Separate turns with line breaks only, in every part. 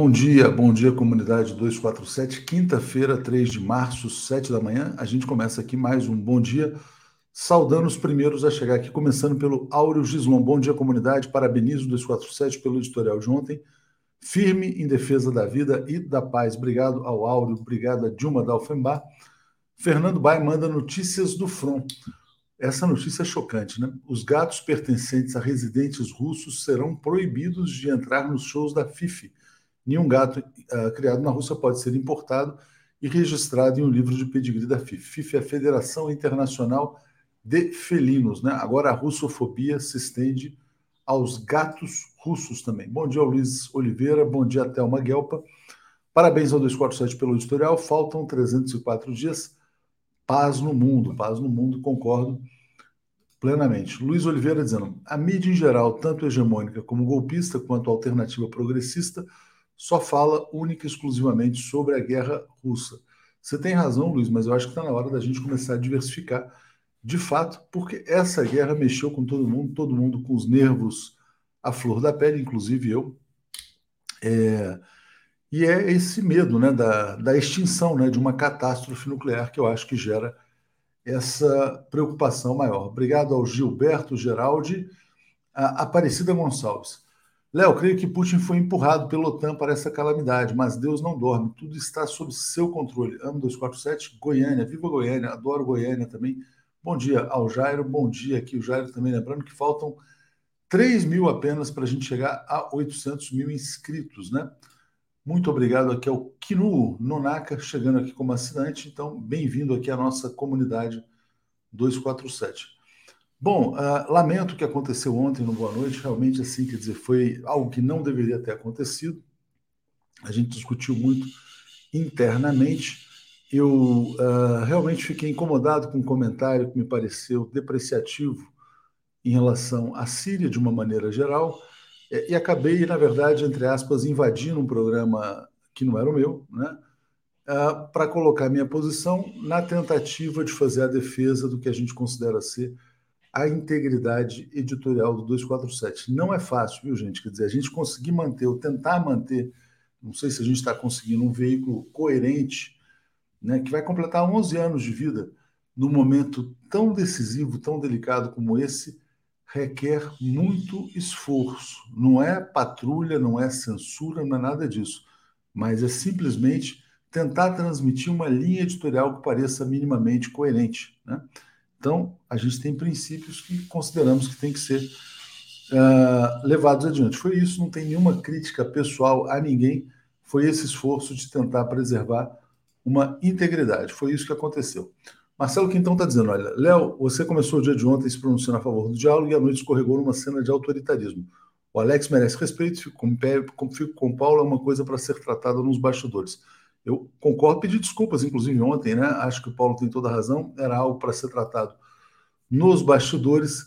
Bom dia, bom dia, comunidade 247. Quinta-feira, 3 de março, 7 da manhã. A gente começa aqui mais um bom dia, saudando os primeiros a chegar aqui, começando pelo Áureo Gislon. Bom dia, comunidade. Parabenizo o 247 pelo editorial de ontem. Firme em defesa da vida e da paz. Obrigado ao Áureo, obrigado a Dilma Dalfenbar. Fernando Bai manda notícias do front. Essa notícia é chocante, né? Os gatos pertencentes a residentes russos serão proibidos de entrar nos shows da FIFI Nenhum gato uh, criado na Rússia pode ser importado e registrado em um livro de pedigree da FIFA. FIFA é a Federação Internacional de Felinos. Né? Agora a russofobia se estende aos gatos russos também. Bom dia, Luiz Oliveira. Bom dia, Thelma Guelpa. Parabéns ao 247 pelo editorial. Faltam 304 dias. Paz no mundo. Paz no mundo, concordo plenamente. Luiz Oliveira dizendo: a mídia em geral, tanto hegemônica como golpista, quanto alternativa progressista, só fala única e exclusivamente sobre a guerra russa. Você tem razão, Luiz, mas eu acho que está na hora da gente começar a diversificar de fato, porque essa guerra mexeu com todo mundo, todo mundo com os nervos à flor da pele, inclusive eu. É, e é esse medo né, da, da extinção, né, de uma catástrofe nuclear que eu acho que gera essa preocupação maior. Obrigado ao Gilberto Geraldi, a Aparecida Gonçalves. Léo, creio que Putin foi empurrado pela OTAN para essa calamidade, mas Deus não dorme, tudo está sob seu controle. Amo 247, Goiânia, viva Goiânia, adoro Goiânia também. Bom dia ao Jairo, bom dia aqui, o Jairo também. Lembrando que faltam 3 mil apenas para a gente chegar a 800 mil inscritos, né? Muito obrigado aqui ao Kinu Nonaka, chegando aqui como assinante. Então, bem-vindo aqui à nossa comunidade 247. Bom, uh, lamento o que aconteceu ontem no Boa Noite, realmente assim, quer dizer, foi algo que não deveria ter acontecido. A gente discutiu muito internamente. Eu uh, realmente fiquei incomodado com um comentário que me pareceu depreciativo em relação à Síria de uma maneira geral e acabei, na verdade, entre aspas, invadindo um programa que não era o meu, né? Uh, para colocar minha posição na tentativa de fazer a defesa do que a gente considera ser a integridade editorial do 247. Não é fácil, viu, gente? Quer dizer, a gente conseguir manter, ou tentar manter, não sei se a gente está conseguindo um veículo coerente, né, que vai completar 11 anos de vida, num momento tão decisivo, tão delicado como esse, requer muito esforço. Não é patrulha, não é censura, não é nada disso, mas é simplesmente tentar transmitir uma linha editorial que pareça minimamente coerente, né? Então, a gente tem princípios que consideramos que tem que ser uh, levados adiante. Foi isso, não tem nenhuma crítica pessoal a ninguém, foi esse esforço de tentar preservar uma integridade. Foi isso que aconteceu. Marcelo Quintão está dizendo: olha, Léo, você começou o dia de ontem se pronunciando a favor do diálogo e à noite escorregou numa cena de autoritarismo. O Alex merece respeito, fico com, fico com Paulo, é uma coisa para ser tratada nos bastidores. Eu concordo, pedi desculpas, inclusive ontem, né? Acho que o Paulo tem toda a razão, era algo para ser tratado nos bastidores,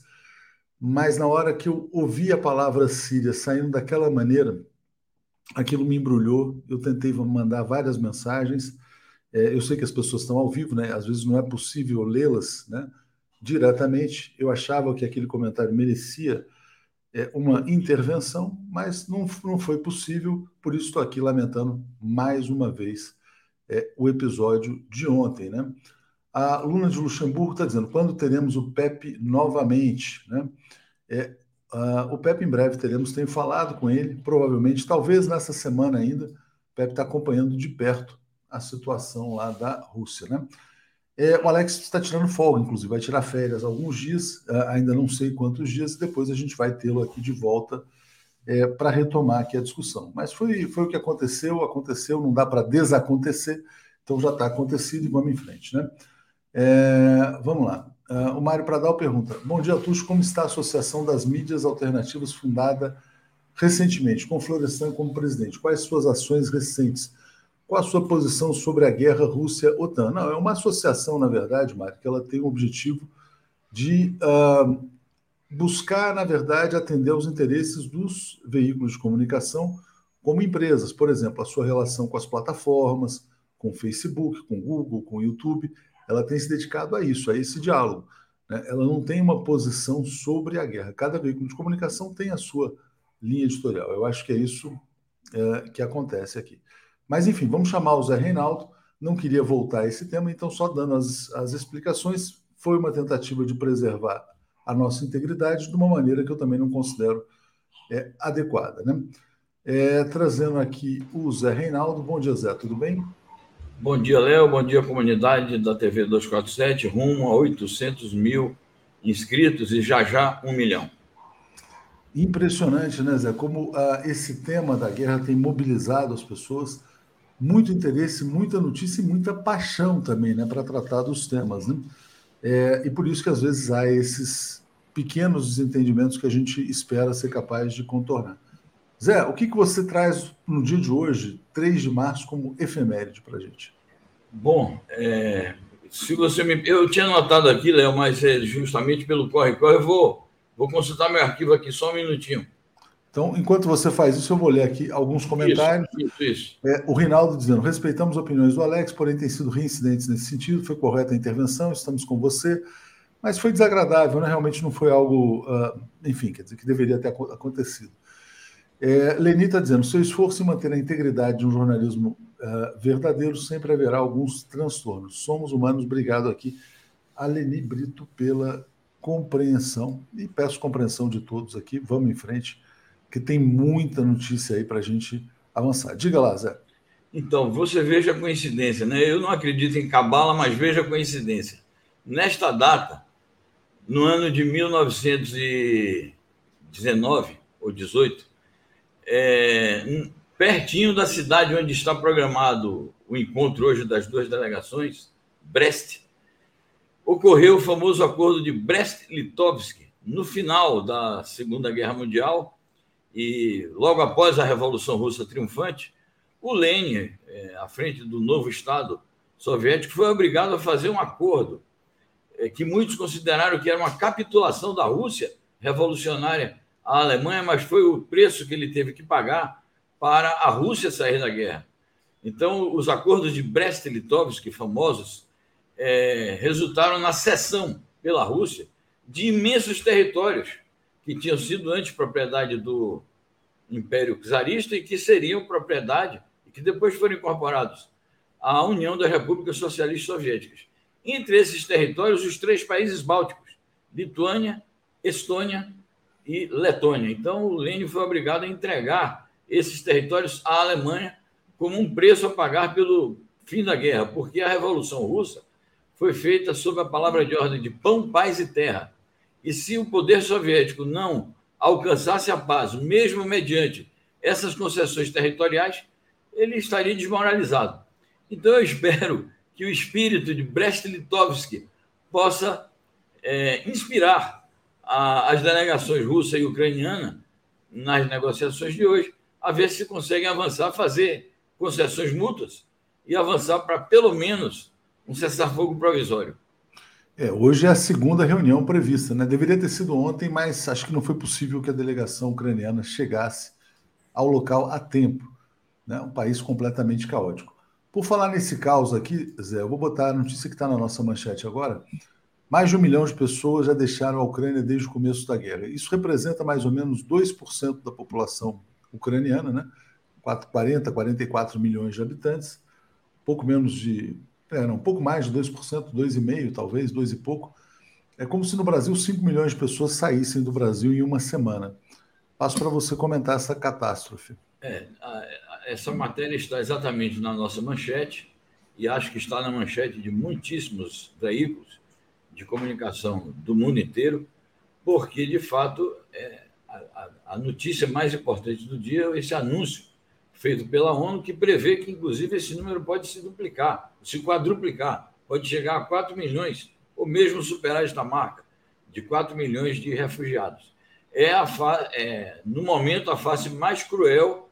mas na hora que eu ouvi a palavra Síria saindo daquela maneira, aquilo me embrulhou. Eu tentei mandar várias mensagens. É, eu sei que as pessoas estão ao vivo, né? Às vezes não é possível lê-las, né? Diretamente. Eu achava que aquele comentário merecia é, uma intervenção, mas não, não foi possível, por isso estou aqui lamentando mais uma vez é, o episódio de ontem. Né? A Luna de Luxemburgo está dizendo: quando teremos o PEP novamente? Né? É, o PEP em breve teremos, tenho falado com ele, provavelmente, talvez nessa semana ainda. O PEP está acompanhando de perto a situação lá da Rússia. Né? É, o Alex está tirando folga, inclusive, vai tirar férias alguns dias, é, ainda não sei quantos dias, e depois a gente vai tê-lo aqui de volta é, para retomar aqui a discussão. Mas foi, foi o que aconteceu, aconteceu, não dá para desacontecer, então já está acontecido e vamos em frente. Né? É, vamos lá. Uh, o Mário Pradal pergunta: Bom dia, Tuxo, como está a Associação das Mídias Alternativas fundada recentemente, com Florestan como presidente? Quais suas ações recentes? Qual a sua posição sobre a guerra Rússia-OTAN? Não, é uma associação, na verdade, Mário, que ela tem o objetivo de uh, buscar, na verdade, atender aos interesses dos veículos de comunicação como empresas. Por exemplo, a sua relação com as plataformas, com o Facebook, com o Google, com o YouTube, ela tem se dedicado a isso, a esse diálogo. Né? Ela não tem uma posição sobre a guerra. Cada veículo de comunicação tem a sua linha editorial. Eu acho que é isso é, que acontece aqui. Mas, enfim, vamos chamar o Zé Reinaldo. Não queria voltar a esse tema, então, só dando as, as explicações, foi uma tentativa de preservar a nossa integridade de uma maneira que eu também não considero é, adequada. Né? É, trazendo aqui o Zé Reinaldo. Bom dia, Zé, tudo bem?
Bom dia, Léo. Bom dia, comunidade da TV 247, rumo a 800 mil inscritos e já já um milhão.
Impressionante, né, Zé? Como uh, esse tema da guerra tem mobilizado as pessoas, muito interesse, muita notícia e muita paixão também, né, para tratar dos temas, né? É, e por isso que às vezes há esses pequenos desentendimentos que a gente espera ser capaz de contornar. Zé, o que, que você traz no dia de hoje, 3 de março, como efeméride para a gente?
Bom, é, se você me. Eu tinha anotado aqui, Léo, mas é justamente pelo corre-corre, eu vou, vou consultar meu arquivo aqui só um minutinho.
Então, enquanto você faz isso, eu vou ler aqui alguns comentários. Isso, isso. É, o Rinaldo dizendo: respeitamos opiniões do Alex, porém tem sido reincidentes nesse sentido, foi correta a intervenção, estamos com você, mas foi desagradável, né? realmente não foi algo, uh, enfim, quer dizer, que deveria ter acontecido. É, Leni está dizendo: seu esforço em manter a integridade de um jornalismo uh, verdadeiro sempre haverá alguns transtornos. Somos humanos, obrigado aqui a Leni Brito pela compreensão e peço compreensão de todos aqui. Vamos em frente, que tem muita notícia aí para a gente avançar. Diga lá, Zé.
Então, você veja a coincidência, né? Eu não acredito em cabala, mas veja a coincidência. Nesta data, no ano de 1919 ou 18, é, pertinho da cidade onde está programado o encontro hoje das duas delegações, Brest, ocorreu o famoso acordo de Brest-Litovsk, no final da Segunda Guerra Mundial e logo após a Revolução Russa triunfante, o Lenin, é, à frente do novo Estado soviético, foi obrigado a fazer um acordo é, que muitos consideraram que era uma capitulação da Rússia revolucionária à Alemanha, mas foi o preço que ele teve que pagar para a Rússia sair da guerra. Então, os acordos de Brest-Litovsk, famosos, é, resultaram na cessão pela Rússia de imensos territórios que tinham sido antes propriedade do Império Czarista e que seriam propriedade e que depois foram incorporados à União das Repúblicas Socialistas Soviéticas. Entre esses territórios, os três países bálticos, Lituânia, Estônia e Letônia. Então, o Lênin foi obrigado a entregar esses territórios à Alemanha como um preço a pagar pelo fim da guerra, porque a Revolução Russa foi feita sob a palavra de ordem de pão, paz e terra. E se o poder soviético não alcançasse a paz, mesmo mediante essas concessões territoriais, ele estaria desmoralizado. Então, eu espero que o espírito de Brest-Litovsk possa é, inspirar a, as delegações russa e ucraniana nas negociações de hoje, a ver se conseguem avançar, fazer concessões mútuas e avançar para pelo menos um cessar-fogo provisório.
É, hoje é a segunda reunião prevista, né? Deveria ter sido ontem, mas acho que não foi possível que a delegação ucraniana chegasse ao local a tempo. Né? Um país completamente caótico. Por falar nesse caos aqui, Zé, eu vou botar a notícia que está na nossa manchete agora. Mais de um milhão de pessoas já deixaram a Ucrânia desde o começo da guerra. Isso representa mais ou menos 2% da população ucraniana, né? 40, 44 milhões de habitantes, pouco menos de. É, não, um pouco mais de 2%, 2,5%, talvez, 2 e pouco. É como se no Brasil 5 milhões de pessoas saíssem do Brasil em uma semana. Passo para você comentar essa catástrofe.
É, essa matéria está exatamente na nossa manchete, e acho que está na manchete de muitíssimos veículos de comunicação do mundo inteiro, porque, de fato, é, a, a, notícia mais importante do dia é esse anúncio feito pela ONU, que prevê que, inclusive, esse número pode se duplicar, se quadruplicar, pode chegar a 4 milhões, ou mesmo superar esta marca de 4 milhões de refugiados. É, a é no momento, a face mais cruel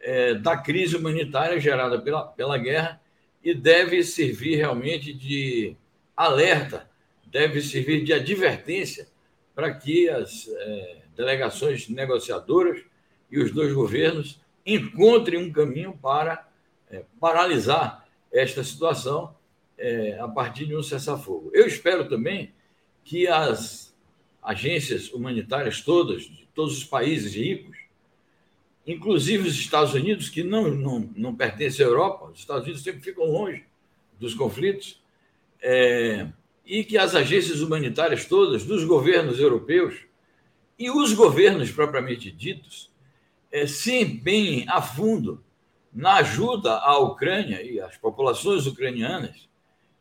é, da crise humanitária gerada pela, pela guerra e deve servir realmente de alerta deve servir de advertência para que as é, delegações negociadoras e os dois governos encontrem um caminho para é, paralisar esta situação é, a partir de um cessar-fogo. Eu espero também que as agências humanitárias todas, de todos os países ricos, inclusive os Estados Unidos, que não, não, não pertencem à Europa, os Estados Unidos sempre ficam longe dos conflitos, é, e que as agências humanitárias todas, dos governos europeus e os governos propriamente ditos, se empenhem a fundo na ajuda à Ucrânia e às populações ucranianas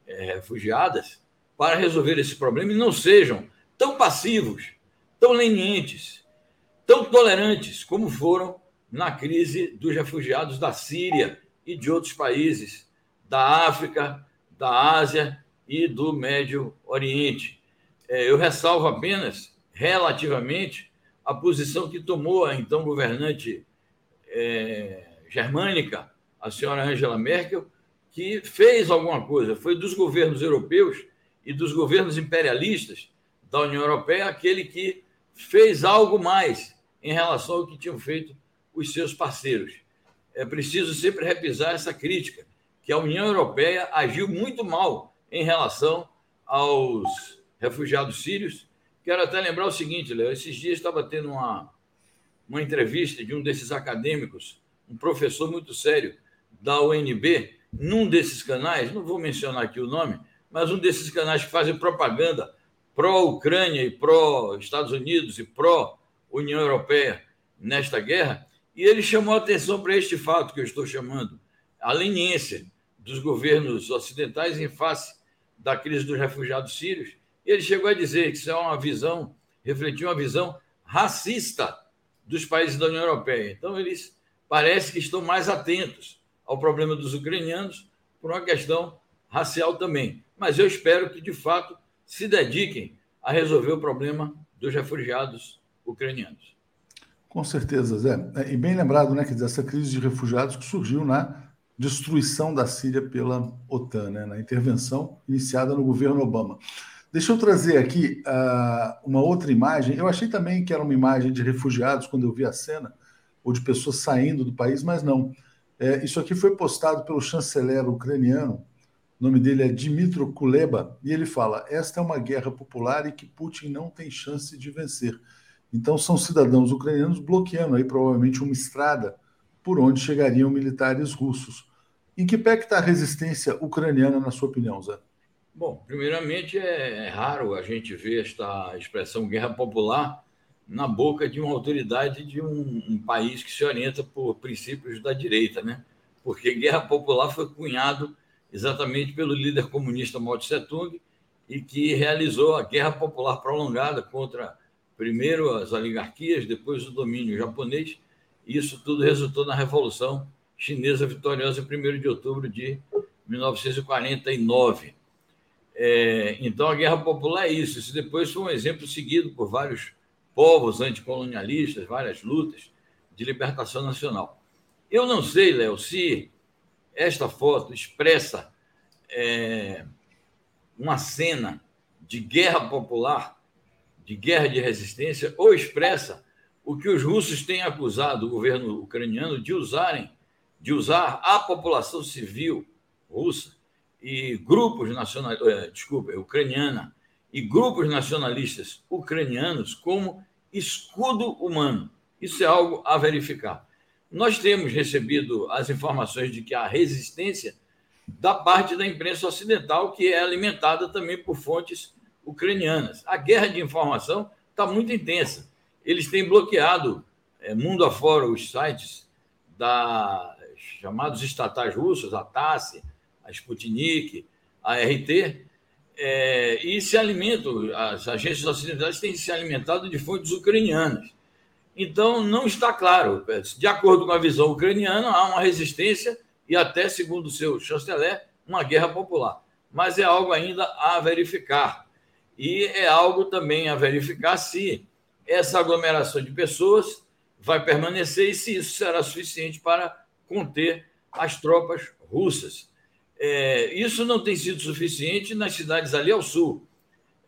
é, refugiadas para resolver esse problema e não sejam tão passivos, tão lenientes, tão tolerantes como foram na crise dos refugiados da Síria e de outros países da África, da Ásia e do Médio Oriente. É, eu ressalvo apenas, relativamente, a posição que tomou a então governante é, germânica, a senhora Angela Merkel, que fez alguma coisa. Foi dos governos europeus e dos governos imperialistas da União Europeia aquele que fez algo mais em relação ao que tinham feito os seus parceiros. É preciso sempre repisar essa crítica, que a União Europeia agiu muito mal em relação aos refugiados sírios. Quero até lembrar o seguinte, Léo, esses dias estava tendo uma, uma entrevista de um desses acadêmicos, um professor muito sério da UNB, num desses canais, não vou mencionar aqui o nome, mas um desses canais que fazem propaganda pró-Ucrânia e pró-Estados Unidos e pró-União Europeia nesta guerra, e ele chamou a atenção para este fato que eu estou chamando, a leniência dos governos ocidentais em face da crise dos refugiados sírios. Ele chegou a dizer que isso é uma visão, refletiu uma visão racista dos países da União Europeia. Então, eles parece que estão mais atentos ao problema dos ucranianos por uma questão racial também. Mas eu espero que, de fato, se dediquem a resolver o problema dos refugiados ucranianos.
Com certeza, Zé. É, e bem lembrado, né, que essa crise de refugiados que surgiu na destruição da Síria pela OTAN, né, na intervenção iniciada no governo Obama. Deixa eu trazer aqui uh, uma outra imagem. Eu achei também que era uma imagem de refugiados quando eu vi a cena, ou de pessoas saindo do país, mas não. É, isso aqui foi postado pelo chanceler ucraniano, o nome dele é Dmitro Kuleba, e ele fala: Esta é uma guerra popular e que Putin não tem chance de vencer. Então são cidadãos ucranianos bloqueando aí provavelmente uma estrada por onde chegariam militares russos. Em que pé está a resistência ucraniana, na sua opinião, Zé?
Bom, primeiramente é, é raro a gente ver esta expressão guerra popular na boca de uma autoridade de um, um, país que se orienta por princípios da direita, né? Porque guerra popular foi cunhado exatamente pelo líder comunista Mao Tse Tung e que realizou a guerra popular prolongada contra primeiro as oligarquias, depois o domínio japonês. Isso tudo resultou na Revolução Chinesa vitoriosa em 1 de outubro de 1949. É, então, a Guerra Popular é isso. Isso depois foi um exemplo seguido por vários povos anticolonialistas, várias lutas de libertação nacional. Eu não sei, Léo, se esta foto expressa é, uma cena de guerra popular de guerra de resistência ou expressa o que os russos têm acusado o governo ucraniano de usarem, de usar a população civil russa e grupos nacionalistas, eh, desculpa, ucraniana e grupos nacionalistas ucranianos como escudo humano. Isso é algo a verificar. Nós temos recebido as informações de que há resistência da parte da imprensa ocidental, que é alimentada também por fontes ucranianas. A guerra de informação está muito intensa. Eles têm bloqueado é, mundo afora os sites da chamados estatais russos, a TASS, a Sputnik, a RT, é, e se alimentam, as agências ocidentais têm se alimentado de fontes ucranianas. Então, não está claro. De acordo com a visão ucraniana, há uma resistência e até, segundo o seu chanceler, uma guerra popular. Mas é algo ainda a verificar. E é algo também a verificar se essa aglomeração de pessoas vai permanecer e se isso será suficiente para conter as tropas russas. É, isso não tem sido suficiente nas cidades ali ao sul.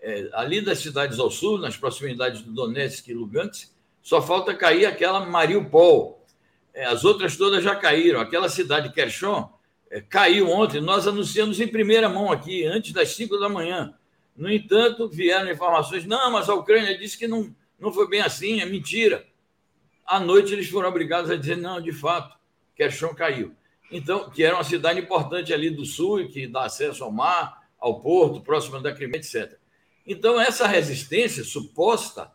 É, ali das cidades ao sul, nas proximidades do Donetsk e Lugansk, só falta cair aquela Mariupol. É, as outras todas já caíram. Aquela cidade Kershon é, caiu ontem. Nós anunciamos em primeira mão aqui, antes das 5 da manhã. No entanto, vieram informações: não, mas a Ucrânia disse que não, não foi bem assim, é mentira. À noite, eles foram obrigados a dizer: não, de fato, Kershon caiu. Então, que era uma cidade importante ali do sul, que dá acesso ao mar, ao porto, próximo da Crimeia, etc. Então, essa resistência suposta,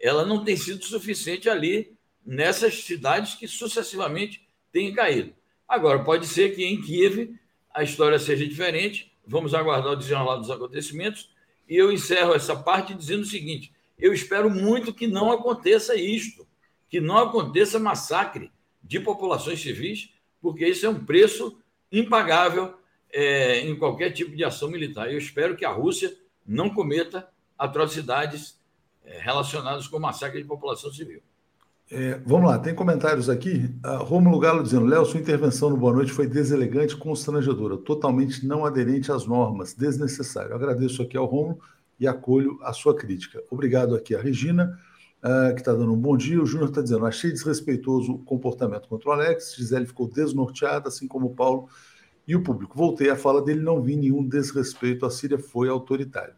ela não tem sido suficiente ali nessas cidades que sucessivamente têm caído. Agora, pode ser que em Kiev a história seja diferente, vamos aguardar o desenrolar dos acontecimentos, e eu encerro essa parte dizendo o seguinte: eu espero muito que não aconteça isto, que não aconteça massacre de populações civis, porque isso é um preço impagável é, em qualquer tipo de ação militar. Eu espero que a Rússia não cometa atrocidades é, relacionadas com o massacre de população civil.
É, vamos lá, tem comentários aqui. Uh, Romulo Galo dizendo: Léo, sua intervenção no Boa Noite foi deselegante, constrangedora, totalmente não aderente às normas, desnecessário. Agradeço aqui ao Romulo e acolho a sua crítica. Obrigado aqui a Regina, uh, que está dando um bom dia. O Júnior está dizendo: achei desrespeitoso o comportamento contra o Alex. Gisele ficou desnorteada, assim como o Paulo e o público. Voltei à fala dele, não vi nenhum desrespeito. A Síria foi autoritária.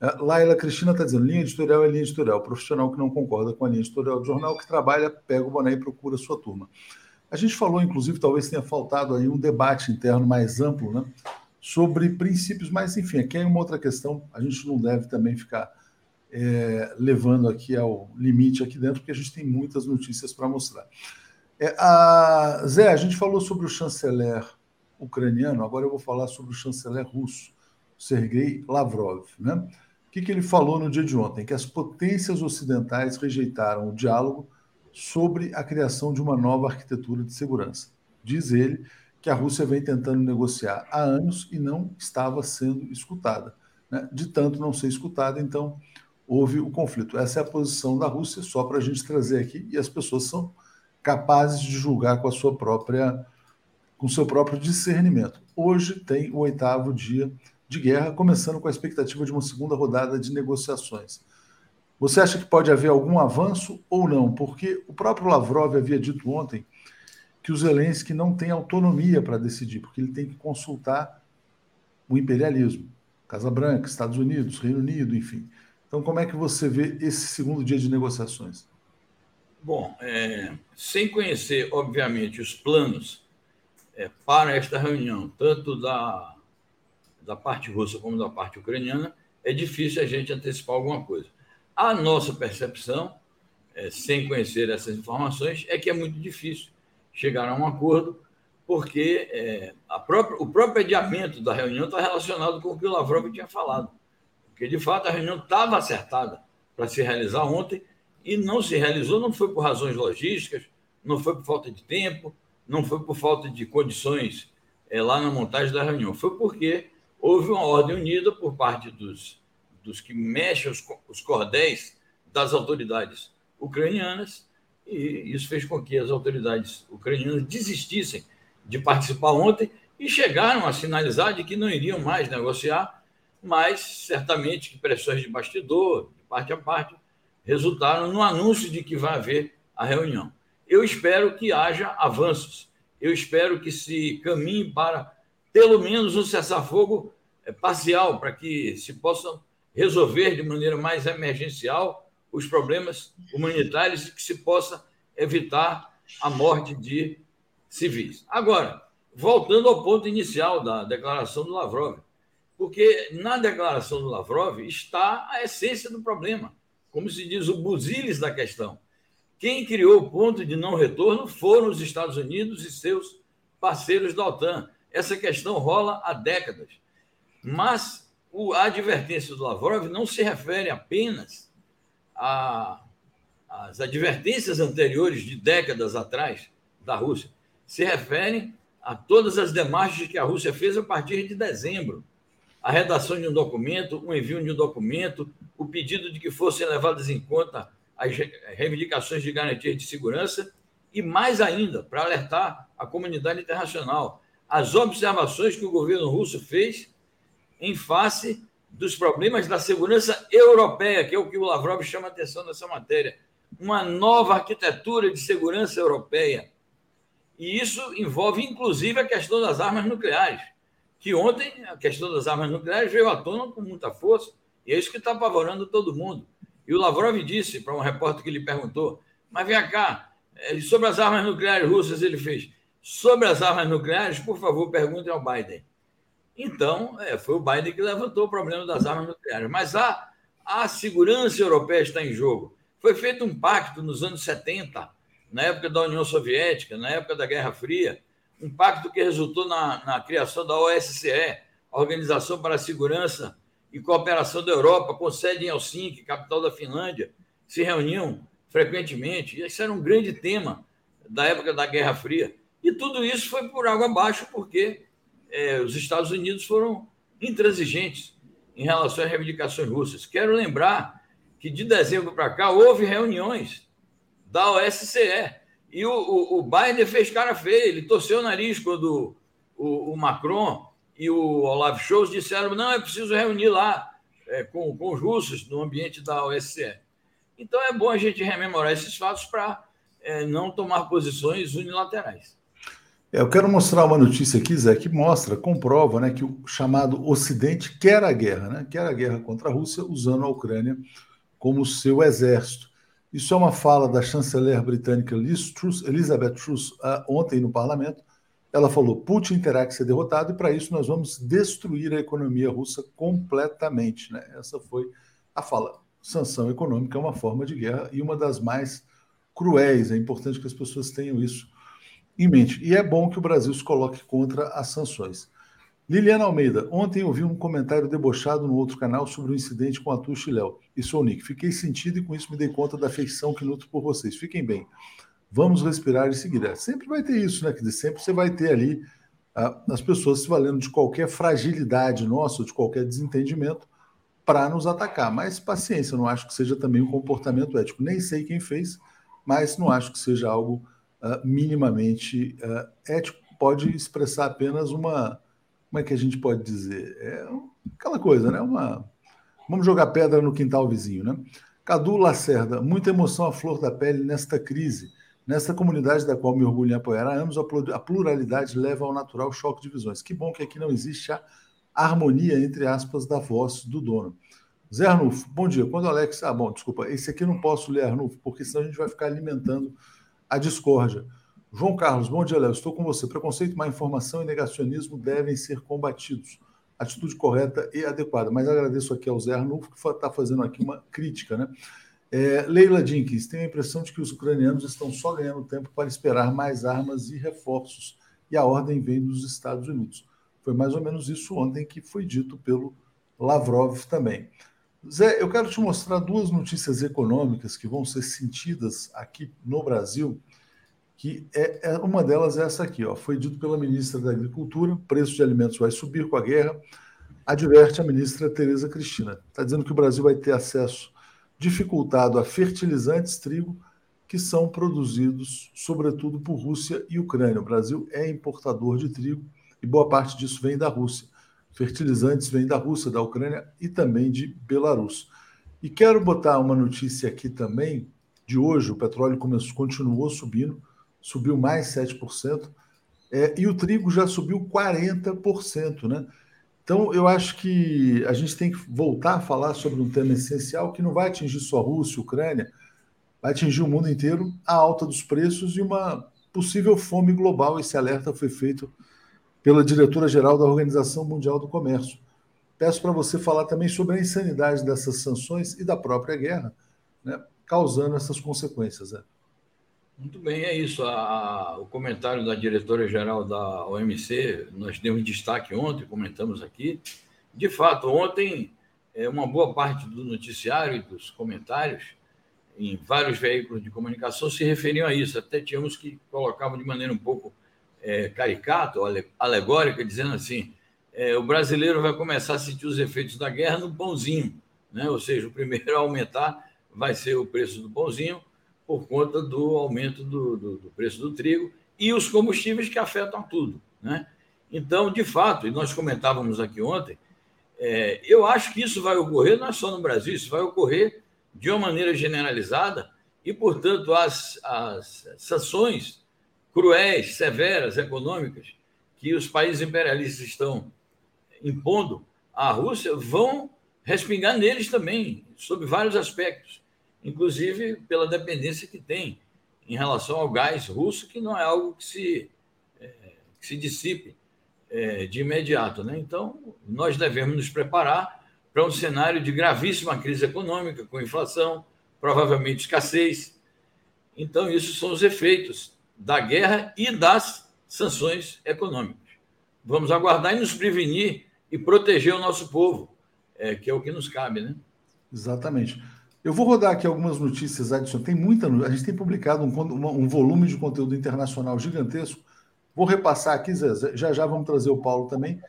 Uh, Laila Cristina está dizendo: linha editorial é linha editorial. Profissional que não concorda com a linha editorial do jornal, que trabalha, pega o boné e procura sua turma. A gente falou, inclusive, talvez tenha faltado aí um debate interno mais amplo, né? Sobre princípios, mas enfim, aqui é uma outra questão. A gente não deve também ficar é, levando aqui ao limite aqui dentro, porque a gente tem muitas notícias para mostrar. É, a, Zé, a gente falou sobre o chanceler ucraniano, agora eu vou falar sobre o chanceler russo, Sergei Lavrov, né? O que, que ele falou no dia de ontem? Que as potências ocidentais rejeitaram o diálogo sobre a criação de uma nova arquitetura de segurança. Diz ele que a Rússia vem tentando negociar há anos e não estava sendo escutada. Né? De tanto não ser escutada, então houve o conflito. Essa é a posição da Rússia, só para a gente trazer aqui, e as pessoas são capazes de julgar com a sua própria, com seu próprio discernimento. Hoje tem o oitavo dia de guerra, começando com a expectativa de uma segunda rodada de negociações. Você acha que pode haver algum avanço ou não? Porque o próprio Lavrov havia dito ontem que o Zelensky não tem autonomia para decidir, porque ele tem que consultar o imperialismo, Casa Branca, Estados Unidos, Reino Unido, enfim. Então, como é que você vê esse segundo dia de negociações?
Bom, é, sem conhecer, obviamente, os planos é, para esta reunião, tanto da da parte russa como da parte ucraniana, é difícil a gente antecipar alguma coisa. A nossa percepção, é, sem conhecer essas informações, é que é muito difícil chegar a um acordo, porque é, própria, o próprio adiamento da reunião está relacionado com o que o Lavrov tinha falado. Porque, de fato, a reunião estava acertada para se realizar ontem e não se realizou, não foi por razões logísticas, não foi por falta de tempo, não foi por falta de condições é, lá na montagem da reunião, foi porque houve uma ordem unida por parte dos, dos que mexem os, os cordéis das autoridades ucranianas, e isso fez com que as autoridades ucranianas desistissem de participar ontem e chegaram a sinalizar de que não iriam mais negociar, mas certamente que pressões de bastidor, de parte a parte, resultaram no anúncio de que vai haver a reunião. Eu espero que haja avanços, eu espero que se caminhe para pelo menos um cessar-fogo é, parcial, para que se possam resolver de maneira mais emergencial os problemas humanitários e que se possa evitar a morte de civis. Agora, voltando ao ponto inicial da declaração do Lavrov, porque na declaração do Lavrov está a essência do problema, como se diz, o buziles da questão. Quem criou o ponto de não retorno foram os Estados Unidos e seus parceiros da OTAN. Essa questão rola há décadas. Mas a advertência do Lavrov não se refere apenas às advertências anteriores de décadas atrás da Rússia. Se referem a todas as demarches que a Rússia fez a partir de dezembro. A redação de um documento, o envio de um documento, o pedido de que fossem levadas em conta as reivindicações de garantia de segurança e, mais ainda, para alertar a comunidade internacional as observações que o governo russo fez em face dos problemas da segurança europeia, que é o que o Lavrov chama atenção nessa matéria. Uma nova arquitetura de segurança europeia. E isso envolve, inclusive, a questão das armas nucleares, que ontem a questão das armas nucleares veio à tona com muita força, e é isso que está apavorando todo mundo. E o Lavrov disse para um repórter que lhe perguntou: Mas vem cá, É, sobre as armas nucleares russas, ele fez. Sobre as armas nucleares, por favor, perguntem ao Biden. Então, é, foi o Biden que levantou o problema das armas nucleares. Mas a, a segurança europeia está em jogo. Foi feito um pacto nos anos 70, na época da União Soviética, na época da Guerra Fria, um pacto que resultou na, na criação da OSCE, Organização para a Segurança e Cooperação da Europa, com sede em Helsinki, capital da Finlândia, se reuniam frequentemente. E isso era um grande tema da época da Guerra Fria. E tudo isso foi por água abaixo, porque é, os Estados Unidos foram intransigentes em relação às reivindicações russas. Quero lembrar que de dezembro para cá houve reuniões da OSCE e o, o, o, Biden fez cara feia, ele torceu o nariz quando o, o Macron e o Olaf Scholz disseram não, é preciso reunir lá é, com, com os russos no ambiente da OSCE. Então é bom a gente rememorar esses fatos para é, não tomar posições unilaterais.
É, eu quero mostrar uma notícia aqui, Zé, que mostra, comprova né, que o chamado Ocidente quer a guerra, né? quer a guerra contra a Rússia, usando a Ucrânia como seu exército. Isso é uma fala da chanceler britânica Liz Truss, Elizabeth Truss uh, ontem no parlamento. Ela falou: Putin terá que ser derrotado e para isso nós vamos destruir a economia russa completamente. Né? Essa foi a fala. Sanção econômica é uma forma de guerra e uma das mais cruéis. É importante que as pessoas tenham isso em mente. E é bom que o Brasil se coloque contra as sanções. Liliana Almeida, ontem eu vi um comentário debochado no outro canal sobre o incidente com a Tuxa e Léo. E sou o Nick. Fiquei sentido e com isso me dei conta da afeição que nutro por vocês. Fiquem bem. Vamos respirar e seguir. É, sempre vai ter isso, né? Quer dizer, sempre você vai ter ali ah, as pessoas se valendo de qualquer fragilidade nossa, de qualquer desentendimento, para nos atacar. Mas paciência, não acho que seja também um comportamento ético. Nem sei quem fez, mas não acho que seja algo uh, minimamente uh, ético, pode expressar apenas uma. Como é que a gente pode dizer? É aquela coisa, né? Uma, vamos jogar pedra no quintal vizinho, né? Cadu Lacerda, muita emoção à flor da pele nesta crise. Nesta comunidade da qual me orgulho em apoiar há anos, a pluralidade leva ao natural choque de visões. Que bom que aqui não existe a harmonia, entre aspas, da voz do dono. Zé Arnulfo, bom dia. Quando o Alex. Ah, bom, desculpa. Esse aqui eu não posso ler, Arnulfo, porque senão a gente vai ficar alimentando a discórdia. João Carlos, bom dia, Léo. Estou com você. Preconceito, má informação e negacionismo devem ser combatidos. Atitude correta e adequada. Mas agradeço aqui ao Zé Arnulfo, que está fazendo aqui uma crítica, né? É, Leila Jenkins, tenho a impressão de que os ucranianos estão só ganhando tempo para esperar mais armas e reforços, e a ordem vem dos Estados Unidos. Foi mais ou menos isso ontem que foi dito pelo Lavrov também. Zé, eu quero te mostrar duas notícias econômicas que vão ser sentidas aqui no Brasil, que é, é, uma delas é essa aqui, ó, foi dito pela ministra da Agricultura, preço de alimentos vai subir com a guerra, adverte a ministra Tereza Cristina. Está dizendo que o Brasil vai ter acesso dificultado a fertilizantes, trigo, que são produzidos sobretudo por Rússia e Ucrânia. O Brasil é importador de trigo e boa parte disso vem da Rússia. Fertilizantes vêm da Rússia, da Ucrânia e também de Belarus. E quero botar uma notícia aqui também de hoje: o petróleo começou, continuou subindo, subiu mais 7%, é, e o trigo já subiu 40%, né? Então, eu acho que a gente tem que voltar a falar sobre um tema essencial que não vai atingir só a Rússia, a Ucrânia, vai atingir o mundo inteiro, a alta dos preços e uma possível fome global. Esse alerta foi feito pela diretora-geral da Organização Mundial do Comércio. Peço para você falar também sobre a insanidade dessas sanções e da própria guerra, né, causando essas consequências. Né?
Muito bem, é isso. A, o comentário da diretora-geral da OMC, nós demos destaque ontem, comentamos aqui. De fato, ontem, é, uma boa parte do noticiário e dos comentários em vários veículos de comunicação se referiam a isso. Até tínhamos que colocavam de maneira um pouco é, caricato, alegórica, dizendo assim: é, o brasileiro vai começar a sentir os efeitos da guerra no pãozinho, né? ou seja, o primeiro a aumentar vai ser o preço do pãozinho por conta do aumento do, do, do preço do trigo e os combustíveis que afetam tudo. Né? Então, de fato, e nós comentávamos aqui ontem, é, eu acho que isso vai ocorrer não é só no Brasil, isso vai ocorrer de uma maneira generalizada e, portanto, as, as sanções cruéis, severas, econômicas, que os países imperialistas estão impondo à Rússia vão respingar neles também, sob vários aspectos, inclusive pela dependência que tem em relação ao gás russo, que não é algo que se, é, que se dissipe é, de imediato. Né? Então, nós devemos nos preparar para um cenário de gravíssima crise econômica, com inflação, provavelmente escassez. Então, isso são os efeitos da guerra e das sanções econômicas. Vamos aguardar e nos prevenir e proteger o nosso povo, é, que é o que nos cabe, né?
Exatamente. Eu vou rodar aqui algumas notícias adicionais. Tem muita, a gente tem publicado um, um volume de conteúdo internacional gigantesco. Vou repassar aqui, Zé, já já vamos trazer o Paulo também.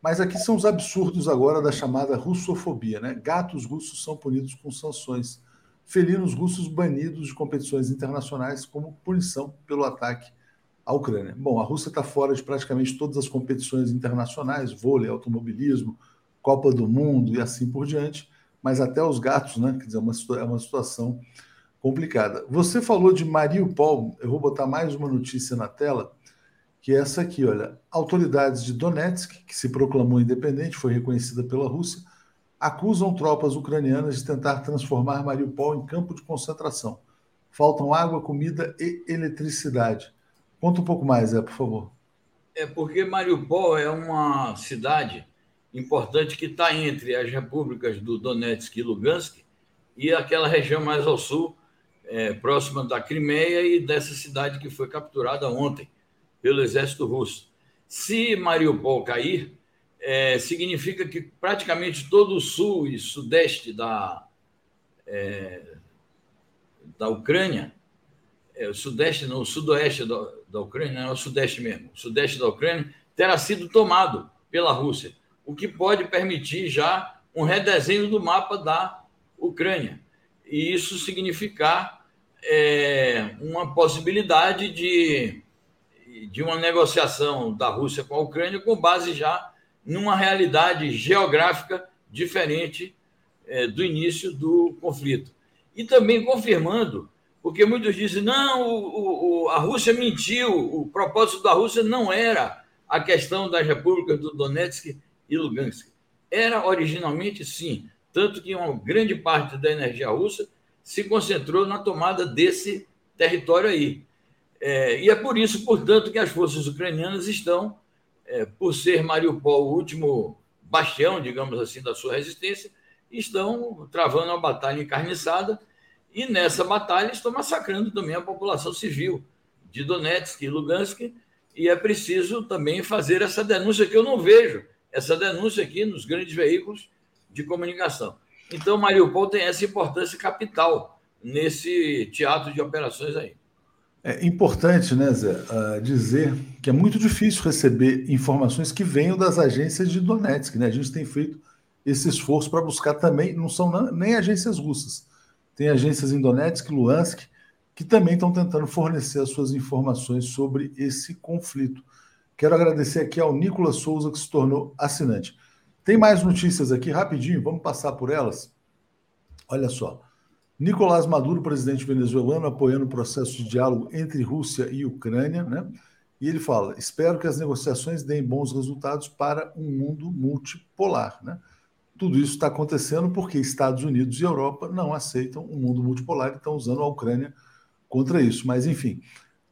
Mas aqui são os absurdos agora da chamada russofobia, né? Gatos russos são punidos com sanções. Felinos russos banidos de competições internacionais como punição pelo ataque à Ucrânia. Bom, a Rússia está fora de praticamente todas as competições internacionais, vôlei, automobilismo, Copa do Mundo e assim por diante mas até os gatos, né? Quer dizer, é uma, é uma situação complicada. Você falou de Mariupol, eu vou botar mais uma notícia na tela, que é essa aqui, olha. Autoridades de Donetsk, que se proclamou independente, foi reconhecida pela Rússia, acusam tropas ucranianas de tentar transformar Mariupol em campo de concentração. Faltam água, comida e eletricidade. Conta um pouco mais, é, por favor.
É porque Mariupol é uma cidade importante que está entre as repúblicas do Donetsk e Lugansk e aquela região mais ao sul, é, próxima da Crimeia e dessa cidade que foi capturada ontem pelo exército russo. Se Mariupol cair, é, significa que praticamente todo o sul e sudeste da, é, da Ucrânia, é, o sudeste, não, o sudoeste da, da Ucrânia, não é o sudeste mesmo, o sudeste da Ucrânia terá sido tomado pela Rússia o que pode permitir já um redesenho do mapa da Ucrânia. E isso significar é, uma possibilidade de, de uma negociação da Rússia com a Ucrânia com base já numa realidade geográfica diferente é, do início do conflito. E também confirmando, porque muitos dizem, não, o, o, a Rússia mentiu, o propósito da Rússia não era a questão das repúblicas do Donetsk e Lugansk. Era originalmente sim, tanto que uma grande parte da energia russa se concentrou na tomada desse território aí. É, e é por isso, portanto, que as forças ucranianas estão, é, por ser Mariupol o último bastião, digamos assim, da sua resistência, estão travando uma batalha encarniçada e nessa batalha estão massacrando também a população civil de Donetsk e Lugansk e é preciso também fazer essa denúncia que eu não vejo essa denúncia aqui nos grandes veículos de comunicação. Então, Mariupol tem essa importância capital nesse teatro de operações aí.
É importante, né, Zé, uh, dizer que é muito difícil receber informações que venham das agências de Donetsk. Né? A gente tem feito esse esforço para buscar também, não são nem agências russas, tem agências em Donetsk, Luhansk, que também estão tentando fornecer as suas informações sobre esse conflito. Quero agradecer aqui ao Nicolas Souza, que se tornou assinante. Tem mais notícias aqui, rapidinho, vamos passar por elas. Olha só. Nicolás Maduro, presidente venezuelano, apoiando o processo de diálogo entre Rússia e Ucrânia, né? E ele fala: espero que as negociações deem bons resultados para um mundo multipolar, né? Tudo isso está acontecendo porque Estados Unidos e Europa não aceitam um mundo multipolar e estão usando a Ucrânia contra isso. Mas, enfim,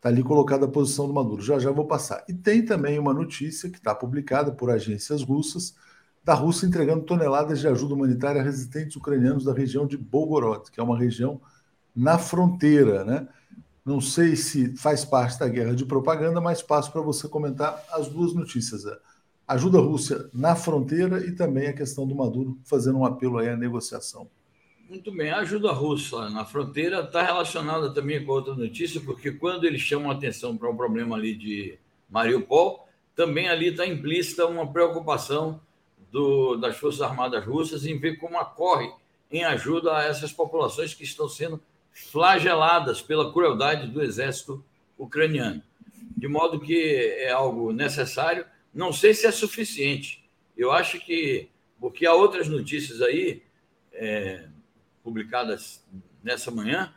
Está ali colocada a posição do Maduro. Já já vou passar. E tem também uma notícia que está publicada por agências russas da Rússia entregando toneladas de ajuda humanitária a residentes ucranianos da região de Belgorod, que é uma região na fronteira, né? Não sei se faz parte da guerra de propaganda, mas passo para você comentar as duas notícias. Ajuda a Rússia na fronteira e também a questão do Maduro fazendo um apelo à negociação.
Muito bem. A ajuda russa na fronteira está relacionada também com outra notícia, porque quando eles chamam atenção para o um problema ali de Mariupol, também ali está implícita uma preocupação do, das Forças Armadas Russas em ver como acorre em ajuda a essas populações que estão sendo flageladas pela crueldade do exército ucraniano. De modo que é algo necessário. Não sei se é suficiente. Eu acho que, porque há outras notícias aí, é, publicadas nessa manhã,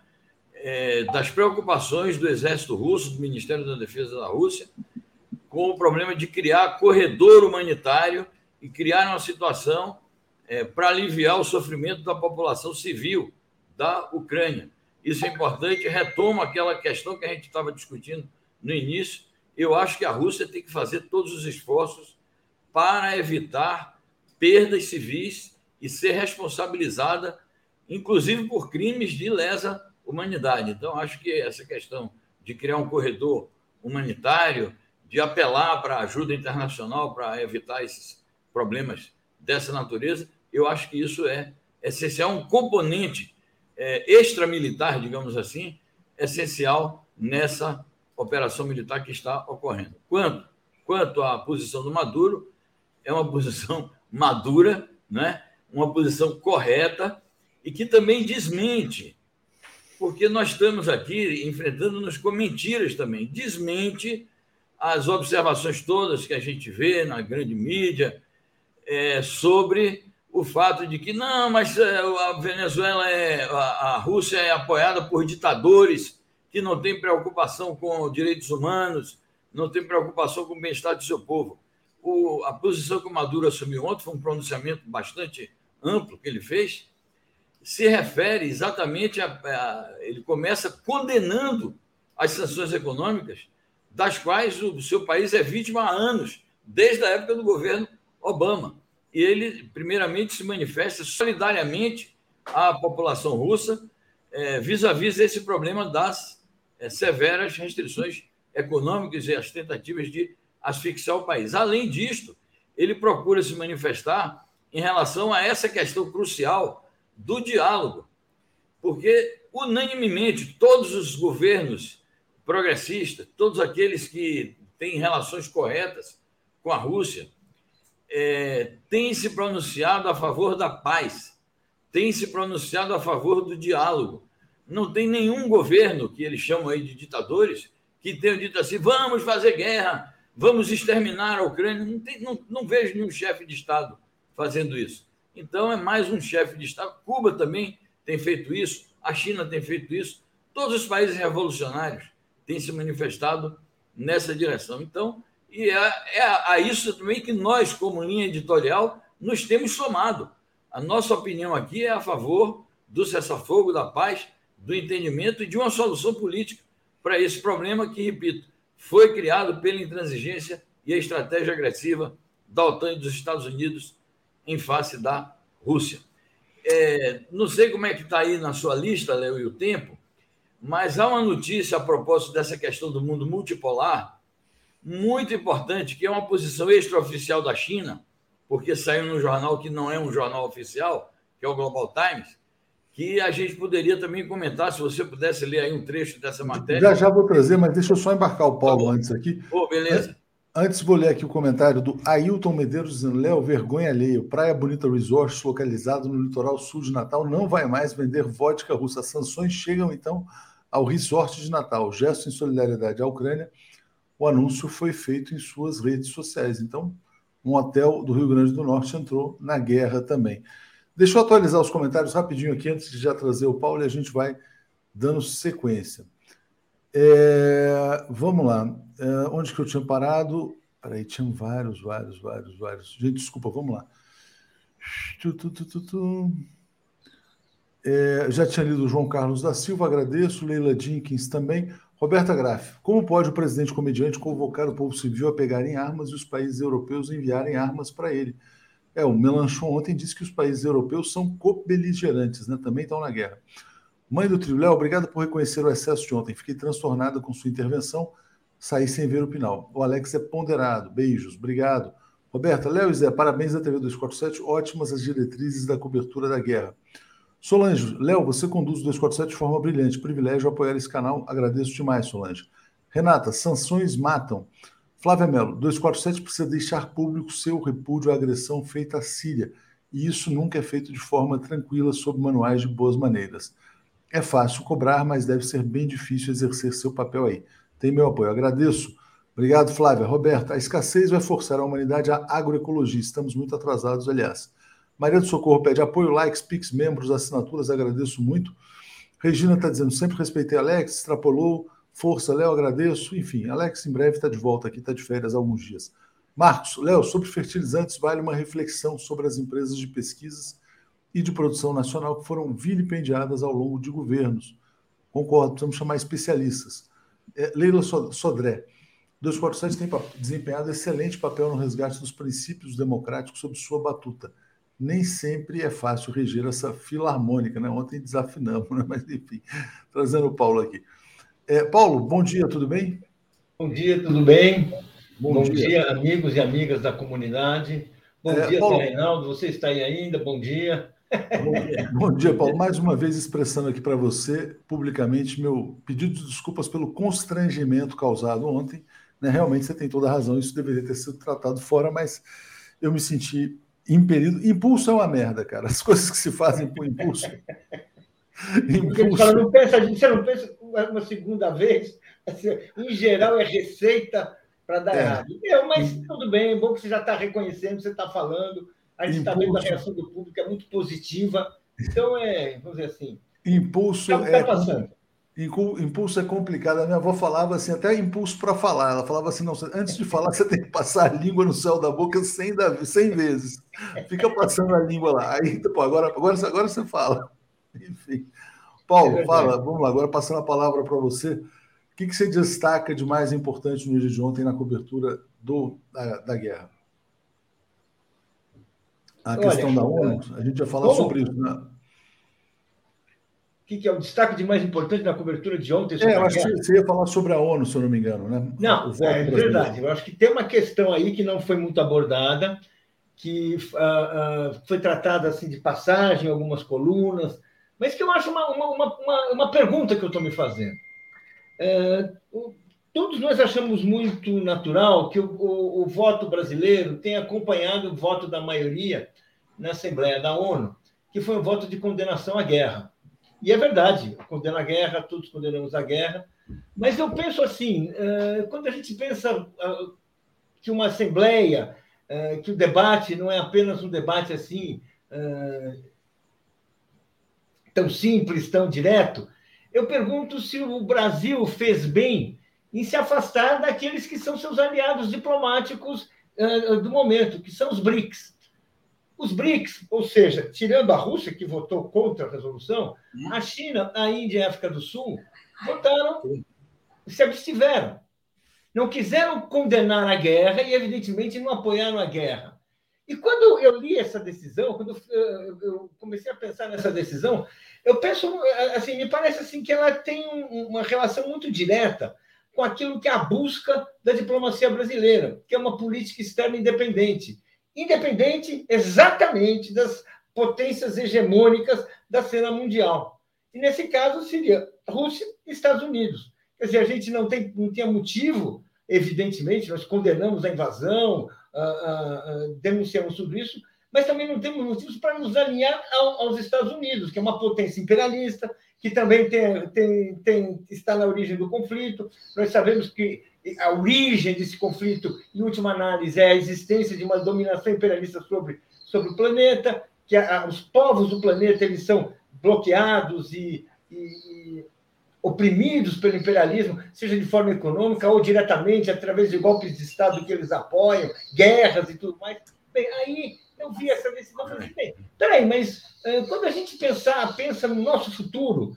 é, das preocupações do exército russo, do Ministério da Defesa da Rússia, com o problema de criar corredor humanitário e criar uma situação é, para aliviar o sofrimento da população civil da Ucrânia. Isso é importante, retoma aquela questão que a gente estava discutindo no início. Eu acho que a Rússia tem que fazer todos os esforços para evitar perdas civis e ser responsabilizada, inclusive por crimes de lesa humanidade. Então, acho que essa questão de criar um corredor humanitário, de apelar para ajuda internacional para evitar esses problemas dessa natureza, eu acho que isso é essencial, um componente é, extramilitar, digamos assim, essencial nessa operação militar que está ocorrendo. Quanto, quanto à posição do Maduro, é uma posição madura, né? uma posição correta e que também desmente, porque nós estamos aqui enfrentando-nos com mentiras também. Desmente as observações todas que a gente vê na grande mídia é, sobre o fato de que não, mas é, a Venezuela é a, Rússia é apoiada por ditadores que não têm preocupação com direitos humanos, não tem preocupação com o bem-estar do seu povo. O, a posição que o Maduro assumiu ontem foi um pronunciamento bastante amplo que ele fez, se refere exatamente a, a ele começa condenando as sanções econômicas, das quais o seu país é vítima há anos, desde a época do governo Obama e ele, primeiramente, se manifesta solidariamente à população russa é, vis-à-vis esse problema das é, severas restrições econômicas e as tentativas de asfixiar o país. Além disto, ele procura se manifestar em relação a essa questão crucial do diálogo, porque unanimemente todos os governos progressistas, todos aqueles que têm relações corretas com a Rússia, é, tem se pronunciado a favor da paz, tem se pronunciado a favor do diálogo. Não tem nenhum governo, que eles chamam aí de ditadores, que tenha dito assim: vamos fazer guerra, vamos exterminar a Ucrânia. Não, tem, não, não vejo nenhum chefe de Estado fazendo isso. Então, é mais um chefe de Estado. Cuba também tem feito isso, a China tem feito isso, todos os países revolucionários têm se manifestado nessa direção. Então, e é, é a isso também que nós, como linha editorial, nos temos somado. A nossa opinião aqui é a favor do cessar-fogo, da paz, do entendimento e de uma solução política para esse problema que, repito, foi criado pela intransigência e a estratégia agressiva da OTAN e dos Estados Unidos em face da Rússia. É, não sei como é que está aí na sua lista, Léo, e o tempo, mas há uma notícia a propósito dessa questão do mundo multipolar muito importante, que é uma posição extraoficial da China, porque saiu num jornal que não é um jornal oficial, que é o Global Times, que a gente poderia também comentar, se você pudesse ler aí um trecho dessa matéria.
Já já vou trazer, mas deixa eu só embarcar o Paulo tá antes aqui.
Oh, beleza.
Antes, vou ler aqui o comentário do Ailton Medeiros dizendo: Léo, vergonha alheio. Praia Bonita Resort, localizado no litoral sul de Natal, não vai mais vender vodka russa. As sanções chegam então ao resort de Natal. Gesto em solidariedade à Ucrânia o anúncio foi feito em suas redes sociais. Então, um hotel do Rio Grande do Norte entrou na guerra também. Deixa eu atualizar os comentários rapidinho aqui, antes de já trazer o Paulo, e a gente vai dando sequência. É, vamos lá. É, onde que eu tinha parado? Peraí, tinham vários, vários, vários, vários. Gente, desculpa, vamos lá. Tu, tu, tu, é, já tinha lido João Carlos da Silva, agradeço. Leila Jenkins também. Roberta Graff, como pode o presidente comediante convocar o povo civil a pegarem armas e os países europeus enviarem armas para ele? É, o Melanchon ontem disse que os países europeus são co-beligerantes, né? também estão na guerra. Mãe do trio, Léo, obrigado por reconhecer o excesso de ontem. Fiquei transtornada com sua intervenção, saí sem ver o final. O Alex é ponderado, beijos, obrigado. Roberta, Léo e Zé, parabéns à TV 247, ótimas as diretrizes da cobertura da guerra. Solange, Léo, você conduz o 247 de forma brilhante. Privilégio apoiar esse canal. Agradeço demais, Solange. Renata, sanções matam. Flávia Mello, 247 precisa deixar público seu repúdio à agressão feita à Síria. E isso nunca é feito de forma tranquila, sob manuais de boas maneiras. É fácil cobrar, mas deve ser bem difícil exercer seu papel aí. Tem meu apoio. Agradeço. Obrigado, Flávia. Roberta, a escassez vai forçar a humanidade à agroecologia. Estamos muito atrasados, aliás. Maria do Socorro pede apoio, likes, pix, membros, assinaturas, agradeço muito. Regina está dizendo, sempre respeitei Alex, extrapolou, força, Léo, agradeço. Enfim, Alex em breve está de volta aqui, está de férias há alguns dias. Marcos, Léo, sobre fertilizantes, vale uma reflexão sobre as empresas de pesquisas e de produção nacional que foram vilipendiadas ao longo de governos. Concordo, precisamos chamar especialistas. É, Leila Sodré, 247 tem desempenhado excelente papel no resgate dos princípios democráticos sob sua batuta. Nem sempre é fácil reger essa filarmônica, né? Ontem desafinamos, né? mas enfim, trazendo o Paulo aqui. É, Paulo, bom dia, tudo bem?
Bom dia, tudo bem? Bom, bom dia. dia. amigos e amigas da comunidade. Bom é, dia, Paulo... Reinaldo, você está aí ainda? Bom dia.
Bom, bom dia, Paulo. Mais uma vez expressando aqui para você, publicamente, meu pedido de desculpas pelo constrangimento causado ontem. Né? Realmente você tem toda a razão, isso deveria ter sido tratado fora, mas eu me senti impedido. Impulso é uma merda, cara. As coisas que se fazem por impulso.
impulso. Fala, não pensa, você não pensa uma segunda vez? Assim, em geral, é receita para dar é. errado. Eu, mas tudo bem, é bom que você já está reconhecendo, você está falando, a gente está vendo a reação do público, é muito positiva. Então, é, vamos dizer assim.
Impulso tá, é. passando. Impulso é complicado. A minha avó falava assim, até impulso para falar. Ela falava assim: não, antes de falar, você tem que passar a língua no céu da boca 100, 100 vezes. Fica passando a língua lá. Aí, pô, agora, agora, agora você fala. Enfim. Paulo, é fala, vamos lá, agora passando a palavra para você. O que, que você destaca de mais importante no dia de ontem na cobertura do, da, da guerra? A Olha, questão da ONU, a gente já falou sobre isso, né? O
que, que, é o destaque de mais importante na cobertura de ontem?
é, eu acho que você ia falar sobre a ONU, se eu não me engano, né?
Não, é verdade. Eu acho que tem uma questão aí que não foi muito abordada, que uh, uh, foi tratada assim de passagem, algumas colunas, mas que eu acho uma, uma, uma, uma pergunta que eu estou me fazendo. É, todos nós achamos muito natural que o, o, o, voto brasileiro tenha acompanhado o voto da maioria na Assembleia da ONU, que foi um voto de condenação à guerra. E é verdade, condena a guerra, todos condenamos a guerra, mas eu penso assim, é, quando a gente pensa é, que uma Assembleia, que o debate não é apenas um debate assim, tão simples, tão direto, eu pergunto se o Brasil fez bem em se afastar daqueles que são seus aliados diplomáticos uh, do momento, que são os BRICS. Os BRICS, ou seja, tirando a Rússia, que votou contra a resolução, a China, a Índia e a África do Sul votaram, se abstiveram. Não quiseram condenar a guerra e, evidentemente, não apoiaram a guerra. E quando eu li essa decisão, quando eu comecei a pensar nessa decisão, eu penso, assim, me parece assim que ela tem uma relação muito direta com aquilo que é a busca da diplomacia brasileira, que é uma política externa independente. Independente exatamente das potências hegemônicas da cena mundial. E nesse caso seria Rússia e Estados Unidos. Quer dizer, a gente não, tem, não tinha motivo, evidentemente, nós condenamos a invasão, denunciamos tudo isso, mas também não temos motivos para nos alinhar ao, aos Estados Unidos, que é uma potência imperialista, que também tem, tem, tem, está na origem do conflito. Nós sabemos que a origem desse conflito, em última análise, é a existência de uma dominação imperialista sobre, sobre o planeta, que a, os povos do planeta eles são bloqueados e, e, oprimidos pelo imperialismo, seja de forma econômica ou diretamente através de golpes de Estado que eles apoiam, guerras e tudo mais. Bem, aí eu vi essa decisão peraí, mas uh, quando a gente pensar, pensa no nosso futuro,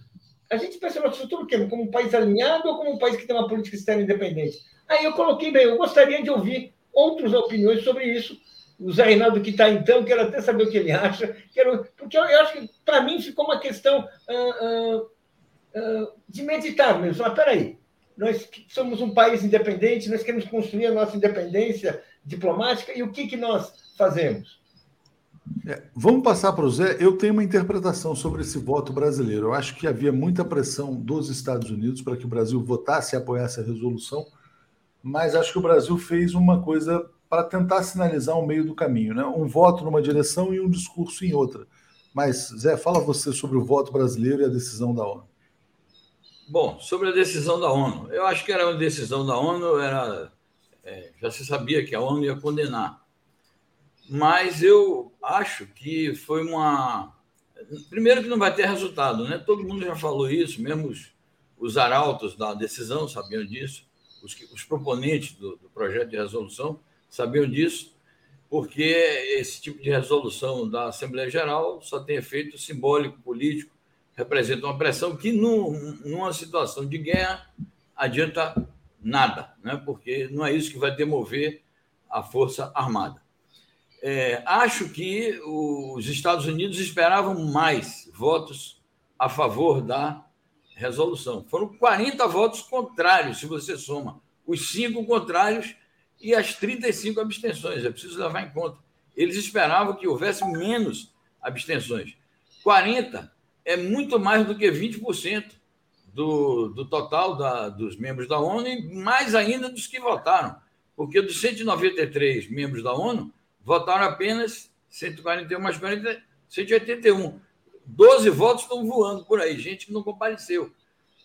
a gente pensa no nosso futuro quê? como um país alinhado ou como um país que tem uma política externa independente? Aí eu coloquei, bem, eu gostaria de ouvir outras opiniões sobre isso. O Zé Reinaldo que está então, quero até saber o que ele acha, quero, porque eu, eu acho que para mim ficou uma questão uh, uh, de meditar mesmo. Ah, peraí, nós somos um país independente, nós queremos construir a nossa independência diplomática e o que, que nós fazemos?
É, vamos passar para o Zé. Eu tenho uma interpretação sobre esse voto brasileiro. Eu acho que havia muita pressão dos Estados Unidos para que o Brasil votasse e apoiasse a resolução, mas acho que o Brasil fez uma coisa para tentar sinalizar um meio do caminho, né? Um voto numa direção e um discurso em outra. Mas, Zé, fala você sobre o voto brasileiro e a decisão da ONU.
Bom, sobre a decisão da ONU, eu acho que era uma decisão da ONU, era, é, já se sabia que a ONU ia condenar mas eu acho que foi uma. Primeiro, que não vai ter resultado, né? Todo mundo já falou isso, mesmo os, os arautos da decisão sabiam disso, os, os proponentes do, do projeto de resolução sabiam disso, porque esse tipo de resolução da Assembleia Geral só tem efeito simbólico, político, representa uma pressão que, numa situação de guerra, adianta nada, né? porque não é isso que vai demover a Força Armada. É, acho que os Estados Unidos esperavam mais votos a favor da resolução. Foram 40 votos contrários, se você soma os cinco contrários e as 35 abstenções. É preciso levar em conta. Eles esperavam que houvesse menos abstenções. 40 é muito mais do que 20% do, do total da, dos membros da ONU e mais ainda dos que votaram. Porque dos 193 membros da ONU, votaram apenas 141 mais 40, 181. 12 votos estão voando por aí, gente que não compareceu.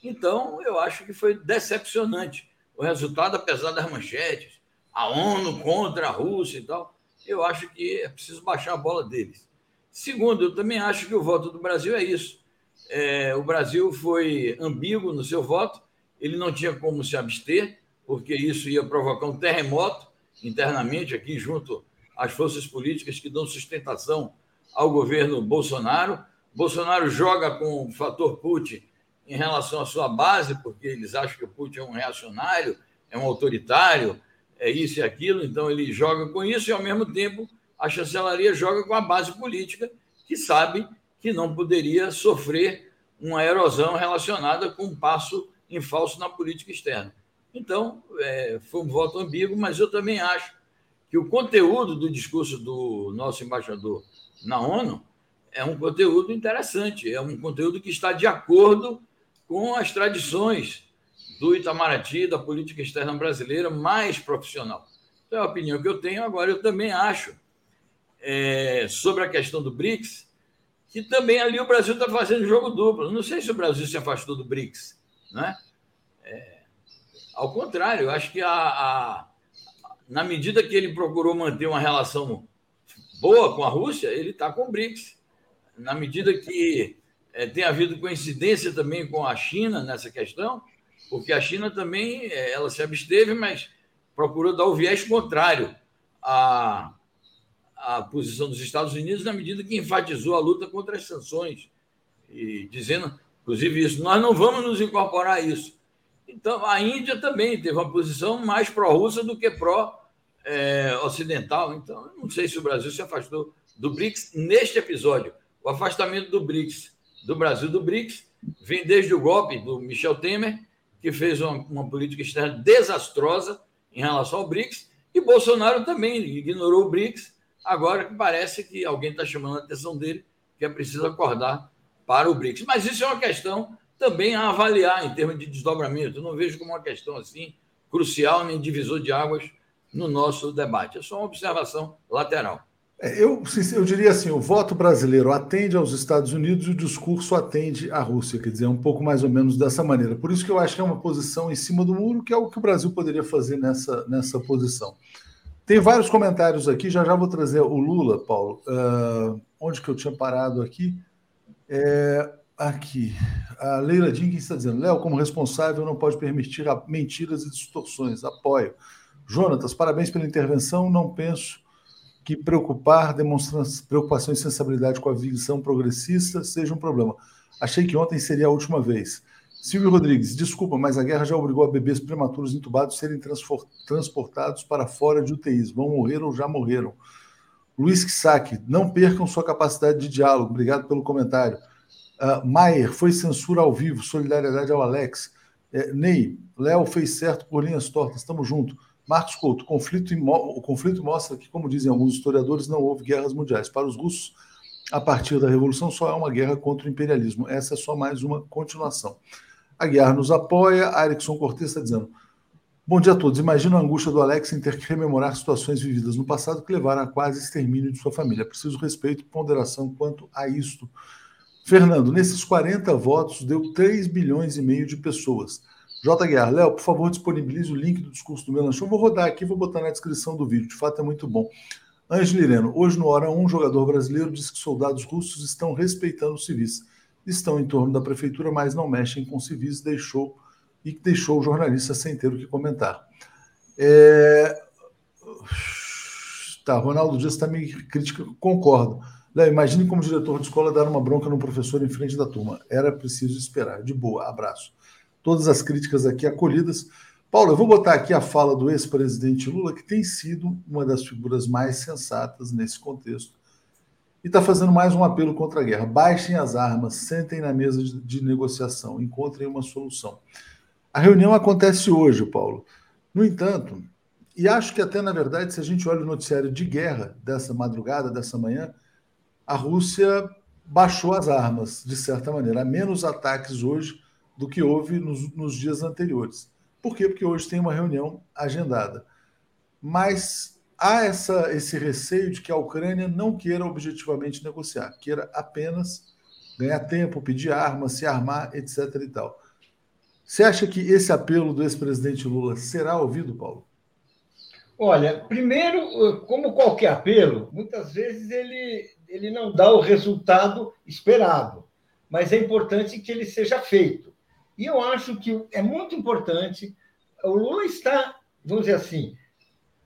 Então, eu acho que foi decepcionante o resultado, apesar das manchetes, a ONU contra a Rússia e tal. Eu acho que é preciso baixar a bola deles. Segundo, eu também acho que o voto do Brasil é isso. É, o Brasil foi ambíguo no seu voto, ele não tinha como se abster, porque isso ia provocar um terremoto internamente aqui, junto às forças políticas que dão sustentação ao governo Bolsonaro. Bolsonaro joga com o fator Putin em relação à sua base, porque eles acham que o Putin é um reacionário, é um autoritário, é isso e aquilo, então ele joga com isso e, ao mesmo tempo, a chancelaria joga com a base política, que sabe que não poderia sofrer uma erosão relacionada com um passo em falso na política externa. Então, é, foi um voto ambíguo, mas eu também acho que o conteúdo do discurso do nosso embaixador na ONU é um conteúdo interessante, é um conteúdo que está de acordo com as tradições do Itamaraty, da política externa brasileira, mais profissional. Então, é a opinião que eu tenho. Agora, eu também acho, é, sobre a questão do BRICS, que também ali o Brasil está fazendo jogo duplo. Não sei se o Brasil se afastou do BRICS. Né? É, ao contrário, eu acho que a, a, na medida que ele procurou manter uma relação boa com a Rússia, ele está com o BRICS. Na medida que é, tem havido coincidência também com a China nessa questão, porque a China também é, ela se absteve, mas procurou dar o viés contrário à, à posição dos Estados Unidos na medida que enfatizou a luta contra as sanções e dizendo, inclusive isso, nós não vamos nos incorporar a isso. Então, a Índia também teve uma posição mais pró-russa do que pró-ocidental. É, então, eu não sei se o Brasil se afastou do BRICS neste episódio. O afastamento do BRICS do Brasil do BRICS vem desde o golpe do Michel Temer, que fez uma, uma política externa desastrosa em relação ao BRICS, e Bolsonaro também ignorou o BRICS, agora que parece que alguém está chamando a atenção dele, que é preciso acordar para o BRICS. Mas isso é uma questão também a avaliar em termos de desdobramento. Eu não vejo como uma questão assim crucial nem divisor de águas no nosso debate. É só uma observação lateral.
É, eu, eu diria assim: o voto brasileiro atende aos Estados Unidos e o discurso atende à Rússia, quer dizer, é um pouco mais ou menos dessa maneira. Por isso que eu acho que é uma posição em cima do muro, que é o que o Brasil poderia fazer nessa, nessa posição. Tem vários comentários aqui, já já vou trazer o Lula, Paulo. Uh, onde que eu tinha parado aqui? É, aqui. A Leila Jenkins está dizendo: Léo, como responsável, não pode permitir mentiras e distorções. Apoio. Jonatas, parabéns pela intervenção. Não penso que preocupar, demonstrando preocupação e sensibilidade com a visão progressista seja um problema. Achei que ontem seria a última vez. Silvio Rodrigues, desculpa, mas a guerra já obrigou a bebês prematuros entubados a serem transportados para fora de UTIs. Vão morrer ou já morreram. Luiz Kisaki, não percam sua capacidade de diálogo. Obrigado pelo comentário. Uh, Maier, foi censura ao vivo. Solidariedade ao Alex. É, Ney, Léo fez certo por linhas tortas. Estamos juntos. Marcos Couto, conflito, o conflito mostra que, como dizem alguns historiadores, não houve guerras mundiais. Para os russos, a partir da Revolução, só é uma guerra contra o imperialismo. Essa é só mais uma continuação. A guerra nos apoia. Erickson Cortes está dizendo: Bom dia a todos. Imagina a angústia do Alex em ter que rememorar situações vividas no passado que levaram a quase extermínio de sua família. Preciso respeito e ponderação quanto a isto. Fernando, nesses 40 votos, deu 3 bilhões e meio de pessoas. J. Guiar, Léo, por favor, disponibilize o link do discurso do Melanchon. Vou rodar aqui, vou botar na descrição do vídeo. De fato, é muito bom. Ângelo Ireno, hoje no Hora 1, um jogador brasileiro disse que soldados russos estão respeitando os civis. Estão em torno da prefeitura, mas não mexem com civis, deixou e deixou o jornalista sem ter o que comentar. É... Tá, Ronaldo Dias está me crítica, concordo. Léo, imagine como diretor de escola dar uma bronca no professor em frente da turma. Era preciso esperar. De boa, abraço. Todas as críticas aqui acolhidas. Paulo, eu vou botar aqui a fala do ex-presidente Lula, que tem sido uma das figuras mais sensatas nesse contexto. E está fazendo mais um apelo contra a guerra. Baixem as armas, sentem na mesa de, negociação, encontrem uma solução. A reunião acontece hoje, Paulo. No entanto, e acho que até na verdade, se a gente olha o noticiário de guerra dessa madrugada, dessa manhã, a Rússia baixou as armas, de certa maneira. Há menos ataques hoje do que houve nos, nos dias anteriores. Por quê? Porque hoje tem uma reunião agendada. Mas há essa, esse receio de que a Ucrânia não queira objetivamente negociar, queira apenas ganhar tempo, pedir armas, se armar, etc. e tal. Você acha que esse apelo do ex-presidente Lula será ouvido, Paulo?
Olha, primeiro, como qualquer apelo, muitas vezes ele, ele não dá o resultado esperado, mas é importante que ele seja feito. E eu acho que é muito importante. O Lula está, vamos dizer assim,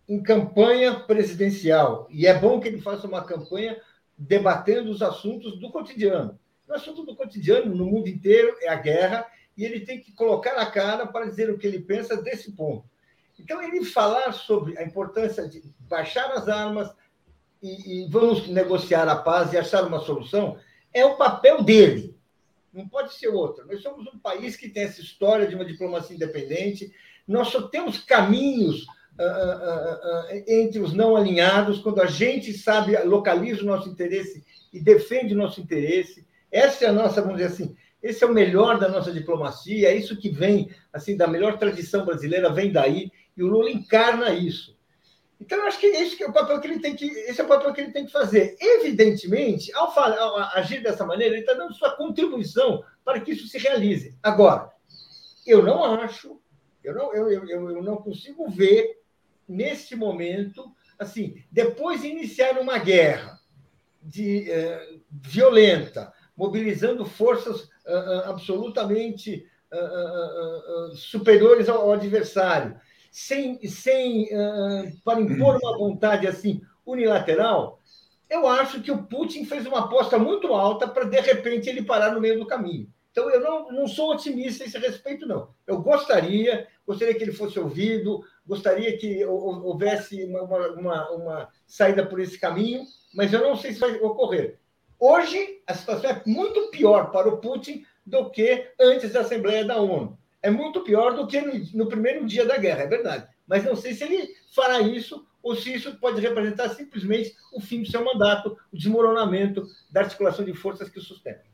em campanha presidencial, e é bom que ele faça uma campanha debatendo os assuntos do cotidiano. O assunto do cotidiano no mundo inteiro é a guerra, e ele tem que colocar a cara para dizer o que ele pensa desse ponto. Então, ele falar sobre a importância de baixar as armas e, e, vamos negociar a paz e achar uma solução, é o papel dele. Não pode ser outro. Nós somos um país que tem essa história de uma diplomacia independente. Nós só temos caminhos uh, uh, uh, entre os não alinhados quando a gente sabe, localiza o nosso interesse e defende o nosso interesse. Essa é a nossa, vamos dizer assim, esse é o melhor da nossa diplomacia, é isso que vem, assim, da melhor tradição brasileira, vem daí e o Lula encarna isso. Então, eu acho que esse é o papel que ele tem que, esse é o papel que ele tem que fazer. Evidentemente, ao, falar, ao agir dessa maneira, ele está dando sua contribuição para que isso se realize. Agora, eu não acho, eu não, eu, eu, eu não consigo ver neste momento, assim, depois de iniciar uma guerra de, eh, violenta, mobilizando forças uh, absolutamente uh, superiores ao, ao adversário, sem, sem uh, para impor uma vontade assim unilateral, eu acho que o Putin fez uma aposta muito alta para de repente ele parar no meio do caminho. Então eu não, não sou otimista a esse respeito não. Eu gostaria, gostaria que ele fosse ouvido, gostaria que houvesse uma, uma, uma saída por esse caminho, mas eu não sei se vai ocorrer. Hoje a situação é muito pior para o Putin do que antes da Assembleia da ONU é muito pior do que no, primeiro dia da guerra, é verdade. Mas não sei se ele fará isso ou se isso pode representar simplesmente o fim do seu mandato, o desmoronamento da articulação de forças que o sustentam.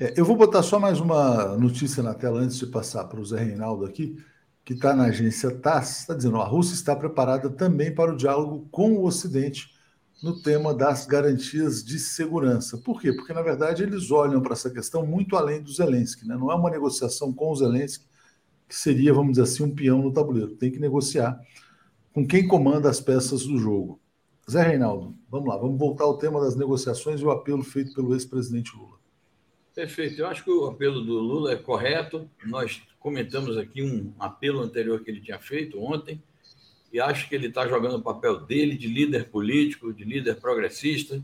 É, eu vou botar só mais uma notícia na tela antes de passar para o Zé Reinaldo aqui, que está na agência TASS, está dizendo a Rússia está preparada também para o diálogo com o Ocidente no tema das garantias de segurança. Por quê? Porque, na verdade, eles olham para essa questão muito além do Zelensky. Né? Não é uma negociação com o Zelensky que seria, vamos dizer assim, um peão no tabuleiro. Tem que negociar com quem comanda as peças do jogo. Zé Reinaldo, vamos lá, vamos voltar ao tema das negociações e o apelo feito pelo ex-presidente Lula.
Perfeito, eu acho que o apelo do Lula é correto. Nós comentamos aqui um apelo anterior que ele tinha feito ontem, e acho que ele está jogando o papel dele de líder político, de líder progressista,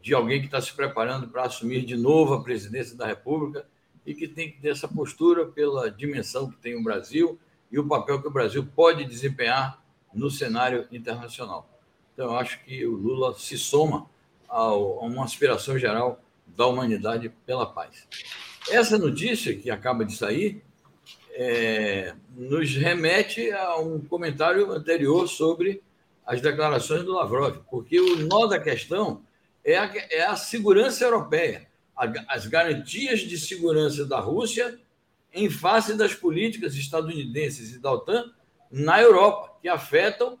de alguém que está se preparando para assumir de novo a presidência da República e que tem que ter essa postura pela dimensão que tem o Brasil e o papel que o Brasil pode desempenhar no cenário internacional. Então, eu acho que o Lula se soma a uma aspiração geral da humanidade pela paz. Essa notícia que acaba de sair é, nos remete a um comentário anterior sobre as declarações do Lavrov, porque o nó da questão é a, é a segurança europeia, a, as garantias de segurança da Rússia em face das políticas estadunidenses e da OTAN na Europa, que afetam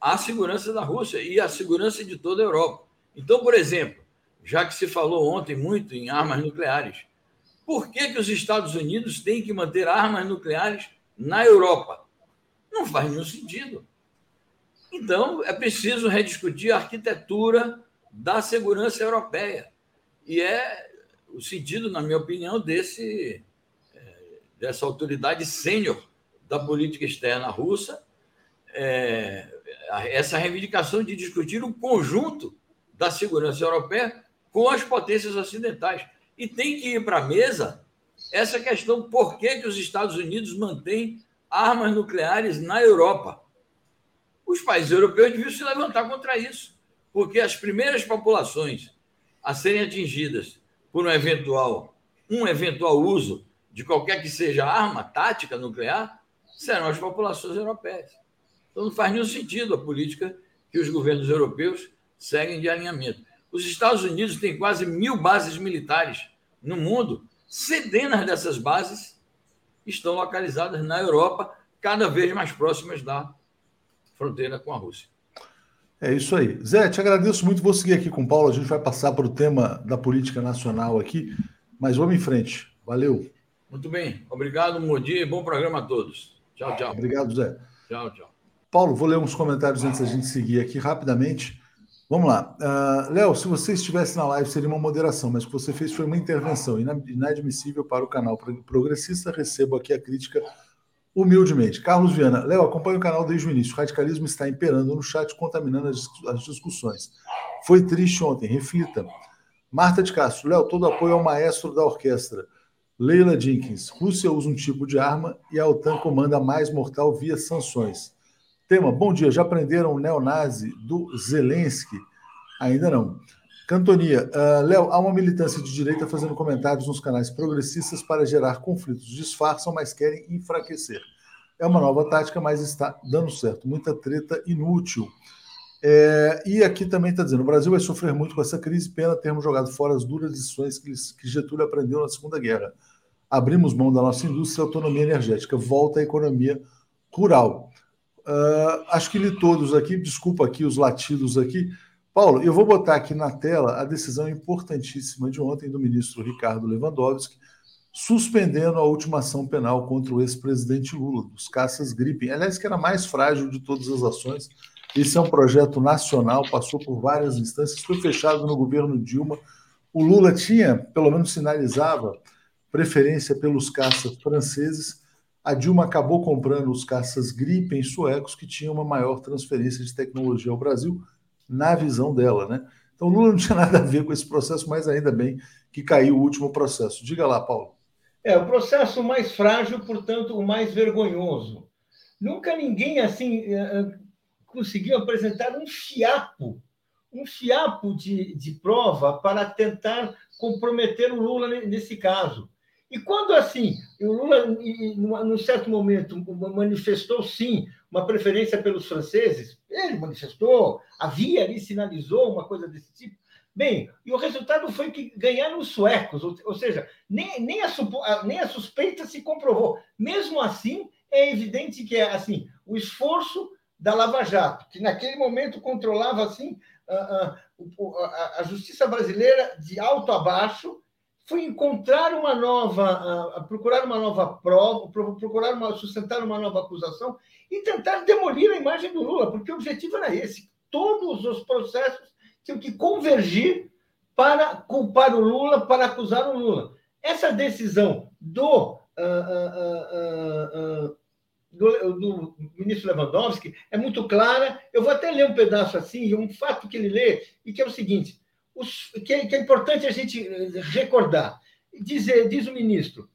a segurança da Rússia e a segurança de toda a Europa. Então, por exemplo, já que se falou ontem muito em armas nucleares, por que, que os Estados Unidos têm que manter armas nucleares na Europa? Não faz nenhum sentido. Então, é preciso rediscutir a arquitetura da segurança europeia. E é o sentido, na minha opinião, desse, é, dessa autoridade sênior da política externa russa, é, essa reivindicação de discutir o conjunto da segurança europeia com as potências ocidentais. E tem que ir para a mesa essa questão por que, que os Estados Unidos mantêm armas nucleares na Europa. Os países europeus deviam se levantar contra isso, porque as primeiras populações a serem atingidas por um eventual, um eventual uso de qualquer que seja arma tática nuclear serão as populações europeias. Então não faz nenhum sentido a política que os governos europeus seguem de alinhamento. Os Estados Unidos têm quase mil bases militares no mundo, centenas dessas bases estão localizadas na Europa, cada vez mais próximas da fronteira com a Rússia.
É isso aí. Zé, te agradeço muito. Vou seguir aqui com o Paulo. A gente vai passar para o tema da política nacional aqui, mas vamos em frente. Valeu.
Muito bem. Obrigado, bom dia e bom programa a todos. Tchau, tchau.
Obrigado, Zé.
Tchau, tchau.
Paulo, vou ler uns comentários antes da gente seguir aqui rapidamente. Vamos lá. Uh, Léo, se você estivesse na live, seria uma moderação, mas o que você fez foi uma intervenção inadmissível para o canal progressista. Recebo aqui a crítica humildemente. Carlos Viana, Léo, acompanha o canal desde o início. O radicalismo está imperando no chat, contaminando as, as discussões. Foi triste ontem, reflita. Marta de Castro, Léo, todo apoio ao maestro da orquestra. Leila Jenkins, Rússia usa um tipo de arma e a OTAN comanda mais mortal via sanções. Tema, bom dia, já aprenderam o neonazi do Zelensky? Ainda não. Cantonia, uh, Léo, há uma militância de direita fazendo comentários nos canais progressistas para gerar conflitos. Disfarçam, mas querem enfraquecer. É uma nova tática, mas está dando certo. Muita treta inútil. É, e aqui também está dizendo: o Brasil vai sofrer muito com essa crise, pena termos jogado fora as duras lições que, que Getúlio aprendeu na Segunda Guerra. Abrimos mão da nossa indústria e autonomia energética, volta à economia rural. Uh, acho que li todos aqui, desculpa aqui os latidos aqui. Paulo, eu vou botar aqui na tela a decisão importantíssima de ontem do ministro Ricardo Lewandowski, suspendendo a última ação penal contra o ex-presidente Lula, dos caças Gripen. Aliás, que era a mais frágil de todas as ações. Esse é um projeto nacional, passou por várias instâncias, foi fechado no governo Dilma. O Lula tinha, pelo menos sinalizava, preferência pelos caças franceses a Dilma acabou comprando os caças Gripen suecos que tinham uma maior transferência de tecnologia ao Brasil, na visão dela, né? Então Lula não tinha nada a ver com esse processo, mas ainda bem que caiu o último processo. Diga lá, Paulo.
É, o processo mais frágil, portanto, o mais vergonhoso. Nunca ninguém assim eh, eh, conseguiu apresentar um fiapo, um fiapo de, de prova para tentar comprometer o Lula nesse caso. E quando assim, o Lula, num certo momento, manifestou sim uma preferência pelos franceses, ele manifestou, havia ali, sinalizou uma coisa desse tipo. Bem, e o resultado foi que ganharam os suecos, ou, seja, nem, nem, a, nem a suspeita se comprovou. Mesmo assim, é evidente que é assim, o esforço da Lava Jato, que naquele momento controlava assim a, a, a justiça brasileira de alto a baixo, foi encontrar uma nova, procurar uma nova prova, procurar uma, sustentar uma nova acusação e tentar demolir a imagem do Lula, porque o objetivo era esse. Todos os processos tinham que convergir para culpar o Lula, para acusar o Lula. Essa decisão do, uh, uh, uh, do, do, ministro Lewandowski é muito clara. Eu vou até ler um pedaço assim, um fato que ele lê, e que é o seguinte: os, que, é, que, é, importante a gente recordar. Dizer, diz o ministro,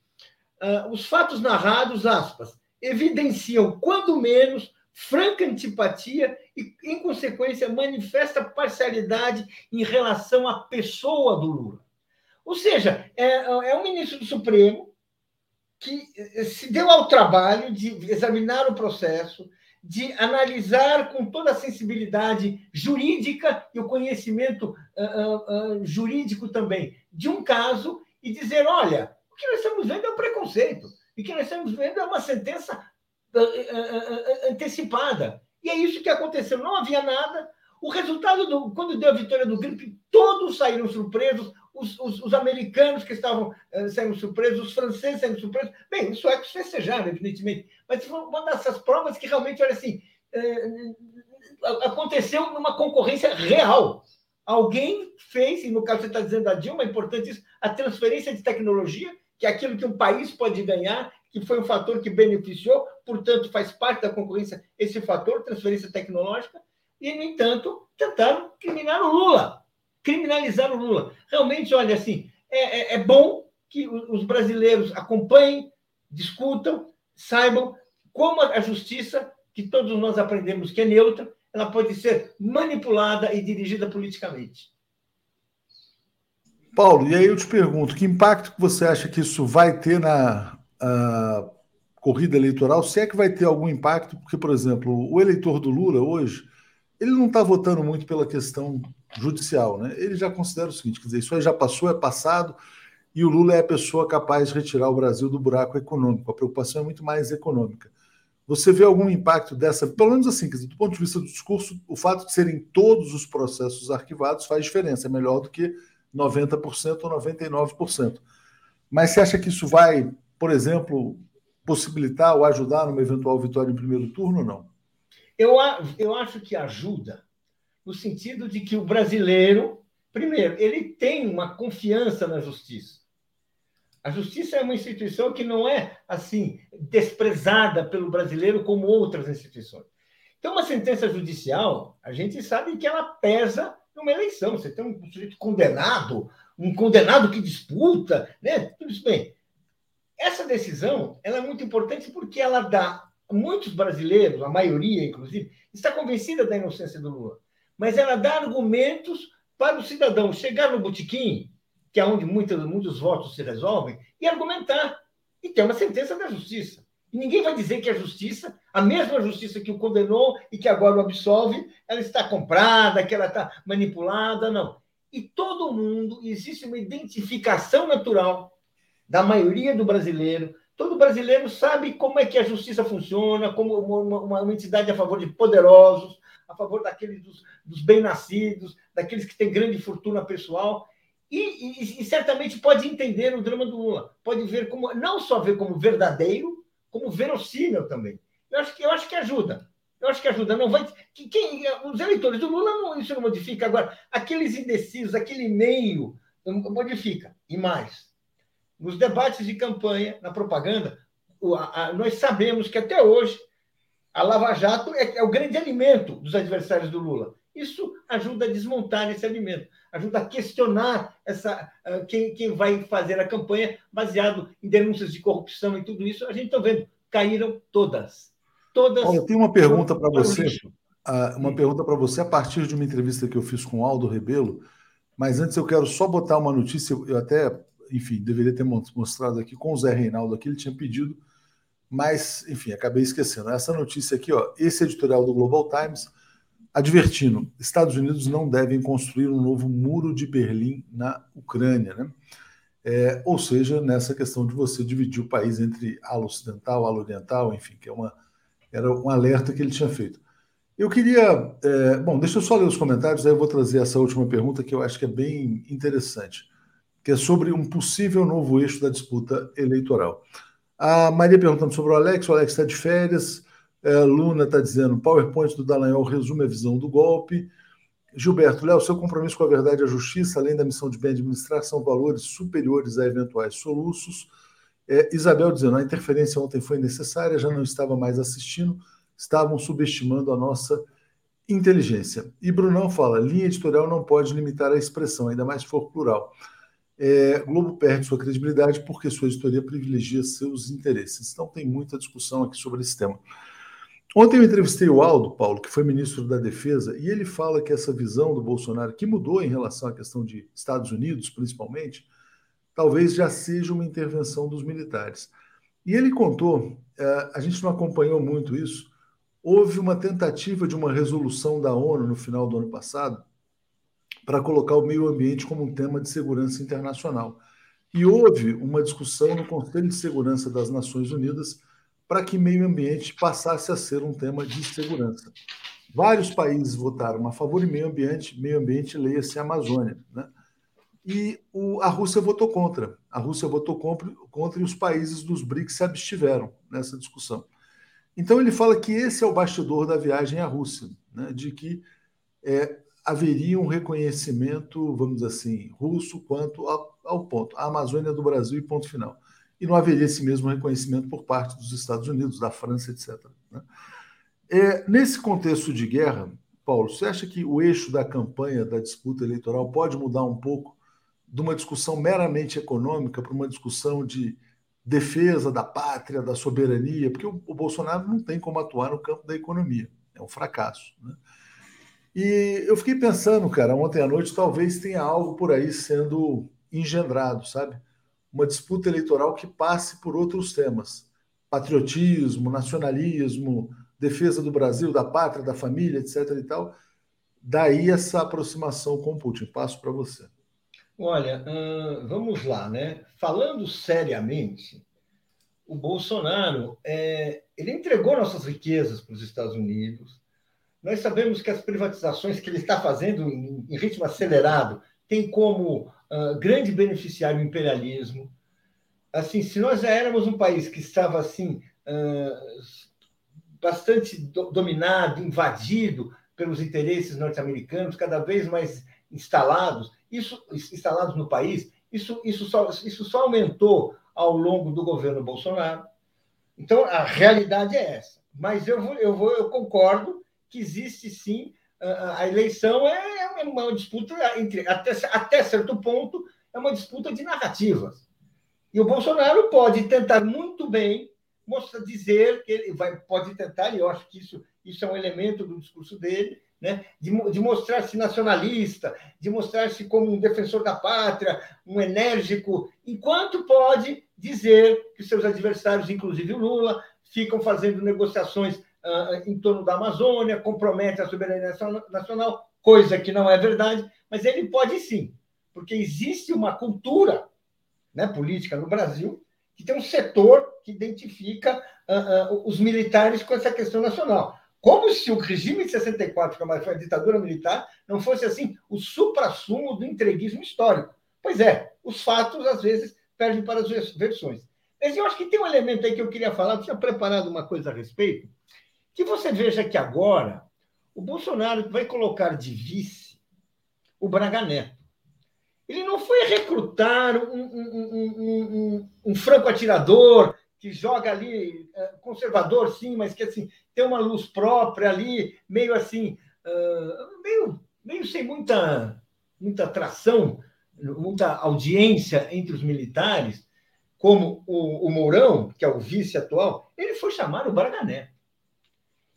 uh, os fatos narrados, aspas, evidenciam, quando menos, franca antipatia e, em consequência, manifesta parcialidade em relação à pessoa do Lula. Ou seja, é, é um ministro do Supremo que se deu ao trabalho de examinar o processo, de analisar com toda a sensibilidade jurídica e o conhecimento uh, uh, jurídico também de um caso e dizer: olha, o que nós estamos vendo é um preconceito, e o que nós estamos vendo é uma sentença uh, antecipada. E é isso que aconteceu. Não havia nada. O resultado, do, quando deu a vitória do gripe, todos saíram surpresos, os, os, os, americanos que estavam uh, saindo surpresos, os franceses saindo surpresos. Bem, os suecos festejaram, evidentemente, mas foi uma dessas provas que realmente, olha assim, uh, aconteceu numa concorrência real. Alguém fez, e no caso você está dizendo a Dilma, é importante isso, a transferência de tecnologia, que é aquilo que um país pode ganhar, que foi um fator que beneficiou, portanto, faz parte da concorrência esse fator, transferência tecnológica, e, no entanto, tentaram criminar o Lula. Criminalizar o Lula. Realmente, olha, assim, é, é, é bom que os brasileiros acompanhem, discutam, saibam como a justiça, que todos nós aprendemos que é neutra, ela pode ser manipulada e dirigida politicamente.
Paulo, e aí eu te pergunto, que impacto você acha que isso vai ter na corrida eleitoral? Se é que vai ter algum impacto, porque, por exemplo, o eleitor do Lula hoje, ele não está votando muito pela questão judicial, né? Ele já considera o seguinte, quer dizer, isso aí já passou, é passado, e o Lula é a pessoa capaz de retirar o Brasil do buraco econômico. A preocupação é muito mais econômica. Você vê algum impacto dessa, pelo menos assim, dizer, do ponto de vista do discurso, o fato de serem todos os processos arquivados faz diferença, é melhor do que 90% ou 99%. Mas você acha que isso vai, por exemplo, possibilitar ou ajudar numa eventual vitória em primeiro turno ou não?
Eu, eu acho que ajuda, no sentido de que o brasileiro, primeiro, ele tem uma confiança na justiça. A justiça é uma instituição que não é assim desprezada pelo brasileiro como outras instituições. Então, uma sentença judicial, a gente sabe que ela pesa numa eleição. Você tem um sujeito condenado, um condenado que disputa, né? Tudo isso bem. Essa decisão ela é muito importante porque ela dá muitos brasileiros, a maioria inclusive, está convencida da inocência do Lula, mas ela dá argumentos para o cidadão chegar no botequim, que é onde muitos, muitos votos se resolvem, e argumentar e ter uma sentença da justiça. E ninguém vai dizer que a justiça, a mesma justiça que o condenou e que agora o absolve, ela está comprada, que ela está manipulada, não. E todo mundo, existe uma identificação natural da maioria do brasileiro. Todo brasileiro sabe como é que a justiça funciona, como uma, uma, uma entidade a favor de poderosos, a favor daqueles dos, dos bem-nascidos, daqueles que têm grande fortuna pessoal. E, e, e, certamente pode entender o drama do Lula, pode ver como não só ver como verdadeiro, como verossímil também. Eu acho que, eu acho que ajuda. Eu acho que ajuda. Não vai. Que, quem, os eleitores do Lula não, isso não modifica. Agora, aqueles indecisos, aquele meio, modifica. E mais. Nos debates de campanha, na propaganda, nós sabemos que até hoje a Lava Jato é, é o grande alimento dos adversários do Lula. Isso ajuda a desmontar esse alimento, ajuda a questionar essa, uh, quem, quem vai fazer a campanha baseado em denúncias de corrupção e tudo isso. A gente está vendo, caíram todas. Todas.
Olha, eu tenho uma pergunta para você. Uh, uma pergunta para você a partir de uma entrevista que eu fiz com o Aldo Rebelo. Mas antes eu quero só botar uma notícia. Eu até, enfim, deveria ter mostrado aqui com o Zé Reinaldo aqui. Ele tinha pedido, mas, enfim, acabei esquecendo. Essa notícia aqui, ó, esse editorial do Global Times advertindo: Estados Unidos não devem construir um novo muro de Berlim na Ucrânia, né? É, ou seja, nessa questão de você dividir o país entre ala ocidental, ala oriental, enfim, que é uma, era um alerta que ele tinha feito. Eu queria. É, bom, deixa eu só ler os comentários, aí eu vou trazer essa última pergunta que eu acho que é bem interessante, que é sobre um possível novo eixo da disputa eleitoral. A Maria perguntando sobre o Alex, o Alex está de férias. É, Luna está dizendo: PowerPoint do Dallagnol resume a visão do golpe. Gilberto, Léo, seu compromisso com a verdade e a justiça, além da missão de bem administrar, são valores superiores a eventuais soluços. É, Isabel dizendo: a interferência ontem foi necessária, já não estava mais assistindo, estavam subestimando a nossa inteligência. E Brunão fala: linha editorial não pode limitar a expressão, ainda mais se for plural. É, Globo perde sua credibilidade porque sua editoria privilegia seus interesses. Então tem muita discussão aqui sobre esse tema. Ontem eu entrevistei o Aldo, Paulo, que foi ministro da Defesa, e ele fala que essa visão do Bolsonaro, que mudou em relação à questão de Estados Unidos, principalmente, talvez já seja uma intervenção dos militares. E ele contou, é, a gente não acompanhou muito isso, houve uma tentativa de uma resolução da ONU no final do ano passado para colocar o meio ambiente como um tema de segurança internacional. E houve uma discussão no Conselho de Segurança das Nações Unidas para que meio ambiente passasse a ser um tema de segurança. Vários países votaram a favor de meio ambiente, meio ambiente leia-se Amazônia. Né? E o, a Rússia votou contra. A Rússia votou contra, contra e os países dos BRICS se abstiveram nessa discussão. Então ele fala que esse é o bastidor da viagem à Rússia, né? de que é, haveria um reconhecimento, vamos dizer assim, russo quanto ao, ao ponto. A Amazônia do Brasil e ponto final e não haveria esse mesmo reconhecimento por parte dos Estados Unidos, da França, etc. Né? É, nesse contexto de guerra, Paulo, você acha que o eixo da campanha, da disputa eleitoral, pode mudar um pouco de uma discussão meramente econômica para uma discussão de defesa da pátria, da soberania? Porque o, o Bolsonaro não tem como atuar no campo da economia, é um fracasso. Né? E eu fiquei pensando, cara, ontem à noite talvez tenha algo por aí sendo engendrado, sabe? Uma disputa eleitoral que passe por outros temas: patriotismo, nacionalismo, defesa do Brasil, da pátria, da família, etc. e tal. Daí essa aproximação com o Putin. Passo para você.
Olha, hum, vamos lá, né? Falando seriamente, o Bolsonaro é, ele entregou nossas riquezas para os Estados Unidos, nós sabemos que as privatizações que ele está fazendo em, em ritmo acelerado têm como uh, grande beneficiário o imperialismo. Assim, se nós já éramos um país que estava assim uh, bastante do, dominado, invadido pelos interesses norte-americanos, cada vez mais instalados, isso instalados no país, isso, isso, só, isso só aumentou ao longo do governo Bolsonaro. Então, a realidade é essa. Mas eu, vou, eu, vou, eu concordo que existe sim. A eleição é, é uma disputa entre até, até certo ponto é uma disputa de narrativas. E o Bolsonaro pode tentar muito bem mostrar dizer que ele vai pode tentar e eu acho que isso isso é um elemento do discurso dele né de, de mostrar-se nacionalista de mostrar-se como um defensor da pátria um enérgico enquanto pode dizer que seus adversários inclusive o Lula ficam fazendo negociações uh, em torno da Amazônia, compromete a soberania nacional, coisa que não é verdade, mas ele pode sim, porque existe uma cultura né, política no Brasil que tem um setor que identifica uh, uh, os militares com essa questão nacional. Como se o regime de 64, que foi a ditadura militar, não fosse assim o supra-sumo do entreguismo histórico. Pois é, os fatos às vezes perdem para as versões. Mas eu acho que tem um elemento aí que eu queria falar, eu tinha preparado uma coisa a respeito, que você veja que agora o Bolsonaro vai colocar de vice o Braga Neto. Ele não foi recrutar um, um, um, um franco atirador que joga ali, é, conservador, sim, mas que assim tem uma luz própria ali, meio assim, meio, meio sem muita, muita atração, muita audiência entre os militares, como o, o Mourão, que é o vice atual, ele foi chamar o Braga Neto.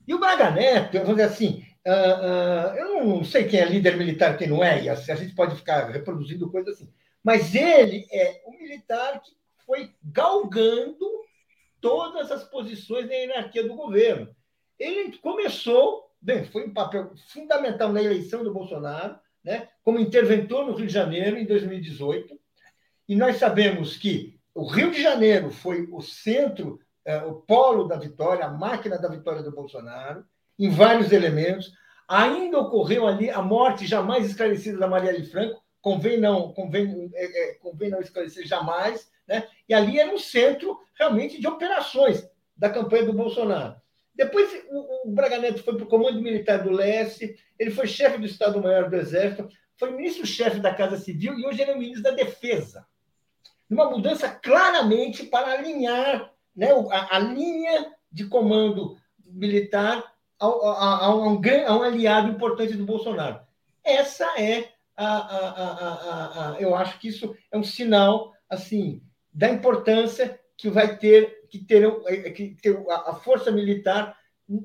E o Braga Neto, eu vou dizer assim, uh, uh, eu não sei quem é líder militar, quem não é, e a, a gente pode ficar reproduzindo coisas assim, mas ele é o militar que foi galgando todas as posições na hierarquia do governo. Ele começou, bem, foi um papel fundamental na eleição do Bolsonaro, né, como interventor no Rio de Janeiro em 2018, e nós sabemos que o Rio de Janeiro foi o centro o polo da vitória, a máquina da vitória do Bolsonaro, em vários elementos. Ainda ocorreu ali a morte jamais esclarecida da Marielle Franco, convém não, convém, é, é, convém não esclarecer jamais, né? e ali era um centro realmente de operações da campanha do Bolsonaro. Depois o, o Braga Neto foi para o Comando Militar do Leste, ele foi chefe do Estado-Maior do Exército, foi ministro-chefe da Casa Civil e hoje ele é ministro da Defesa. Uma mudança claramente para alinhar né, a, a linha de comando militar a, a, a, um, a, um, aliado importante do Bolsonaro. Essa é a, eu acho que isso é um sinal assim da importância que vai ter que ter, é, que ter a, força militar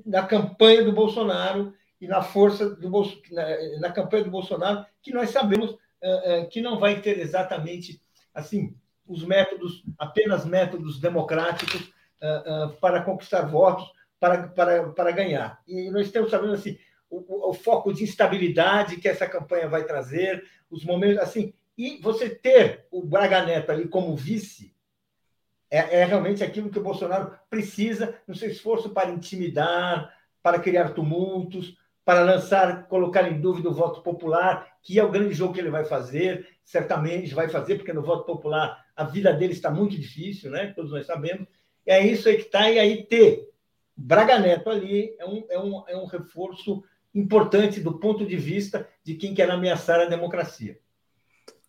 na campanha do Bolsonaro e na força do na, na campanha do Bolsonaro que nós sabemos uh, uh, que não vai ter exatamente assim os métodos, apenas métodos democráticos uh, uh, para conquistar votos, para, para, para ganhar. E nós estamos sabendo assim, o, o, foco de instabilidade que essa campanha vai trazer, os momentos assim, e você ter o Braga Neto ali como vice é, é realmente aquilo que o Bolsonaro precisa no seu esforço para intimidar, para criar tumultos, para lançar, colocar em dúvida o voto popular, que é o grande jogo que ele vai fazer, certamente vai fazer, porque no voto popular a vida dele está muito difícil, né? Todos nós sabemos. É isso aí que está, e aí ter Braga Neto ali é um, é, um, é um reforço importante do ponto de vista de quem quer ameaçar a democracia.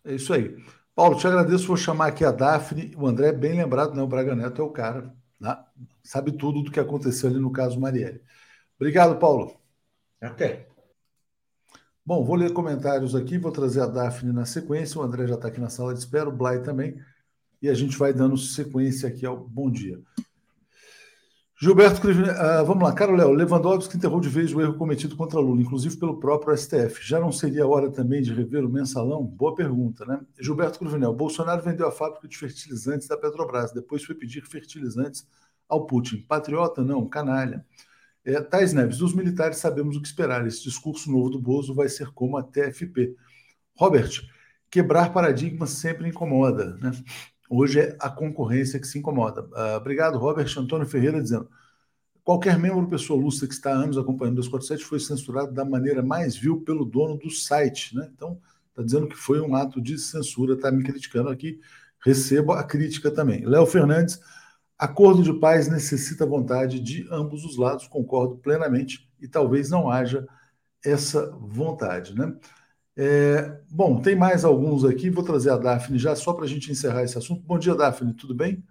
É isso aí. Paulo, te agradeço, vou chamar aqui a Daphne. O André é bem lembrado, né? O Braga Neto é o cara, né? sabe tudo do que aconteceu ali no caso Marielle. Obrigado, Paulo.
Até.
Bom, vou ler comentários aqui, vou trazer a Daphne na sequência. O André já está aqui na sala de espera, o Blay também. E a gente vai dando sequência aqui ao bom dia. Gilberto uh, vamos lá, Caro Léo, Lewandowski enterrou de vez o erro cometido contra Lula, inclusive pelo próprio STF. Já não seria hora também de rever o mensalão? Boa pergunta, né? Gilberto Cruvinel, Bolsonaro vendeu a fábrica de fertilizantes da Petrobras, depois foi pedir fertilizantes ao Putin. Patriota? Não, canalha. É, Tais Neves, dos militares sabemos o que esperar. Esse discurso novo do Bozo vai ser como a TFP. Robert, quebrar paradigmas sempre incomoda, né? Hoje é a concorrência que se incomoda. Uh, obrigado, Robert Antônio Ferreira, dizendo: qualquer membro pessoa lúcida que está há anos acompanhando o 247 foi censurado da maneira mais vil pelo dono do site. Né? Então, está dizendo que foi um ato de censura, está me criticando aqui. Recebo a crítica também. Léo Fernandes, acordo de paz necessita vontade de ambos os lados, concordo plenamente, e talvez não haja essa vontade. Né? É, bom, tem mais alguns aqui, vou trazer a Daphne já só para a gente encerrar esse assunto. Bom dia, Daphne, tudo bem?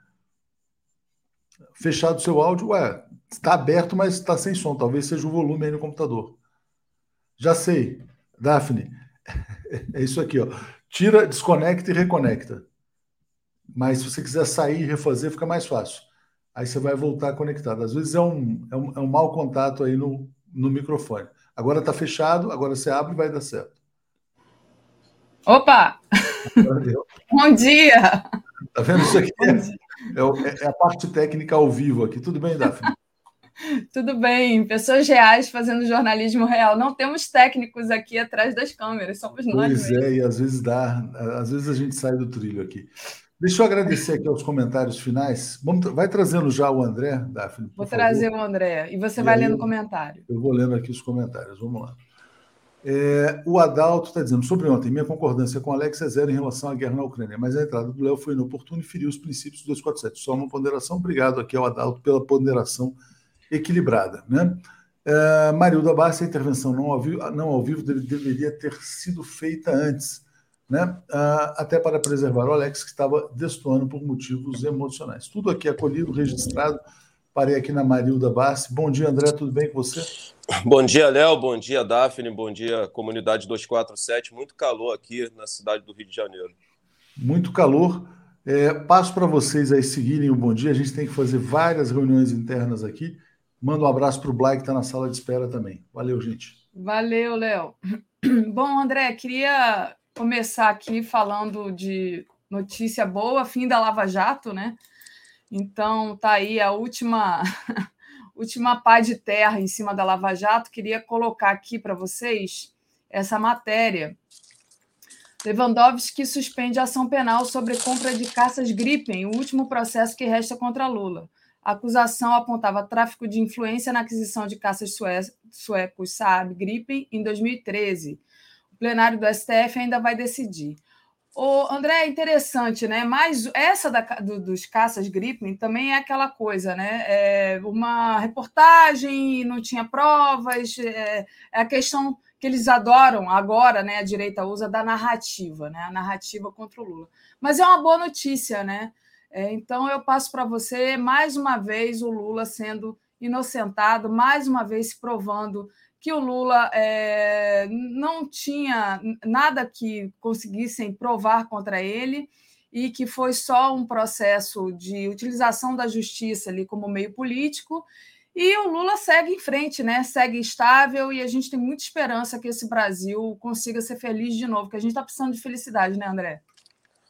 Fechado o seu áudio, ué, está aberto, mas está sem som, talvez seja o volume aí no computador. Já sei, Daphne, é isso aqui, ó. Tira, desconecta e reconecta. Mas se você quiser sair e refazer, fica mais fácil. Aí você vai voltar conectado. Às vezes é um, é um, é um mau contato aí no, no microfone. Agora está fechado, agora você abre e vai dar certo.
Opa! Bom dia!
Tá vendo isso aqui? É, é, é, a parte técnica ao vivo aqui. Tudo bem, Daphne?
Tudo bem, pessoas reais fazendo jornalismo real. Não temos técnicos aqui atrás das câmeras, somos nós.
Pois mesmo. é, e às vezes dá, às vezes a gente sai do trilho aqui. Deixa eu agradecer aqui aos comentários finais. Vamos, vai trazendo já o André, Daphne.
Vou trazer favor. o André. E você e vai lendo o comentário.
Eu vou lendo aqui os comentários. Vamos lá. É, o Adalto está dizendo, sobre ontem, minha concordância com Alex é zero em relação à guerra na Ucrânia, mas a entrada do Léo foi inoportuna e feriu os princípios do 247. Só uma ponderação. Obrigado aqui ao Adalto pela ponderação equilibrada. Né? É, Marilda Bassi, a intervenção não ao vivo, não ao vivo deveria ter sido feita antes, né? Ah, até para preservar o Alex, que estava destoando por motivos emocionais. Tudo aqui acolhido, registrado. Parei aqui na Marilda Bassi. Bom dia, André, tudo bem com você?
Bom dia, Léo. Bom dia, Daphne. Bom dia, comunidade 247. Muito calor aqui na cidade do Rio de Janeiro.
Muito calor. É, passo para vocês aí seguirem o bom dia. A gente tem que fazer várias reuniões internas aqui. Manda um abraço para o Blay, que está na sala de espera também. Valeu, gente.
Valeu, Léo. Bom, André, queria começar aqui falando de notícia boa, fim da Lava Jato, né? Então, tá aí a última última pá de terra em cima da Lava Jato, queria colocar aqui para vocês essa matéria. Lewandowski suspende ação penal sobre compra de caças Gripen, o último processo que resta contra Lula. A acusação apontava tráfico de influência na aquisição de caças suecos Saab Gripen em 2013. O plenário do STF ainda vai decidir. André, é interessante, né? Mas essa da, do, dos caças Gripen também é aquela coisa, né? É uma reportagem, não tinha provas, é, é, a questão que eles adoram agora, né? A direita usa da narrativa, né? A narrativa contra o Lula. Mas é uma boa notícia, né? É, então eu passo para você mais uma vez o Lula sendo inocentado, mais uma vez se provando que o Lula é, não tinha nada que conseguissem provar contra ele e que foi só um processo de utilização da justiça ali como meio político. E o Lula segue em frente, né? Segue estável e a gente tem muita esperança que esse Brasil consiga ser feliz de novo, porque a gente está precisando de felicidade, né, André?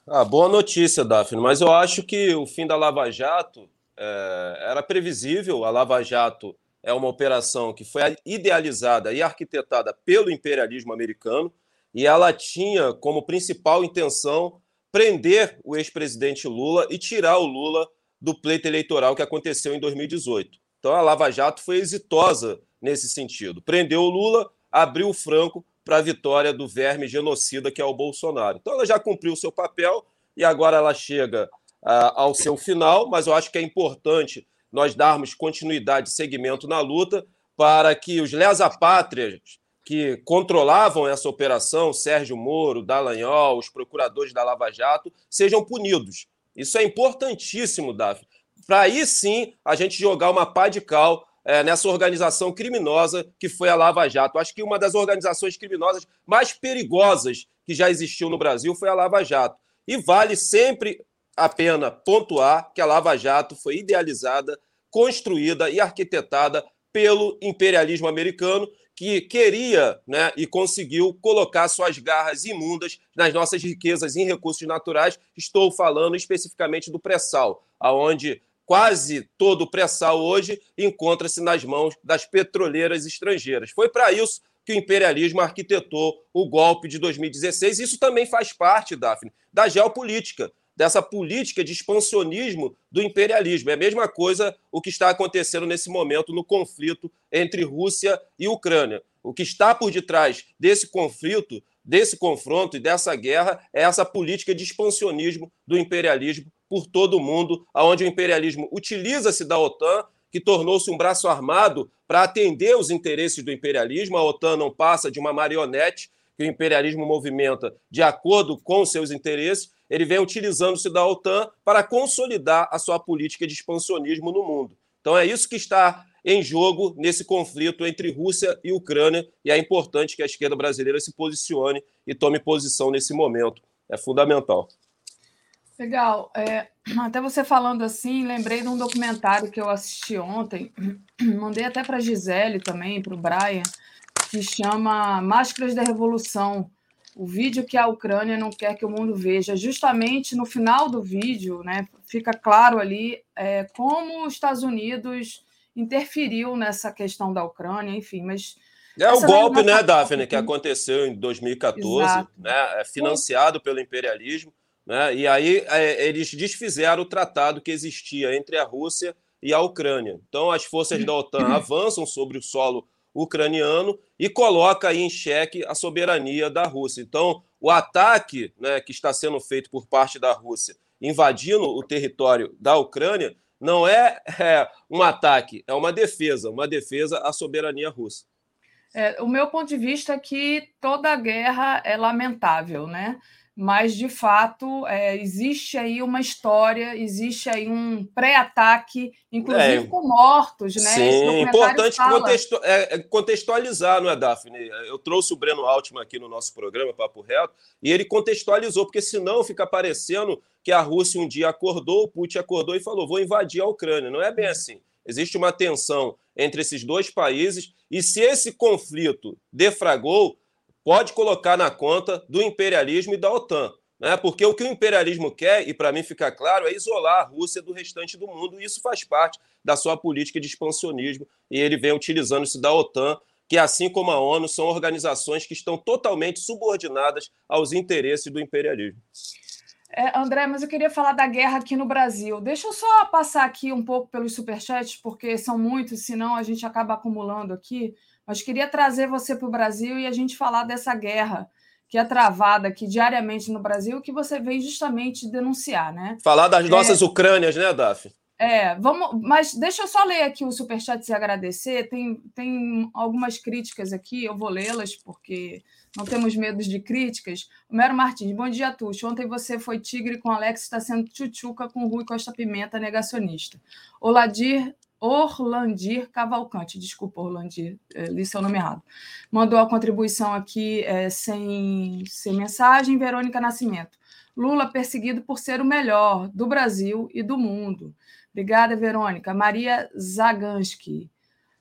Ah, boa notícia, Daphne. Mas eu acho que o fim da Lava Jato é, era previsível. A Lava Jato é uma operação que foi idealizada e arquitetada pelo imperialismo americano e ela tinha como principal intenção prender o ex-presidente Lula e tirar o Lula do pleito eleitoral que aconteceu em 2018. Então a Lava Jato foi exitosa nesse sentido. Prendeu o Lula, abriu o franco para a vitória do verme genocida que é o Bolsonaro. Então ela já cumpriu o seu papel e agora ela chega uh, ao seu final, mas eu acho que é importante nós darmos continuidade e segmento na luta para que os lesa-pátrias que controlavam essa operação, Sérgio Moro, Dallagnol, os procuradores da Lava Jato, sejam punidos. Isso é importantíssimo, Davi. Para aí sim a gente jogar uma pá de cal é, nessa organização criminosa que foi a Lava Jato. Acho que uma das organizações criminosas mais perigosas que já existiu no Brasil foi a Lava Jato. E vale sempre a pena pontuar que a Lava Jato foi idealizada, construída e arquitetada pelo imperialismo americano, que queria né, e conseguiu colocar suas garras imundas nas nossas riquezas em recursos naturais. Estou falando especificamente do pré-sal, aonde quase todo o pré-sal hoje encontra-se nas mãos das petroleiras estrangeiras. Foi para isso que o imperialismo arquitetou o golpe de 2016. Isso também faz parte, Daphne, da geopolítica dessa política de expansionismo do imperialismo. É a mesma coisa o que está acontecendo nesse momento no conflito entre Rússia e Ucrânia. O que está por detrás desse conflito, desse confronto e dessa guerra é essa política de expansionismo do imperialismo por todo o mundo, onde o imperialismo utiliza-se da OTAN, que tornou-se um braço armado para atender os interesses do imperialismo. A OTAN não passa de uma marionete que o imperialismo movimenta de acordo com seus interesses ele vem utilizando-se da OTAN para consolidar a sua política de expansionismo no mundo. Então é isso que está em jogo nesse conflito entre Rússia e Ucrânia, e é importante que a esquerda brasileira se posicione e tome posição nesse momento. É fundamental.
Legal. É, até você falando assim, lembrei de um documentário que eu assisti ontem, mandei até para a Gisele também, para o Brian, que chama Máscaras da Revolução o vídeo que a Ucrânia não quer que o mundo veja. Justamente no final do vídeo, né, fica claro ali é, como os Estados Unidos interferiu nessa questão da Ucrânia, enfim, mas.
É o golpe, né, Daphne, que aconteceu em 2014, Exato. né, é financiado pelo imperialismo, né, e aí é, eles desfizeram o tratado que existia entre a Rússia e a Ucrânia. Então, as forças da OTAN avançam sobre o solo ucraniano e coloca aí em xeque a soberania da Rússia. Então, o ataque né, que está sendo feito por parte da Rússia, invadindo o território da Ucrânia, não é, é um ataque, é uma defesa, uma defesa à soberania russa.
É, o meu ponto de vista é que toda guerra é lamentável, né? Mas de fato é, existe aí uma história, existe aí um pré-ataque, inclusive é, com mortos, né?
Sim, importante é, é, contextualizar, não é, Daphne? Eu trouxe o Breno Altman aqui no nosso programa, Papo Reto, e ele contextualizou, porque senão fica parecendo que a Rússia um dia acordou, o Putin acordou e falou: vou invadir a Ucrânia. Não é bem assim. Existe uma tensão entre esses dois países, e se esse conflito defragou, pode colocar na conta do imperialismo e da OTAN. Né? Porque o que o imperialismo quer, e para mim fica claro, é isolar a Rússia do restante do mundo, e isso faz parte da sua política de expansionismo, e ele vem utilizando-se da OTAN, que, assim como a ONU, são organizações que estão totalmente subordinadas aos interesses do imperialismo.
É, André, mas eu queria falar da guerra aqui no Brasil. Deixa eu só passar aqui um pouco pelos superchats, porque são muitos, senão a gente acaba acumulando aqui. Mas queria trazer você para o Brasil e a gente falar dessa guerra que é travada aqui diariamente no Brasil, que você veio justamente denunciar, né?
Falar das nossas é, Ucrânias, né, Daf?
É, vamos, mas deixa eu só ler aqui o superchat e agradecer. Tem, tem algumas críticas aqui, eu vou lê-las, porque não temos medo de críticas. Mero Martins, bom dia, Tuxo. Ontem você foi tigre com Alex, está sendo tchutchuca com Rui Costa Pimenta, negacionista. Oladir Orlandir Cavalcante, desculpa, Orlandir, é, li seu nome errado. Mandou a contribuição aqui é, sem, sem mensagem, Verônica Nascimento. Lula perseguido por ser o melhor do Brasil e do mundo. Obrigada, Verônica. Maria Zagansky.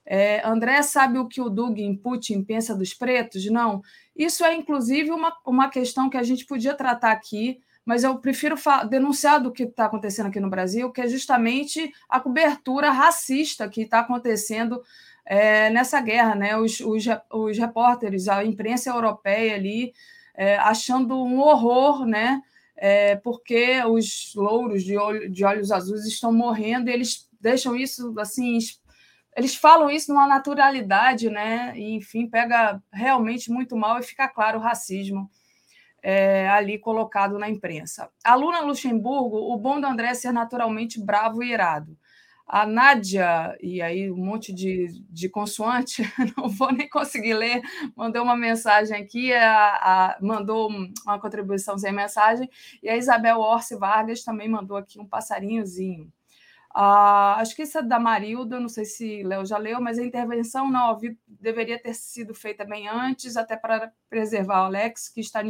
É, André sabe o que o Dugin Putin pensa dos pretos? Não. Isso é, inclusive, uma, uma questão que a gente podia tratar aqui mas eu prefiro denunciar do que está acontecendo aqui no Brasil, que é justamente a cobertura racista que está acontecendo é, nessa guerra, né? Os, os, os, repórteres, a imprensa europeia ali, é, achando um horror, né? É, porque os louros de, olho, de olhos azuis estão morrendo e eles deixam isso assim eles falam isso numa naturalidade, né? E, enfim, pega realmente muito mal e fica claro o racismo é, ali colocado na imprensa. A Luna Luxemburgo, o bom do André é ser naturalmente bravo e irado. A Nádia, e aí um monte de, de consoante, não vou nem conseguir ler, mandou uma mensagem aqui, a, a, mandou uma contribuição sem mensagem, e a Isabel Orsi Vargas também mandou aqui um passarinhozinho. Ah, acho que isso é da Marilda, não sei se Léo já leu, mas a intervenção não ouvi, deveria ter sido feita bem antes, até para preservar o Alex, que está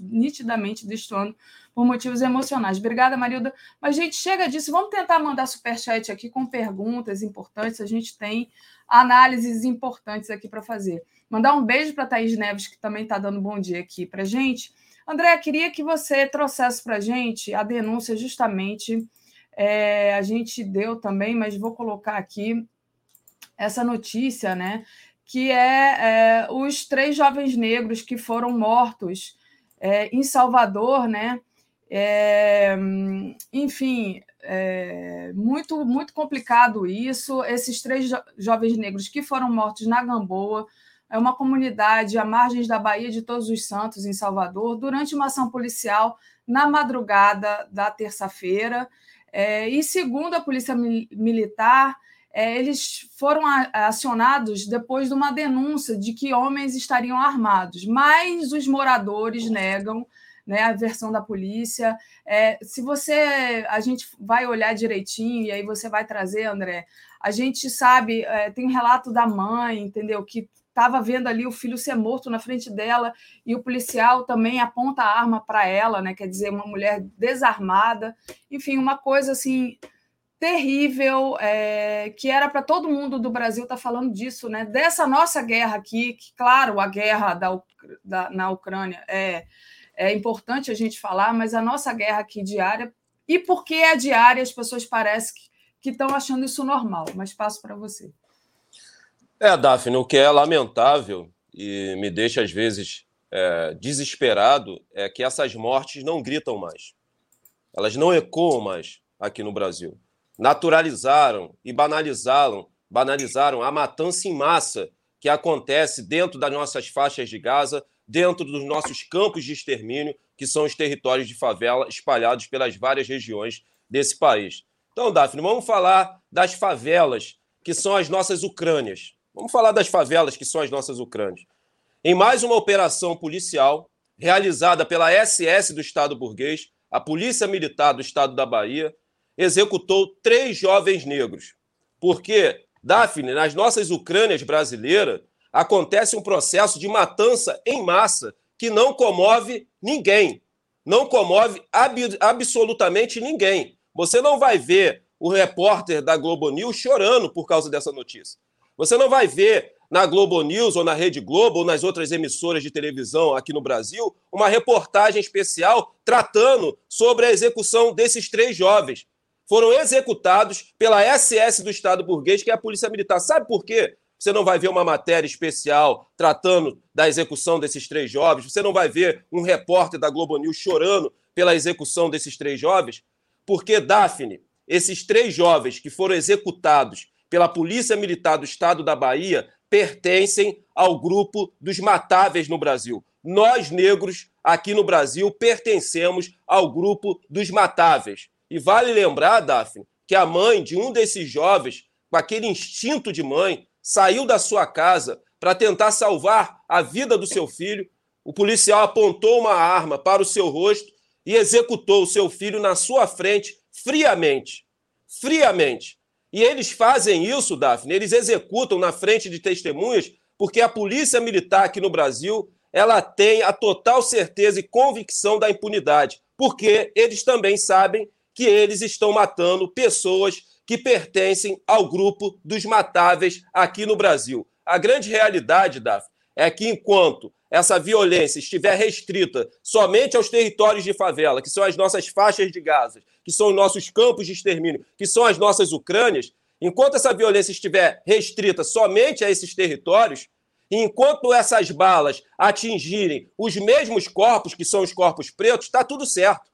nitidamente destoando por motivos emocionais. Obrigada, Marilda. Mas, gente, chega disso. Vamos tentar mandar superchat aqui com perguntas importantes. A gente tem análises importantes aqui para fazer. Mandar um beijo para a Thaís Neves, que também está dando bom dia aqui para gente. André, queria que você trouxesse para a gente a denúncia justamente é, a gente deu também, mas vou colocar aqui essa notícia, né? Que é, é os três jovens negros que foram mortos é, em Salvador, né? É, enfim, é, muito muito complicado isso. Esses três jo jovens negros que foram mortos na Gamboa, é uma comunidade à margens da Baía de Todos os Santos, em Salvador, durante uma ação policial na madrugada da terça-feira. É, e segundo a Polícia Militar, é, eles foram acionados depois de uma denúncia de que homens estariam armados, mas os moradores negam né, a versão da polícia. É, se você. A gente vai olhar direitinho, e aí você vai trazer, André. A gente sabe, é, tem relato da mãe, entendeu? Que estava vendo ali o filho ser morto na frente dela e o policial também aponta a arma para ela, né? Quer dizer, uma mulher desarmada, enfim, uma coisa assim terrível é, que era para todo mundo do Brasil estar tá falando disso, né? Dessa nossa guerra aqui, que claro, a guerra da, da, na Ucrânia é é importante a gente falar, mas a nossa guerra aqui diária e porque é diária as pessoas parecem que estão achando isso normal. Mas passo para você.
É, Daphne, o que é lamentável e me deixa, às vezes, é, desesperado é que essas mortes não gritam mais. Elas não ecoam mais aqui no Brasil. Naturalizaram e banalizaram, banalizaram a matança em massa que acontece dentro das nossas faixas de Gaza, dentro dos nossos campos de extermínio, que são os territórios de favela espalhados pelas várias regiões desse país. Então, Daphne, vamos falar das favelas, que são as nossas Ucrânias. Vamos falar das favelas que são as nossas Ucrânias. Em mais uma operação policial realizada pela SS do Estado burguês, a Polícia Militar do Estado da Bahia executou três jovens negros. Porque, Daphne, nas nossas Ucrânias brasileiras, acontece um processo de matança em massa que não comove ninguém. Não comove ab absolutamente ninguém. Você não vai ver o repórter da Globo News chorando por causa dessa notícia. Você não vai ver na Globo News ou na Rede Globo ou nas outras emissoras de televisão aqui no Brasil uma reportagem especial tratando sobre a execução desses três jovens. Foram executados pela SS do Estado burguês, que é a Polícia Militar. Sabe por quê? Você não vai ver uma matéria especial tratando da execução desses três jovens. Você não vai ver um repórter da Globo News chorando pela execução desses três jovens. Porque, Daphne, esses três jovens que foram executados pela Polícia Militar do Estado da Bahia pertencem ao grupo dos matáveis no Brasil. Nós, negros, aqui no Brasil, pertencemos ao grupo dos matáveis. E vale lembrar, Daphne, que a mãe de um desses jovens, com aquele instinto de mãe, saiu da sua casa para tentar salvar a vida do seu filho. O policial apontou uma arma para o seu rosto e executou o seu filho na sua frente, friamente. Friamente. E eles fazem isso, Daphne, eles executam na frente de testemunhas, porque a polícia militar aqui no Brasil ela tem a total certeza e convicção da impunidade, porque eles também sabem que eles estão matando pessoas que pertencem ao grupo dos matáveis aqui no Brasil. A grande realidade, Daphne, é que enquanto essa violência estiver restrita somente aos territórios de favela, que são as nossas faixas de Gaza, que são os nossos campos de extermínio, que são as nossas Ucrânias, enquanto essa violência estiver restrita somente a esses territórios, enquanto essas balas atingirem os mesmos corpos, que são os corpos pretos, está tudo certo.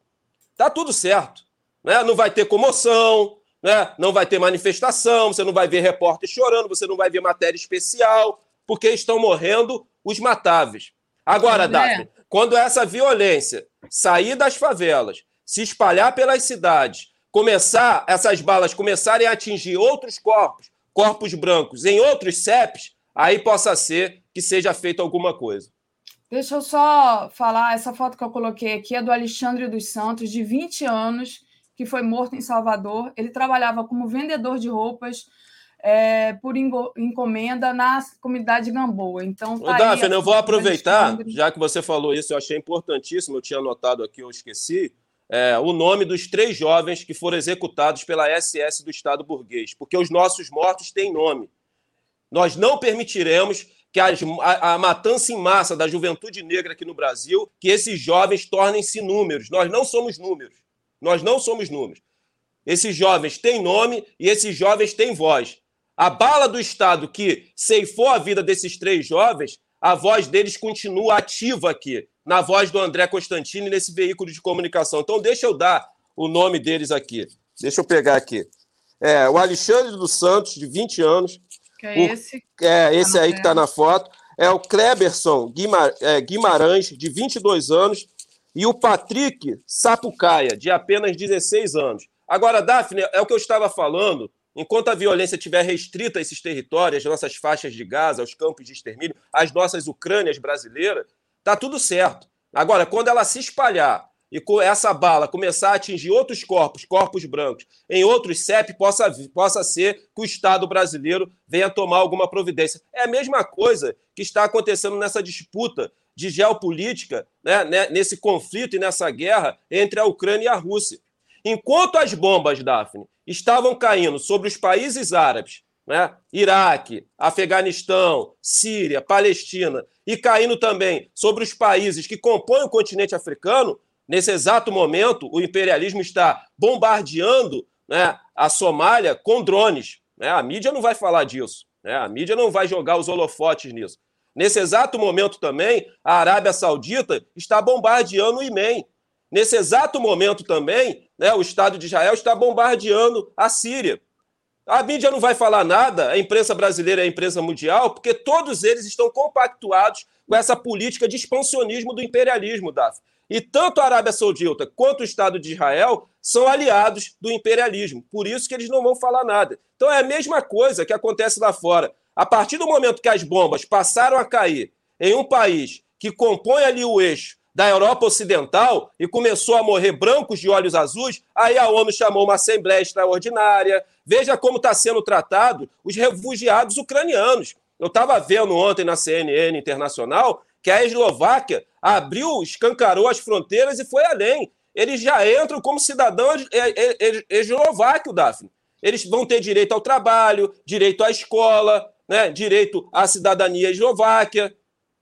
Está tudo certo. Né? Não vai ter comoção, né? não vai ter manifestação, você não vai ver repórter chorando, você não vai ver matéria especial, porque estão morrendo os matáveis. Agora, Daphne, quando essa violência sair das favelas, se espalhar pelas cidades, começar essas balas começarem a atingir outros corpos, corpos brancos, em outros CEPs, aí possa ser que seja feita alguma coisa.
Deixa eu só falar, essa foto que eu coloquei aqui é do Alexandre dos Santos, de 20 anos, que foi morto em Salvador. Ele trabalhava como vendedor de roupas é, por encomenda na comunidade de Gamboa. Então,
tá Daphne, eu vou aproveitar, já que você falou isso, eu achei importantíssimo, eu tinha anotado aqui, eu esqueci, é, o nome dos três jovens que foram executados pela SS do Estado burguês, porque os nossos mortos têm nome. Nós não permitiremos que as, a, a, matança em massa da juventude negra aqui no Brasil, que esses jovens tornem-se números. Nós não somos números. Nós não somos números. Esses jovens têm nome e esses jovens têm voz. A bala do Estado que ceifou a vida desses três jovens, a voz deles continua ativa aqui, na voz do André Constantini, nesse veículo de comunicação. Então, deixa eu dar o nome deles aqui. Deixa eu pegar aqui. É, o Alexandre dos Santos, de 20 anos.
Que é o, esse?
É, esse tá aí que está na foto. É o Kleberson é, Guimarães, de 22 anos. E o Patrick Sapucaia, de apenas 16 anos. Agora, Daphne, é o que eu estava falando Enquanto a violência estiver restrita a esses territórios, as nossas faixas de Gaza, os campos de extermínio, as nossas Ucrânias brasileiras, tá tudo certo. Agora, quando ela se espalhar e essa bala começar a atingir outros corpos, corpos brancos, em outros CEP, possa, possa ser que o Estado brasileiro venha tomar alguma providência. É a mesma coisa que está acontecendo nessa disputa de geopolítica, né, né nesse conflito e nessa guerra entre a Ucrânia e a Rússia. Enquanto as bombas, Daphne, estavam caindo sobre os países árabes, né? Iraque, Afeganistão, Síria, Palestina, e caindo também sobre os países que compõem o continente africano, nesse exato momento, o imperialismo está bombardeando né, a Somália com drones. Né? A mídia não vai falar disso. Né? A mídia não vai jogar os holofotes nisso. Nesse exato momento também, a Arábia Saudita está bombardeando o Iêmen. Nesse exato momento também, né, o Estado de Israel está bombardeando a Síria. A mídia não vai falar nada, a imprensa brasileira e a imprensa mundial, porque todos eles estão compactuados com essa política de expansionismo do imperialismo, Daf. E tanto a Arábia Saudita quanto o Estado de Israel são aliados do imperialismo. Por isso que eles não vão falar nada. Então é a mesma coisa que acontece lá fora. A partir do momento que as bombas passaram a cair em um país que compõe ali o eixo da Europa Ocidental e começou a morrer brancos de olhos azuis, aí a ONU chamou uma Assembleia Extraordinária. Veja como está sendo tratado os refugiados ucranianos. Eu estava vendo ontem na CNN Internacional que a Eslováquia abriu, escancarou as fronteiras e foi além. Eles já entram como cidadão eslováquio, Daphne. Eles vão ter direito ao trabalho, direito à escola, né, direito à cidadania eslováquia.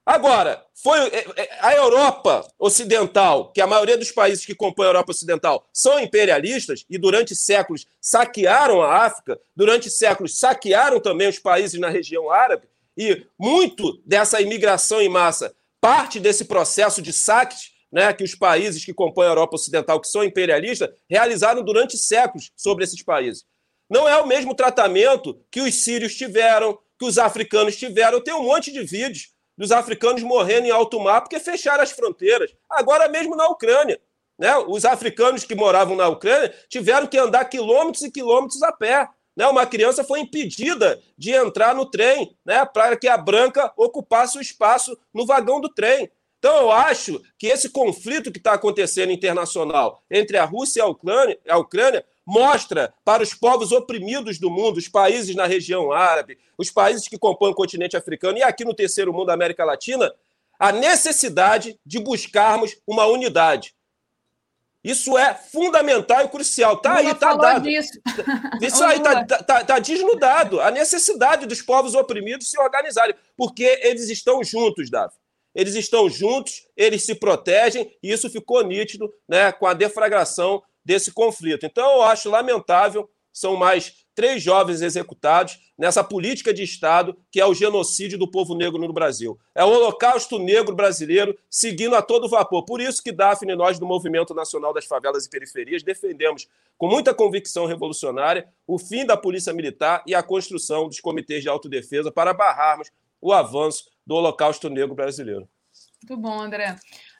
Agora, foi é, é, a Europa Ocidental, que a maioria dos países que compõem a Europa Ocidental são imperialistas e durante séculos saquearam a África, durante séculos saquearam também os países na região árabe, e muito dessa imigração em massa parte desse processo de saques né, que os países que compõem a Europa Ocidental, que são imperialistas, realizaram durante séculos sobre esses países. Não é o mesmo tratamento que os sírios tiveram, que os africanos tiveram. Tem um monte de vídeos dos africanos morrendo em alto mar porque fecharam as fronteiras. Agora mesmo na Ucrânia. Né? Os africanos que moravam na Ucrânia tiveram que andar quilômetros e quilômetros a pé. Né? Uma criança foi impedida de entrar no trem né? para que a branca ocupasse o espaço no vagão do trem. Então, eu acho que esse conflito que está acontecendo internacional entre a Rússia e a Ucrânia, a Ucrânia mostra para os povos oprimidos do mundo, os países na região árabe, os países que compõem o continente africano e aqui no terceiro mundo, América Latina, a necessidade de buscarmos uma unidade. Isso é fundamental e crucial. Está aí, está dado. Disso. Isso aí está tá, tá desnudado. A necessidade dos povos oprimidos se organizarem, porque eles estão juntos, Davi. Eles estão juntos, eles se protegem, e isso ficou nítido né, com a deflagração desse conflito. Então, eu acho lamentável, são mais três jovens executados nessa política de Estado que é o genocídio do povo negro no Brasil. É o holocausto negro brasileiro seguindo a todo vapor. Por isso que Daphne, nós do Movimento Nacional das Favelas e Periferias, defendemos com muita convicção revolucionária o fim da polícia militar e a construção dos comitês de autodefesa para barrarmos o avanço do holocausto negro brasileiro.
Muito bom, André.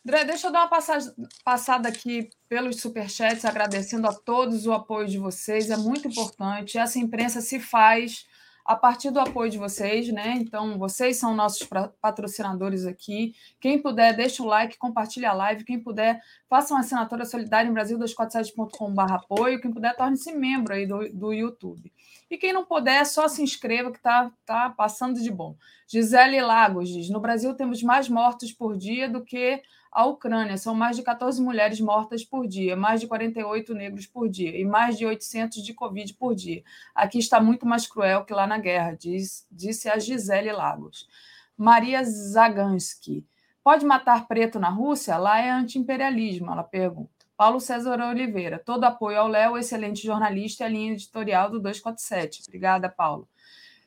André, deixa eu dar uma passagem, passada aqui pelos superchats, agradecendo a todos o apoio de vocês, é muito importante. Essa imprensa se faz a partir do apoio de vocês, né? Então, vocês são nossos patrocinadores aqui. Quem puder, deixa o like, compartilha a live. Quem puder, faça uma assinatura solidária em Brasil247.com.br apoio. Quem puder, torne-se membro aí do, do YouTube. E quem não puder, só se inscreva, que está tá passando de bom. Gisele Lagos diz: no Brasil temos mais mortos por dia do que a Ucrânia. São mais de 14 mulheres mortas por dia, mais de 48 negros por dia e mais de 800 de Covid por dia. Aqui está muito mais cruel que lá na guerra, diz, disse a Gisele Lagos. Maria Zagansky. Pode matar preto na Rússia? Lá é anti-imperialismo, ela pergunta. Paulo César Oliveira. Todo apoio ao Léo, excelente jornalista e a linha editorial do 247. Obrigada, Paulo.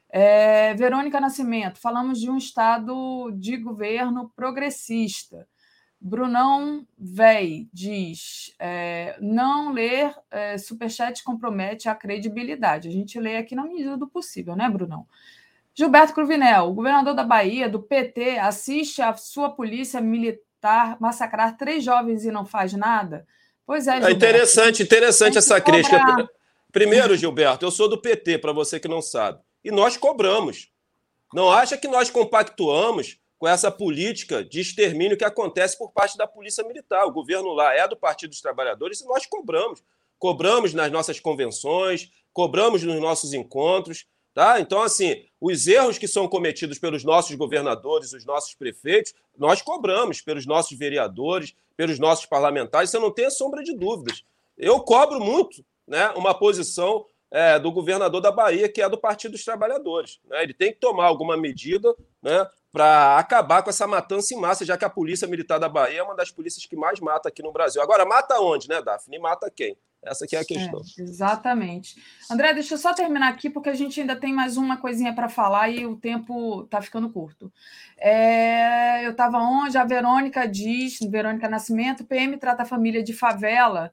É, Verônica Nascimento, falamos de um Estado de governo progressista. Brunão Vei diz: é, não ler é, superchat compromete a credibilidade. A gente lê aqui na medida do possível, né, Brunão? Gilberto Cruvinel, o governador da Bahia, do PT, assiste a sua polícia militar massacrar três jovens e não faz nada?
Pois é, é Gilberto. É interessante, interessante essa crítica. Primeiro, Gilberto, eu sou do PT, para você que não sabe. E nós cobramos. Não acha que nós compactuamos com essa política de extermínio que acontece por parte da Polícia Militar. O governo lá é do Partido dos Trabalhadores e nós cobramos. Cobramos nas nossas convenções, cobramos nos nossos encontros. Tá? Então, assim, os erros que são cometidos pelos nossos governadores, os nossos prefeitos, nós cobramos pelos nossos vereadores, pelos nossos parlamentares, você não tem sombra de dúvidas. Eu cobro muito né, uma posição é, do governador da Bahia, que é do Partido dos Trabalhadores. Né? Ele tem que tomar alguma medida né, para acabar com essa matança em massa, já que a Polícia Militar da Bahia é uma das polícias que mais mata aqui no Brasil. Agora, mata onde, né, Daphne? Mata quem? Essa aqui é a questão.
É, exatamente. André, deixa eu só terminar aqui, porque a gente ainda tem mais uma coisinha para falar e o tempo está ficando curto. É, eu estava onde? A Verônica diz, Verônica Nascimento, PM trata a família de favela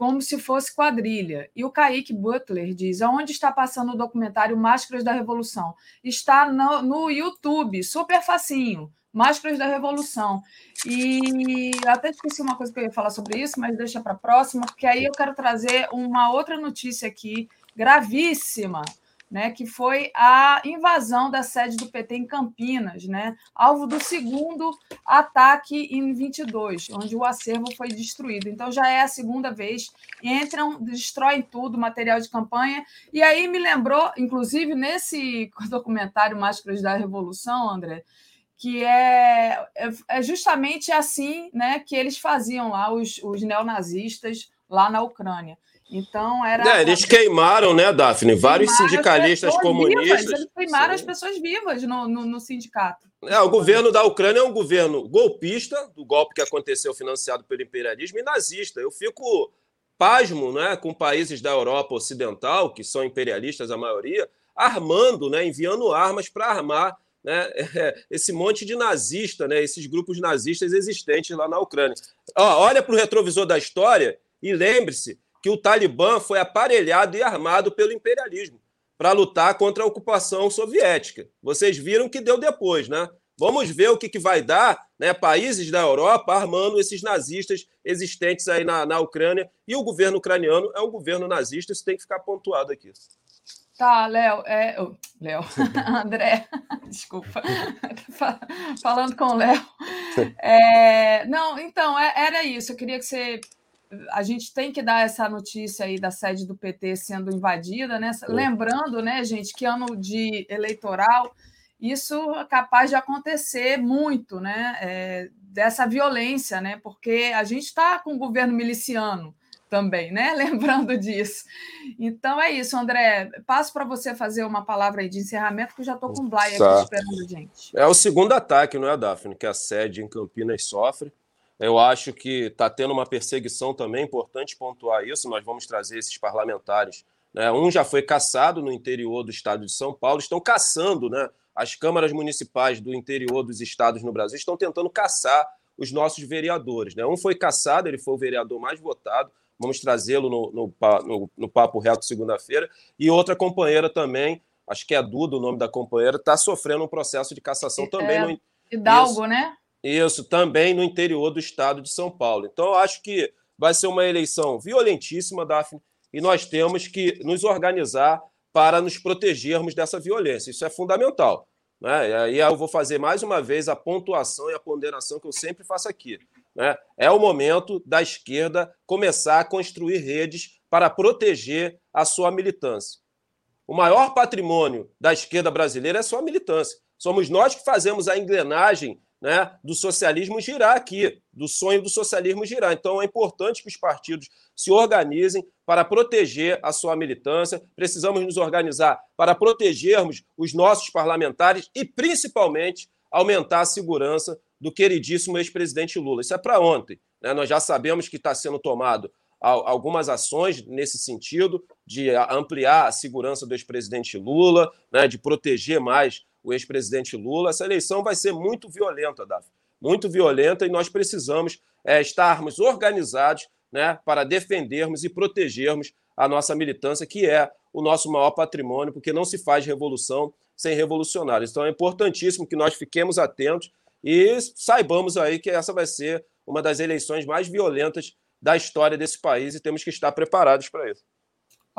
como se fosse quadrilha. E o Kaique Butler diz: aonde está passando o documentário Máscaras da Revolução? Está no, no YouTube, super facinho. Máscaras da Revolução. E até esqueci uma coisa que eu ia falar sobre isso, mas deixa para a próxima, porque aí eu quero trazer uma outra notícia aqui, gravíssima, né, que foi a invasão da sede do PT em Campinas, né, alvo do segundo ataque em 22, onde o acervo foi destruído. Então já é a segunda vez, entram, destroem tudo, material de campanha. E aí me lembrou, inclusive nesse documentário Máscaras da Revolução, André, que é, é, é justamente assim, né, que eles faziam lá os, os neonazistas lá na Ucrânia. Então era.
É, eles queimaram, né, Daphne? Vários sindicalistas comunistas. Vivas,
eles queimaram Sim. as pessoas vivas no, no, no, sindicato.
É, o governo da Ucrânia é um governo golpista, do golpe que aconteceu financiado pelo imperialismo, e nazista. Eu fico pasmo né, com países da Europa Ocidental, que são imperialistas a maioria, armando, né, enviando armas para armar né, esse monte de nazista, né, esses grupos nazistas existentes lá na Ucrânia. Ó, olha para o retrovisor da história e lembre-se que o Talibã foi aparelhado e armado pelo imperialismo para lutar contra a ocupação soviética. Vocês viram que deu depois, né? Vamos ver o que, que vai dar, né? Países da Europa armando esses nazistas existentes aí na, na Ucrânia. E o governo ucraniano é um governo nazista, isso tem que ficar pontuado aqui.
Tá, Léo, é, oh, Léo, André, desculpa, falando com o Léo. É, não, então, é, era isso. Eu queria que você a gente tem que dar essa notícia aí da sede do PT sendo invadida, né? Lembrando, né, gente, que ano de eleitoral isso é capaz de acontecer muito, né? É, dessa violência, né? Porque a gente está com o governo miliciano também, né? Lembrando disso. Então é isso, André. Passo para você fazer uma palavra aí de encerramento, que eu já estou com o Blay aqui esperando a gente.
É o segundo ataque, não é, Daphne? Que a sede em Campinas sofre. Eu acho que está tendo uma perseguição também, importante pontuar isso. Nós vamos trazer esses parlamentares. Né? Um já foi caçado no interior do estado de São Paulo, estão caçando, né? As câmaras municipais do interior dos estados no Brasil estão tentando caçar os nossos vereadores. Né? Um foi caçado, ele foi o vereador mais votado. Vamos trazê-lo no, no, no, no Papo Reto segunda-feira. E outra companheira também, acho que é a Duda o nome da companheira, está sofrendo um processo de cassação é, também. No...
Hidalgo, Isso. né?
Isso, também no interior do estado de São Paulo. Então, eu acho que vai ser uma eleição violentíssima, Daphne, e nós temos que nos organizar para nos protegermos dessa violência. Isso é fundamental. Né? E aí eu vou fazer mais uma vez a pontuação e a ponderação que eu sempre faço aqui. Né? É o momento da esquerda começar a construir redes para proteger a sua militância. O maior patrimônio da esquerda brasileira é sua militância. Somos nós que fazemos a engrenagem né, do socialismo girar aqui, do sonho do socialismo girar. Então é importante que os partidos se organizem para proteger a sua militância. Precisamos nos organizar para protegermos os nossos parlamentares e, principalmente, aumentar a segurança do queridíssimo ex-presidente Lula. Isso é para ontem. Né? Nós já sabemos que está sendo tomado algumas ações nesse sentido de ampliar a segurança do ex-presidente Lula, né, de proteger mais o ex-presidente Lula. Essa eleição vai ser muito violenta, Davi. Muito violenta, e nós precisamos é, estarmos organizados né, para defendermos e protegermos a nossa militância, que é o nosso maior patrimônio, porque não se faz revolução sem revolucionários. Então é importantíssimo que nós fiquemos atentos e saibamos aí que essa vai ser uma das eleições mais violentas da história desse país e temos que estar preparados para isso.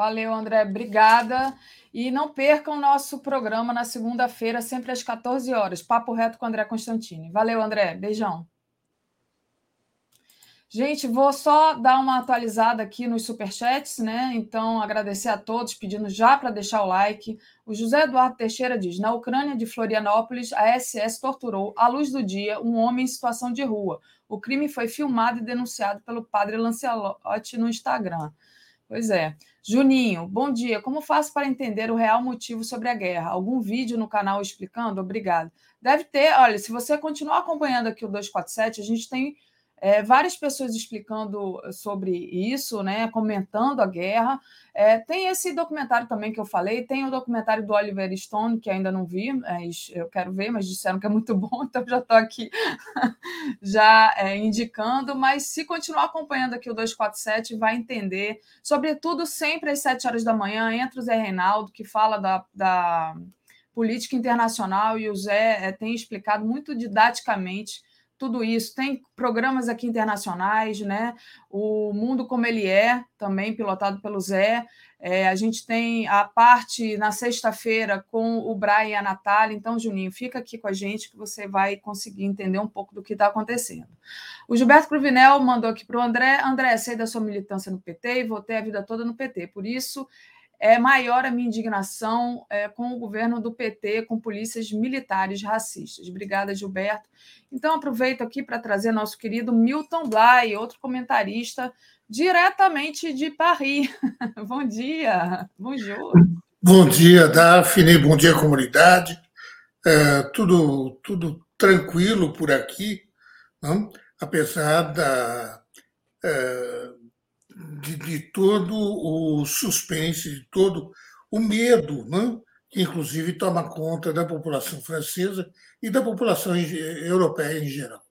Valeu, André. Obrigada. E não percam o nosso programa na segunda-feira, sempre às 14 horas. Papo reto com André Constantini. Valeu, André. Beijão. Gente, vou só dar uma atualizada aqui nos superchats, né? Então, agradecer a todos, pedindo já para deixar o like. O José Eduardo Teixeira diz: na Ucrânia de Florianópolis, a SS torturou, à luz do dia, um homem em situação de rua. O crime foi filmado e denunciado pelo padre Lancelotti no Instagram. Pois é. Juninho, bom dia. Como faço para entender o real motivo sobre a guerra? Algum vídeo no canal explicando? Obrigado. Deve ter, olha, se você continuar acompanhando aqui o 247, a gente tem é, várias pessoas explicando sobre isso, né, comentando a guerra. É, tem esse documentário também que eu falei, tem o documentário do Oliver Stone, que ainda não vi, mas eu quero ver, mas disseram que é muito bom, então já estou aqui já é, indicando. Mas se continuar acompanhando aqui o 247, vai entender, sobretudo sempre às 7 horas da manhã, entra o Zé Reinaldo, que fala da, da política internacional, e o Zé é, tem explicado muito didaticamente tudo isso. Tem programas aqui internacionais, né? O Mundo Como Ele É, também pilotado pelo Zé. É, a gente tem a parte na sexta-feira com o Brian e a Natália. Então, Juninho, fica aqui com a gente que você vai conseguir entender um pouco do que está acontecendo. O Gilberto Cruvinel mandou aqui para o André. André, sei da sua militância no PT e voltei a vida toda no PT. Por isso, é maior a minha indignação é, com o governo do PT, com polícias militares racistas. Obrigada, Gilberto. Então, aproveito aqui para trazer nosso querido Milton Blay, outro comentarista, diretamente de Paris. bom dia, bonjour.
Bom dia, Daphne, bom dia, comunidade. É, tudo, tudo tranquilo por aqui, não? apesar da. É, de, de todo o suspense, de todo o medo, né? que inclusive toma conta da população francesa e da população europeia em geral.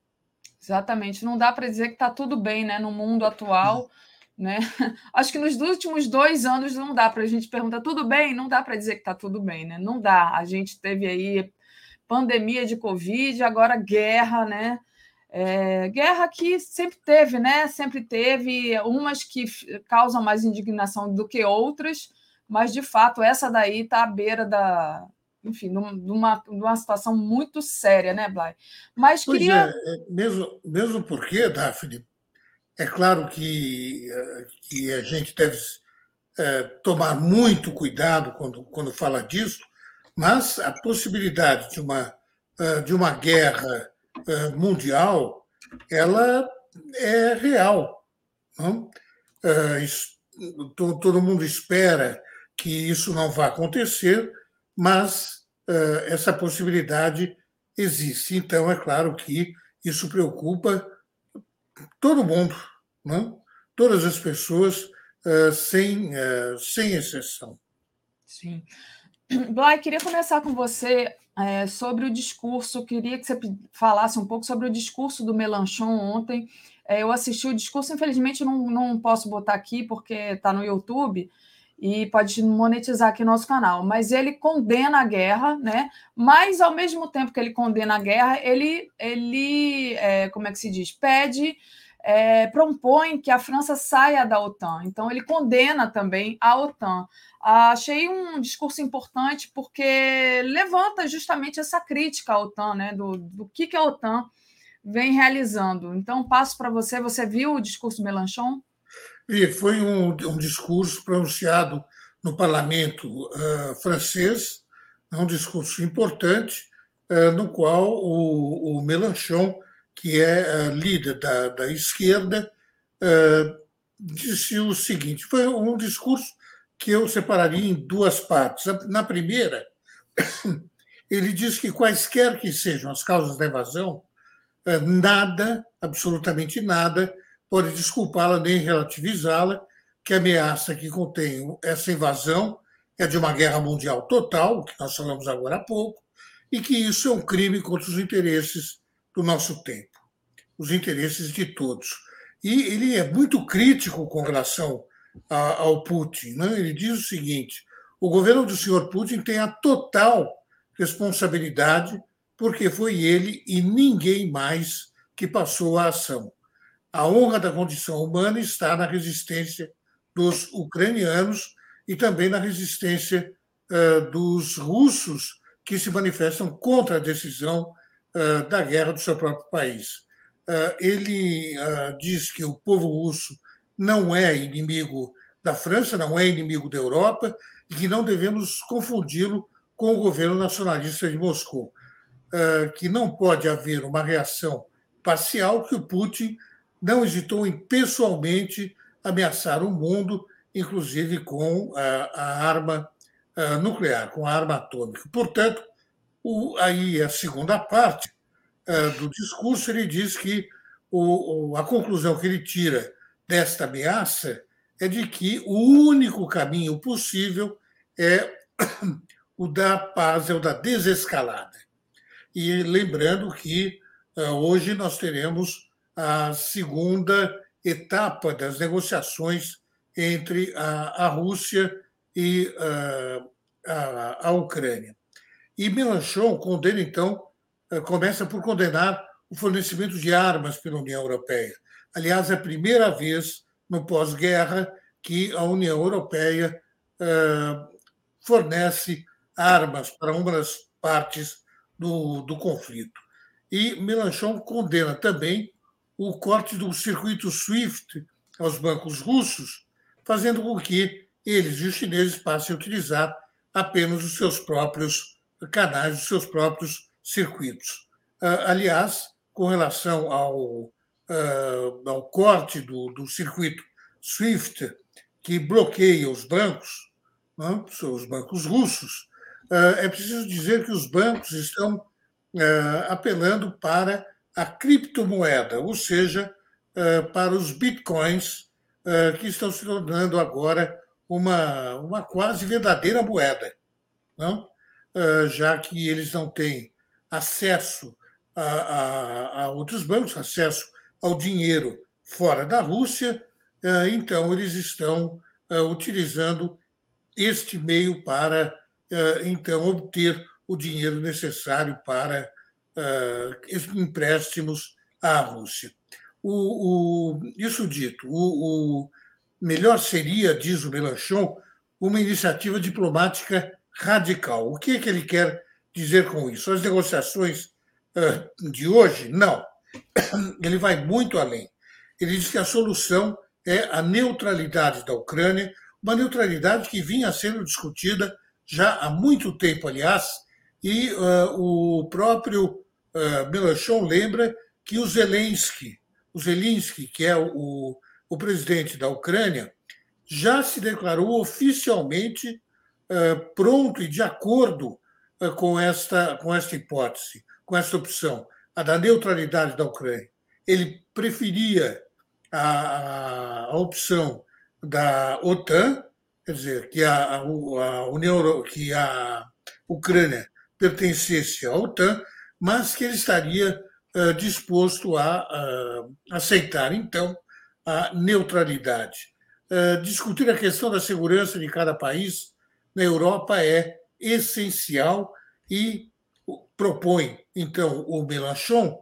Exatamente, não dá para dizer que está tudo bem né, no mundo atual. Né? Acho que nos últimos dois anos não dá para a gente perguntar tudo bem, não dá para dizer que está tudo bem, né? Não dá. A gente teve aí pandemia de Covid, agora guerra, né? É, guerra que sempre teve, né? Sempre teve umas que causam mais indignação do que outras, mas de fato essa daí está à beira da, enfim, de uma, situação muito séria, né, Blay?
Mas pois queria. É, é, mesmo, mesmo porque, Daphne, é claro que, que a gente deve é, tomar muito cuidado quando, quando fala disso, mas a possibilidade de uma, é, de uma guerra mundial, ela é real. É, todo mundo espera que isso não vá acontecer, mas é, essa possibilidade existe. Então, é claro que isso preocupa todo mundo, não? todas as pessoas, sem, sem exceção.
Sim. Blay, queria começar com você é, sobre o discurso. Queria que você falasse um pouco sobre o discurso do Melanchon ontem. É, eu assisti o discurso, infelizmente não, não posso botar aqui porque está no YouTube e pode monetizar aqui nosso canal. Mas ele condena a guerra, né? Mas ao mesmo tempo que ele condena a guerra, ele, ele é, como é que se diz, pede é, propõe que a França saia da OTAN. Então, ele condena também a OTAN. Achei um discurso importante porque levanta justamente essa crítica à OTAN, né, do, do que, que a OTAN vem realizando. Então, passo para você. Você viu o discurso Melanchon?
E foi um, um discurso pronunciado no parlamento uh, francês, um discurso importante, uh, no qual o, o Mélenchon, que é líder da, da esquerda, disse o seguinte: foi um discurso que eu separaria em duas partes. Na primeira, ele diz que quaisquer que sejam as causas da evasão, nada, absolutamente nada, pode desculpá-la nem relativizá-la, que a ameaça que contém essa invasão é de uma guerra mundial total, que nós falamos agora há pouco, e que isso é um crime contra os interesses do nosso tempo, os interesses de todos. E ele é muito crítico com relação a, ao Putin. Né? Ele diz o seguinte: o governo do senhor Putin tem a total responsabilidade, porque foi ele e ninguém mais que passou a ação. A honra da condição humana está na resistência dos ucranianos e também na resistência uh, dos russos que se manifestam contra a decisão uh, da guerra do seu próprio país. Uh, ele diz que o povo russo não é inimigo da França, não é inimigo da Europa e que não devemos confundi-lo com o governo nacionalista de Moscou, que não pode haver uma reação parcial que o Putin não hesitou em pessoalmente ameaçar o mundo, inclusive com a, arma nuclear, com a arma atômica. Portanto, aí a segunda parte do discurso ele diz que o, a conclusão que ele tira desta ameaça é de que o único caminho possível é o da paz, é o da desescalada. E lembrando que hoje nós teremos a segunda etapa das negociações entre a, a Rússia e a, a, a, Ucrânia. E Melanchon condena, então, começa por condenar o fornecimento de armas pela União Europeia. Aliás, é a primeira vez no pós-guerra que a União Europeia uh, fornece armas para uma das partes do, do conflito. E Melanchon condena também o corte do circuito SWIFT aos bancos russos, fazendo com que eles e os chineses passem a utilizar apenas os seus próprios canais, os seus próprios circuitos. Ah, aliás, com relação ao, ah, ao corte do, do circuito SWIFT, que bloqueia os bancos, é? os bancos russos, ah, é preciso dizer que os bancos estão apelando para a criptomoeda, ou seja, para os bitcoins, que estão se tornando agora uma, uma quase verdadeira moeda, não? Já que eles não têm acesso a, a, a outros bancos, acesso ao dinheiro fora da Rússia, então eles estão utilizando este meio para então obter o dinheiro necessário para empréstimos à Rússia. O, o, isso dito, o, o, melhor seria, diz o Melanchon, uma iniciativa diplomática radical. O que, é que ele quer dizer com isso? As negociações uh, de hoje? Não. Ele vai muito além. Ele diz que a solução é a neutralidade da Ucrânia, uma neutralidade que vinha sendo discutida já há muito tempo, aliás, e uh, o próprio uh, Melanchon lembra que o Zelensky, o Zelensky, que é o, o presidente da Ucrânia, já se declarou oficialmente uh, pronto e de acordo com, esta, com esta hipótese, com esta opção, a da neutralidade da Ucrânia. Ele preferia a, a, opção da OTAN, quer dizer, que a, a, União, que a Ucrânia pertencesse à OTAN, mas que ele estaria uh, disposto a uh, aceitar, então, a neutralidade. Uh, discutir a questão da segurança de cada país na Europa é essencial e propõe, então, o Mélenchon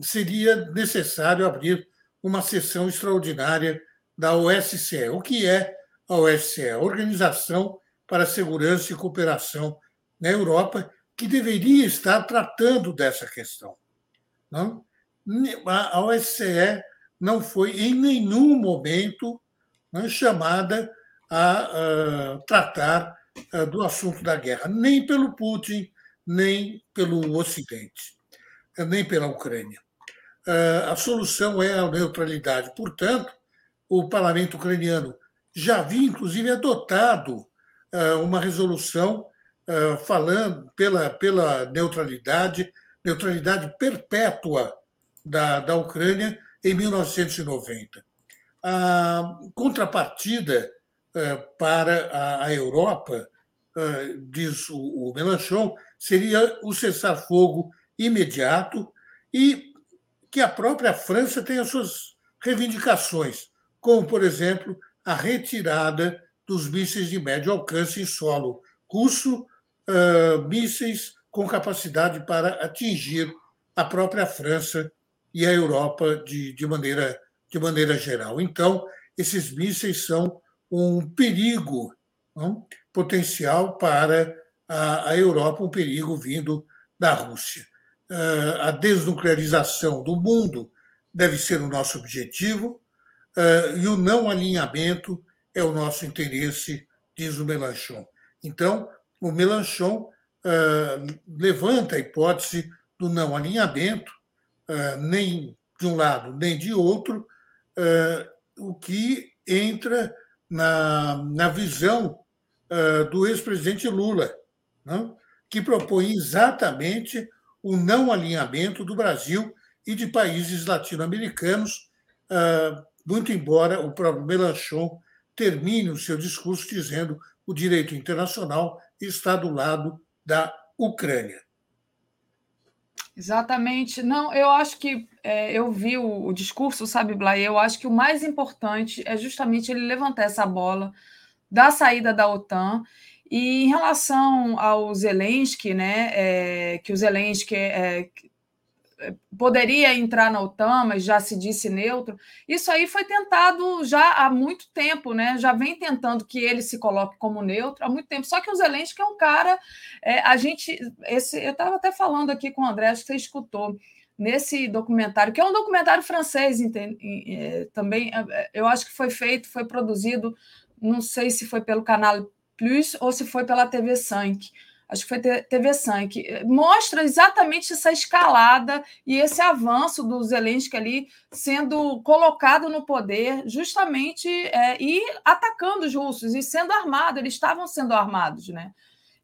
seria necessário abrir uma sessão extraordinária da OSCE. O que é a OSCE? Organização para a Segurança e Cooperação na Europa, que deveria estar tratando dessa questão. Não? A OSCE não foi em nenhum momento chamada a, a tratar do assunto da guerra, nem pelo Putin, nem pelo Ocidente, nem pela Ucrânia. A solução é a neutralidade. Portanto, o parlamento ucraniano já havia, inclusive, adotado uma resolução falando pela, pela neutralidade, neutralidade perpétua da, da Ucrânia em 1990. A contrapartida para a Europa, diz o Melanchon, seria o cessar-fogo imediato e que a própria França tenha suas reivindicações, como, por exemplo, a retirada dos mísseis de médio alcance em solo russo, uh, mísseis com capacidade para atingir a própria França e a Europa de, de, maneira, de maneira geral. Então, esses mísseis são um perigo potencial para a, a Europa, um perigo vindo da Rússia. Uh, a desnuclearização do mundo deve ser o nosso objetivo, uh, e o não alinhamento é o nosso interesse, diz o Melanchon. Então, o Melanchon uh, levanta a hipótese do não alinhamento, nem de um lado nem de outro, o que entra na, na visão do ex-presidente Lula, não? que propõe exatamente o não alinhamento do Brasil e de países latino-americanos, muito embora o próprio Melanchon termine o seu discurso dizendo o direito internacional está do lado da Ucrânia.
Exatamente. Não, eu acho que é, eu vi o, o, discurso, sabe, Blay? Eu acho que o mais importante é justamente ele levantar essa bola da saída da OTAN. E em relação ao Zelensky, né, é, que o Zelensky é, poderia entrar na OTAN, mas já se disse neutro. Isso aí foi tentado já há muito tempo, né? Já vem tentando que ele se coloque como neutro há muito tempo. Só que o Zelensky é um cara, é, a gente, esse, eu estava até falando aqui com o André, acho que você escutou nesse documentário, que é um documentário francês é, também. É, eu acho que foi feito, foi produzido, não sei se foi pelo canal Plus ou se foi pela TV 5 acho que foi TV Sun, que eh, mostra exatamente essa escalada e esse avanço do Zelensky ali sendo colocado no poder justamente é, e atacando os russos e sendo armado, eles estavam sendo armados, né?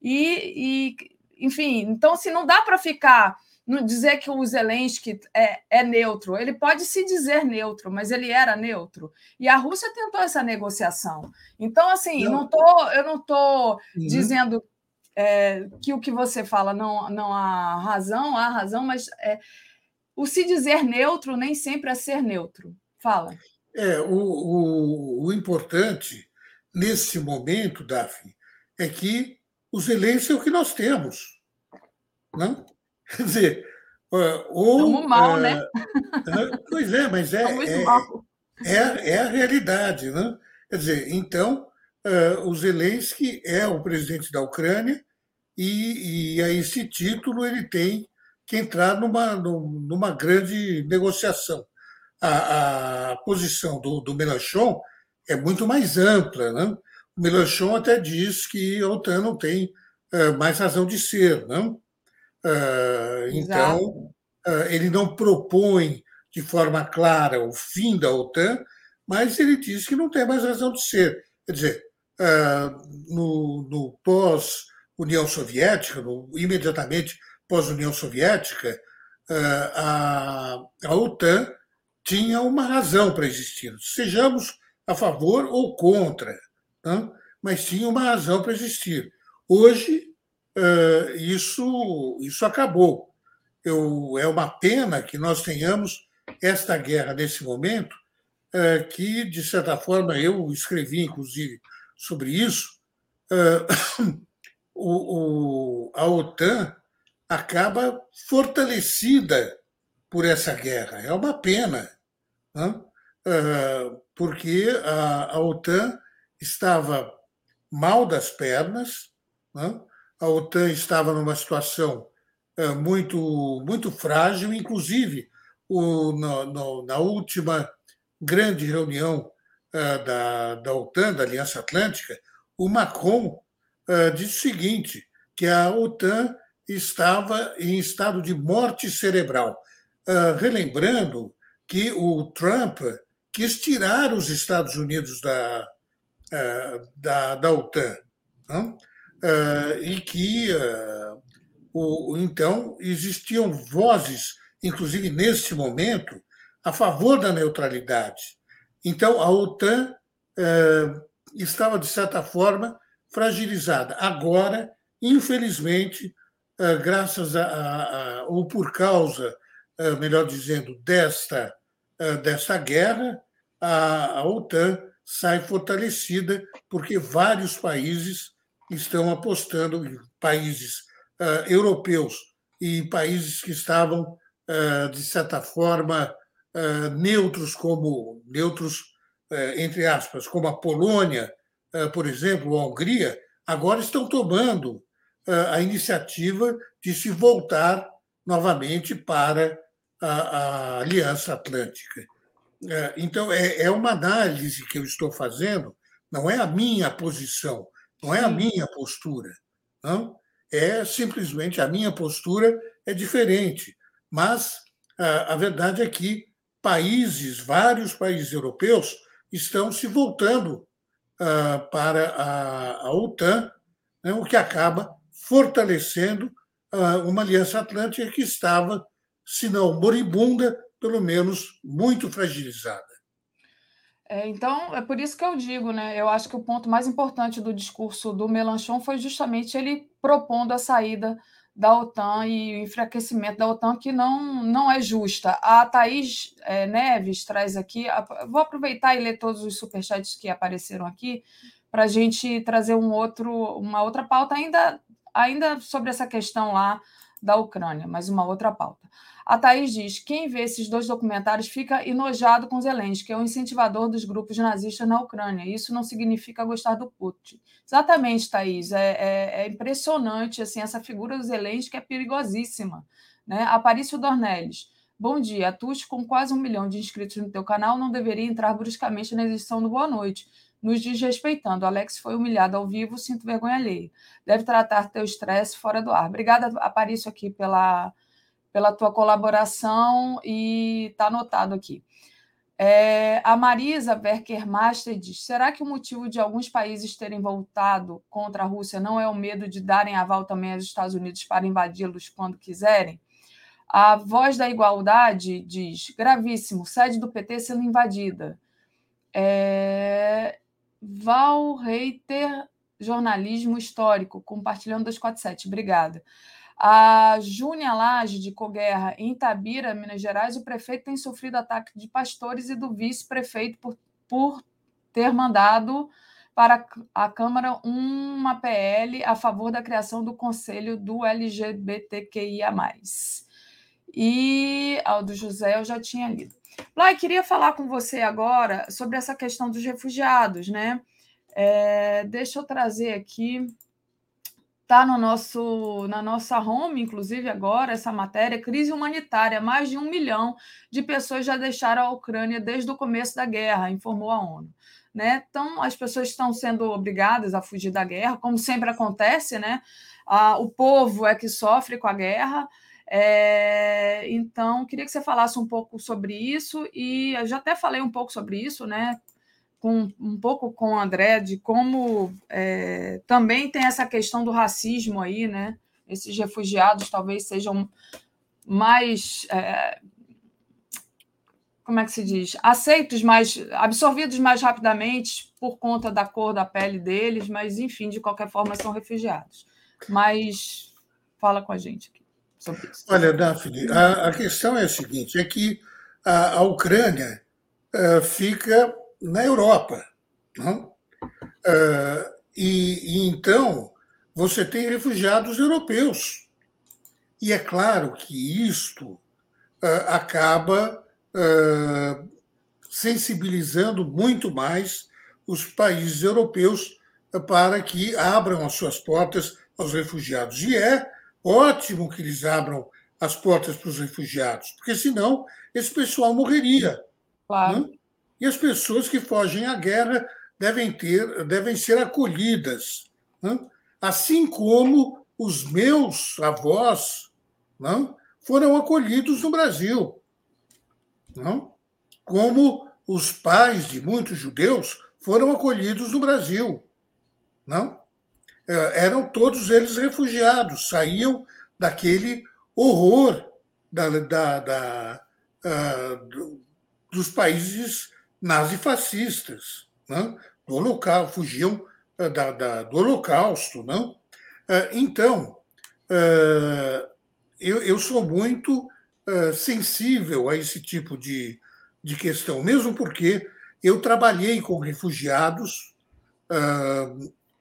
E, e enfim, então se não dá para ficar dizer que o Zelensky é, é, neutro. Ele pode se dizer neutro, mas ele era neutro. E a Rússia tentou essa negociação. Então, assim, não. Não tô, eu não estou uhum. dizendo é, que o que você fala não, não há razão, há razão, mas é, o se dizer neutro nem sempre é ser neutro. Fala.
É, o, o, o importante nesse momento, Daphne, é que o Zelensky é o que nós temos. Não? Quer dizer, ou.
Estamos mal, né?
Pois é, mas é, é, é, é, a realidade. Né? Quer dizer, então, o Zelensky é o presidente da Ucrânia, e, e a esse título ele tem que entrar numa, numa grande negociação. A, a posição do, do Melanchon é muito mais ampla. Né? O Melanchon até diz que a OTAN não tem uh, mais razão de ser. Não? Uh, então, uh, ele não propõe de forma clara o fim da OTAN, mas ele diz que não tem mais razão de ser. Quer dizer, no, no pós União Soviética, no, imediatamente pós-União Soviética, eh, a, a OTAN tinha uma razão para existir. Sejamos a favor ou contra, né? mas tinha uma razão para existir. Hoje, eh, isso, isso acabou. Eu, é uma pena que nós tenhamos esta guerra nesse momento, eh, que, de certa forma, eu escrevi, inclusive, sobre isso, o, o, a OTAN acaba fortalecida por essa guerra. É uma pena, né? porque a, a OTAN estava mal das pernas, né? a OTAN estava numa situação muito, muito frágil, inclusive o, no, no, na última grande reunião da, da OTAN, da Aliança Atlântica, o Macron disse o seguinte, que a OTAN estava em estado de morte cerebral. Uh, relembrando que o Trump quis tirar os Estados Unidos da, uh, da, da, OTAN. Uh, e que, o, então, existiam vozes, inclusive nesse momento, a favor da neutralidade. Então, a OTAN estava, de certa forma, fragilizada. Agora, infelizmente, graças a, a, a ou por causa eh, melhor dizendo, desta, eh, desta guerra, a, a OTAN sai fortalecida, porque vários países estão apostando, países uh, europeus e países que estavam, uh, de certa forma, uh, neutros, como neutros, entre aspas, como a Polônia, por exemplo, a Hungria, agora estão tomando a iniciativa de se voltar novamente para a, a Aliança Atlântica. É, então, é, é uma análise que eu estou fazendo, não é a minha posição, não é a minha postura. Não? É simplesmente a minha postura é diferente. Mas a, a verdade é que países, vários países europeus, estão se voltando uh, para a, OTAN, né, o que acaba fortalecendo uh, uma aliança atlântica que estava se não moribunda, pelo menos muito fragilizada.
É, então, é por isso que eu digo, né? Eu acho que o ponto mais importante do discurso do Melanchon foi justamente ele propondo a saída da OTAN e o enfraquecimento da OTAN, que não, não é justa. A Thaís é, Neves traz aqui, vou aproveitar e ler todos os superchats que apareceram aqui, para a gente trazer um outro, uma outra pauta, ainda, ainda sobre essa questão lá da Ucrânia, mas uma outra pauta. A Thaís diz: quem vê esses dois documentários fica enojado com Zelensky, que é o incentivador dos grupos nazistas na Ucrânia. Isso não significa gostar do Putin. Exatamente, Thaís. É, é, é impressionante assim, essa figura do Zelensky é perigosíssima. Né? Aparício Dornelles. Bom dia. A com quase um milhão de inscritos no teu canal, não deveria entrar bruscamente na edição do Boa Noite nos desrespeitando. Alex foi humilhado ao vivo, sinto vergonha alheia. Deve tratar teu estresse fora do ar. Obrigada, Aparício, aqui pela, pela tua colaboração e está anotado aqui. É, a Marisa Werker-Master diz: será que o motivo de alguns países terem voltado contra a Rússia não é o medo de darem aval também aos Estados Unidos para invadi-los quando quiserem? A Voz da Igualdade diz: gravíssimo, sede do PT sendo invadida. É, Val Reiter, jornalismo histórico, compartilhando 247. Obrigada. A Júnia Lage, de Coguerra, em Itabira, Minas Gerais, o prefeito tem sofrido ataque de pastores e do vice-prefeito por, por ter mandado para a Câmara uma PL a favor da criação do Conselho do LGBTQIA. E Aldo José eu já tinha lido. Lai, queria falar com você agora sobre essa questão dos refugiados, né? É, deixa eu trazer aqui Está no nosso, na nossa home, inclusive agora, essa matéria, crise humanitária. Mais de um milhão de pessoas já deixaram a Ucrânia desde o começo da guerra, informou a ONU. Né? Então, as pessoas estão sendo obrigadas a fugir da guerra, como sempre acontece, né? Ah, o povo é que sofre com a guerra. É, então, queria que você falasse um pouco sobre isso, e eu já até falei um pouco sobre isso, né? Com, um pouco com o André de como é, também tem essa questão do racismo aí, né? Esses refugiados talvez sejam mais. É, como é que se diz? Aceitos mais. absorvidos mais rapidamente por conta da cor da pele deles, mas, enfim, de qualquer forma, são refugiados. Mas fala com a gente aqui sobre isso.
Olha, Daphne, a, a questão é a seguinte: é que a, a Ucrânia uh, fica na Europa. Não? Uh, e, e, então você tem refugiados europeus. E é claro que isto acaba sensibilizando muito mais os países europeus para que abram as suas portas aos refugiados. E é ótimo que eles abram as portas para os refugiados, porque senão esse pessoal morreria.
Claro. Né?
E as pessoas que fogem à guerra devem ter, devem ser acolhidas, né? assim como os meus avós não, né, foram acolhidos no Brasil, não? como os pais de muitos judeus foram acolhidos no Brasil, não? É, eram todos eles refugiados, saíam daquele horror da, da, da uh, dos países nazifascistas, né? do holocausto, fugiam uh, da, da, do holocausto. Não? Uh, então, eu, eu sou muito sensível a esse tipo de, de questão, mesmo porque eu trabalhei com refugiados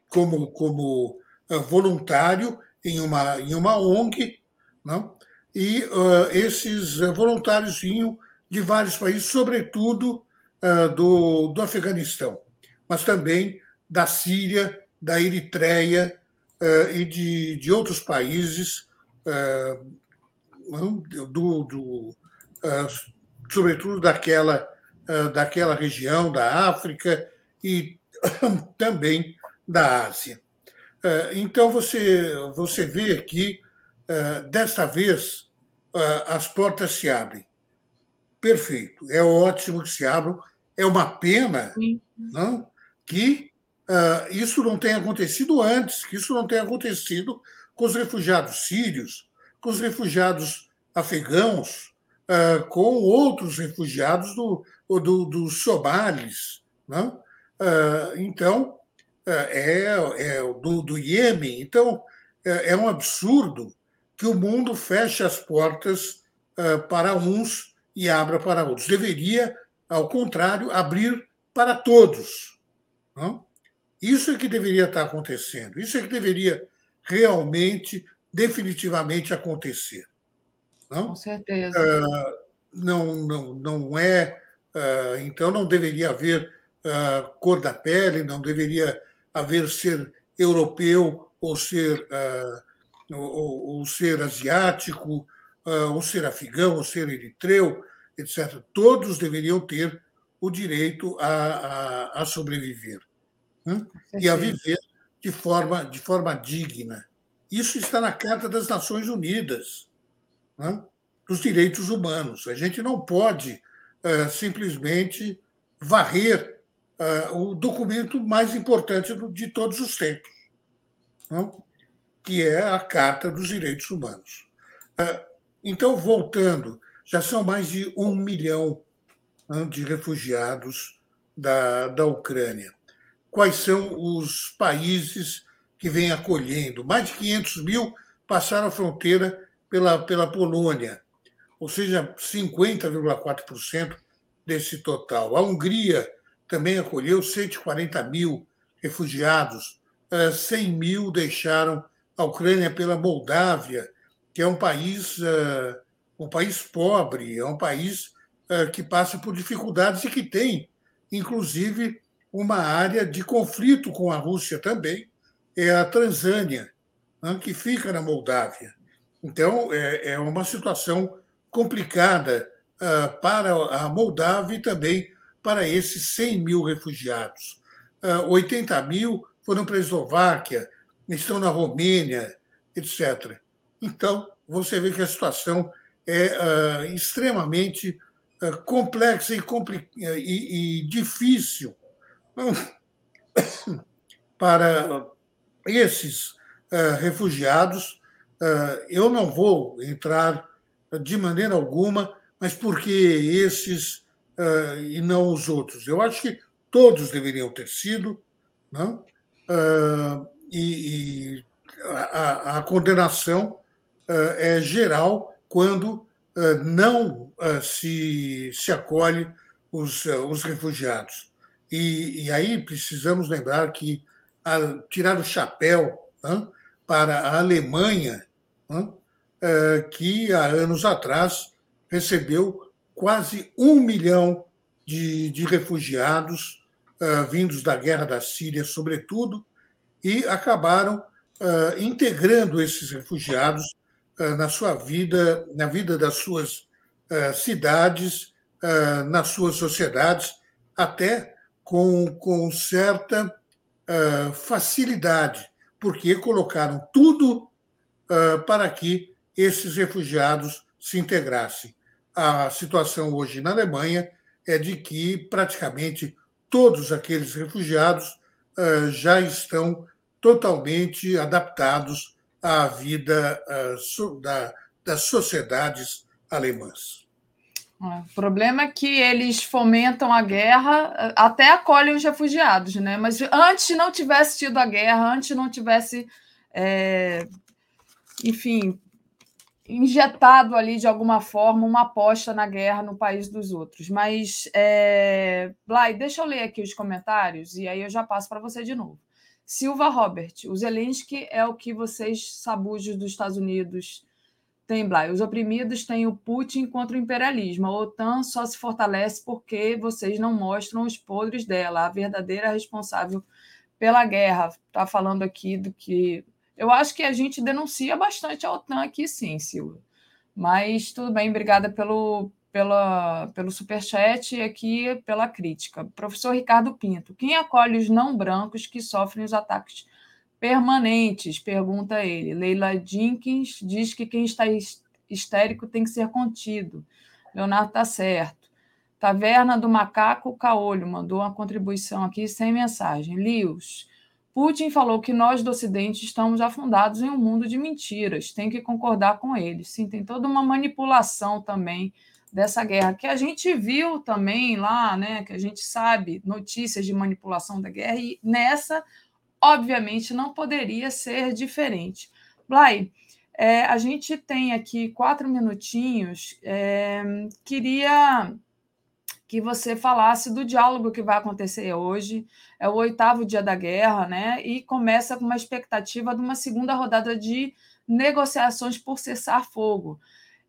como, como voluntário em uma, em uma ONG, não? e uh, esses voluntários vinham de vários países, sobretudo do, do Afeganistão, mas também da Síria, da Eritreia e de, de outros países, do, do sobretudo daquela, daquela região da África e também da Ásia. Então, você, você vê aqui eh, desta vez as portas se abrem. Perfeito, é ótimo que se abram. É uma pena não, que uh, isso não tenha acontecido antes, que isso não tenha acontecido com os refugiados sírios, com os refugiados afegãos, uh, com outros refugiados do, do, dos somalis. Não? Uh, então, é, é do, do Iêmen. Então, é, é um absurdo que o mundo feche as portas para uns e abra para outros. Deveria, ao contrário, abrir para todos. Não? Isso é que deveria estar acontecendo. Isso é que deveria realmente, definitivamente acontecer. Não?
Com certeza.
Uh, não, não, não é. Uh, então, não deveria haver uh, cor da pele, não deveria haver ser europeu ou ser ou, ou ser asiático, ou ser afegão, ou ser eritreu, etc. Todos deveriam ter o direito a, a, a sobreviver né? e a viver de forma, de forma digna. Isso está na Carta das Nações Unidas, né? dos direitos humanos. A gente não pode uh, simplesmente varrer uh, o documento mais importante de todos os tempos. Não? que é a Carta dos Direitos Humanos. Ah, então, voltando, já são mais de um milhão de refugiados da, da Ucrânia. Quais são os países que vêm acolhendo? Mais de 500 mil passaram a fronteira pela, pela Polônia, ou seja, 50,4% desse total. A Hungria também acolheu 140 mil refugiados, 100 ah, mil deixaram a Ucrânia pela Moldávia, que é um país, uh, um país pobre, é um país uh, que passa por dificuldades e que tem, inclusive, uma área de conflito com a Rússia também, é a Transânia, né, que fica na Moldávia. Então, é, é uma situação complicada uh, para a Moldávia e também para esses 100 mil refugiados. 80 mil foram para a Eslováquia, estão na Romênia, etc. Então, você vê que a situação é uh, extremamente uh, complexa e, e, e difícil para esses uh, refugiados. eu não vou entrar de maneira alguma, mas por que esses e não os outros? Eu acho que todos deveriam ter sido, não? e, e a, a, condenação uh, é geral quando uh, não uh, se, se acolhe os, os refugiados. E, e, aí precisamos lembrar que a, tirar o chapéu para a Alemanha, que há anos atrás recebeu quase um milhão de, de refugiados uh, vindos da guerra da Síria, sobretudo, e acabaram uh, integrando esses refugiados na sua vida, na vida das suas cidades, nas suas sociedades, até com, com certa facilidade, porque colocaram tudo para que esses refugiados se integrassem. A situação hoje na Alemanha é de que praticamente todos aqueles refugiados já estão totalmente adaptados à vida da, das sociedades alemãs.
É, o problema é que eles fomentam a guerra, até acolhem os refugiados, né? Mas antes não tivesse tido a guerra, antes não tivesse, é, enfim, injetado ali de alguma forma uma aposta na guerra no país dos outros. Mas, é... Blay, deixa eu ler aqui os comentários e aí eu já passo para você de novo. Silva Robert, o Zelensky é o que vocês, sabujos dos Estados Unidos, têm, Blay. Os oprimidos têm o Putin contra o imperialismo. A OTAN só se fortalece porque vocês não mostram os podres dela, a verdadeira responsável pela guerra. Está falando aqui do que eu acho que a gente denuncia bastante a OTAN aqui, sim, Silvia. Mas tudo bem, obrigada pelo, pela, pelo superchat e aqui pela crítica. Professor Ricardo Pinto, quem acolhe os não brancos que sofrem os ataques permanentes? Pergunta ele. Leila Jenkins diz que quem está histérico tem que ser contido. Leonardo está certo. Taverna do Macaco Caolho mandou uma contribuição aqui sem mensagem. Lios, Putin falou que nós do Ocidente estamos afundados em um mundo de mentiras, tem que concordar com ele. Sim, tem toda uma manipulação também dessa guerra, que a gente viu também lá, né, que a gente sabe notícias de manipulação da guerra, e nessa, obviamente, não poderia ser diferente. Blay, é, a gente tem aqui quatro minutinhos, é, queria que você falasse do diálogo que vai acontecer hoje. É o oitavo dia da guerra, né? E começa com uma expectativa de uma segunda rodada de negociações por cessar fogo,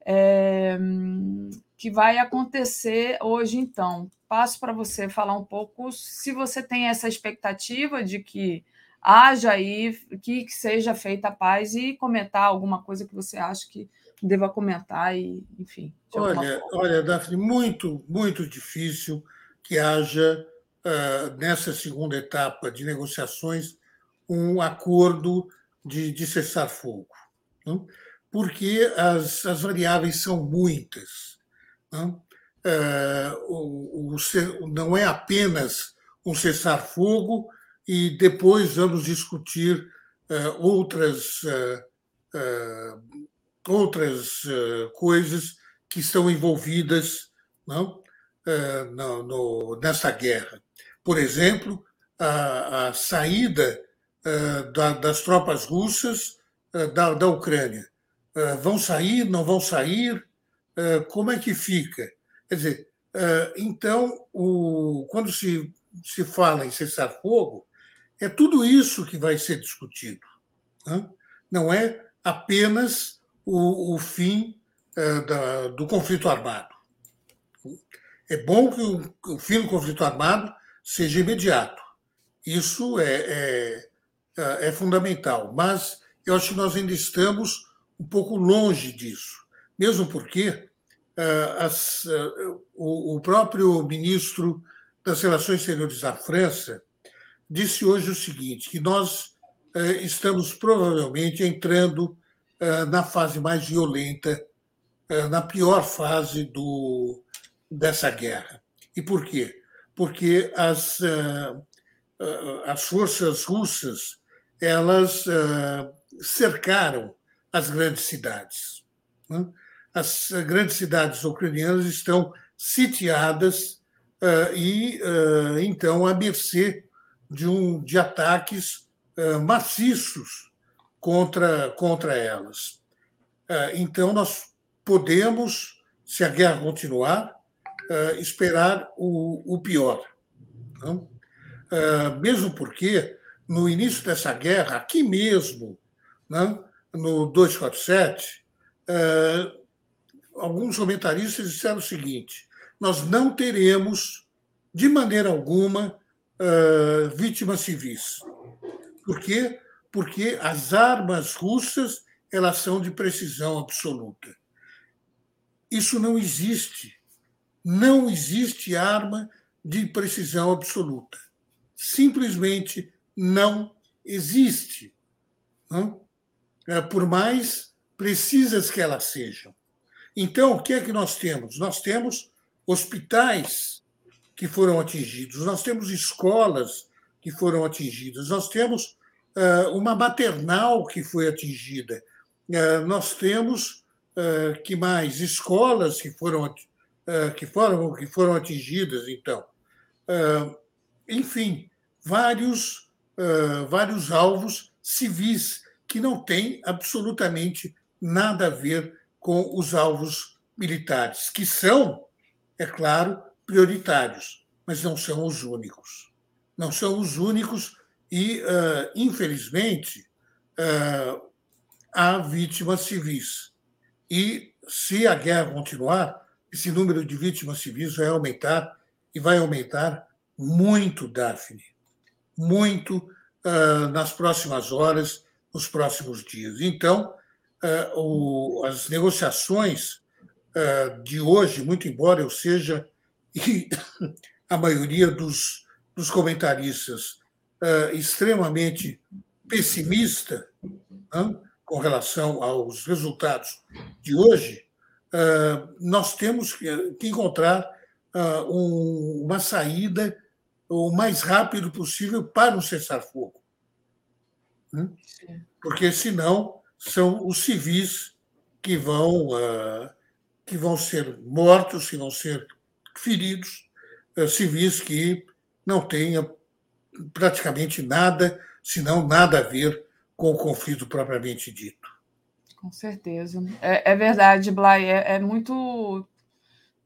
é, que vai acontecer hoje, então. Passo para você falar um pouco se você tem essa expectativa de que haja aí, que seja feita a paz e comentar alguma coisa que você acha que deva comentar e, enfim.
Olha, olha, Daphne, muito, muito difícil que haja uh, nessa segunda etapa de negociações um acordo de, de cessar fogo, não? porque as, as variáveis são muitas. Não? Uh, o, não é apenas um cessar fogo e depois vamos discutir uh, outras outras uh, coisas que estão envolvidas não, no, nessa guerra. Por exemplo, a, a saída da, das tropas russas da, da Ucrânia. vão sair, não vão sair? Como é que fica? Quer dizer, então, o, quando se, se fala em cessar-fogo, é tudo isso que vai ser discutido. Não, não é apenas o, o fim é, da, do conflito armado. É bom que o, o, fim do conflito armado seja imediato. Isso é, é, é, fundamental. Mas eu acho que nós ainda estamos um pouco longe disso, mesmo porque as, é, o, o próprio ministro das Relações Exteriores da França disse hoje o seguinte: que nós estamos provavelmente entrando eh, na fase mais violenta, eh, na pior fase do, dessa guerra. E por quê? Porque as, eh, as forças russas elas cercaram as grandes cidades. Né? As grandes cidades ucranianas estão sitiadas e, então, à mercê de, um, de ataques maciços contra, contra elas. Então, nós podemos, se a guerra continuar, esperar o, o pior. Não? Mesmo porque, no início dessa guerra, aqui mesmo, não? no 247, alguns comentaristas disseram o seguinte: nós não teremos, de maneira alguma, uh, vítimas civis. Por quê? Porque as armas russas elas são de precisão absoluta. Isso não existe. Não existe arma de precisão absoluta. Simplesmente não existe. Não? É, por mais precisas que elas sejam. Então, o que é que nós temos? Nós temos hospitais que foram atingidos, nós temos escolas que foram atingidas, nós temos uh, uma maternal que foi atingida, uh, nós temos uh, que mais escolas que foram que foram que foram atingidas, então, enfim, vários vários alvos civis que não têm absolutamente nada a ver com os alvos militares, que são, é claro, prioritários, mas não são os únicos. Não são os únicos e, uh, infelizmente, uh, há vítimas civis. E, se a guerra continuar, esse número de vítimas civis vai aumentar e vai aumentar muito, Daphne. Muito uh, nas próximas horas, nos próximos dias. Então, as negociações de hoje, muito embora eu seja e a maioria dos, dos comentaristas uh, extremamente pessimista uh, com relação aos resultados de hoje, uh, nós temos que, encontrar um, uma saída o mais rápido possível para um cessar-fogo. Né? Porque, senão, são os civis que vão, que vão ser mortos, que vão ser feridos eh, civis que não tenha praticamente nada, se não nada a ver com o conflito propriamente dito.
Com certeza. É, é verdade, Blay. É, é, muito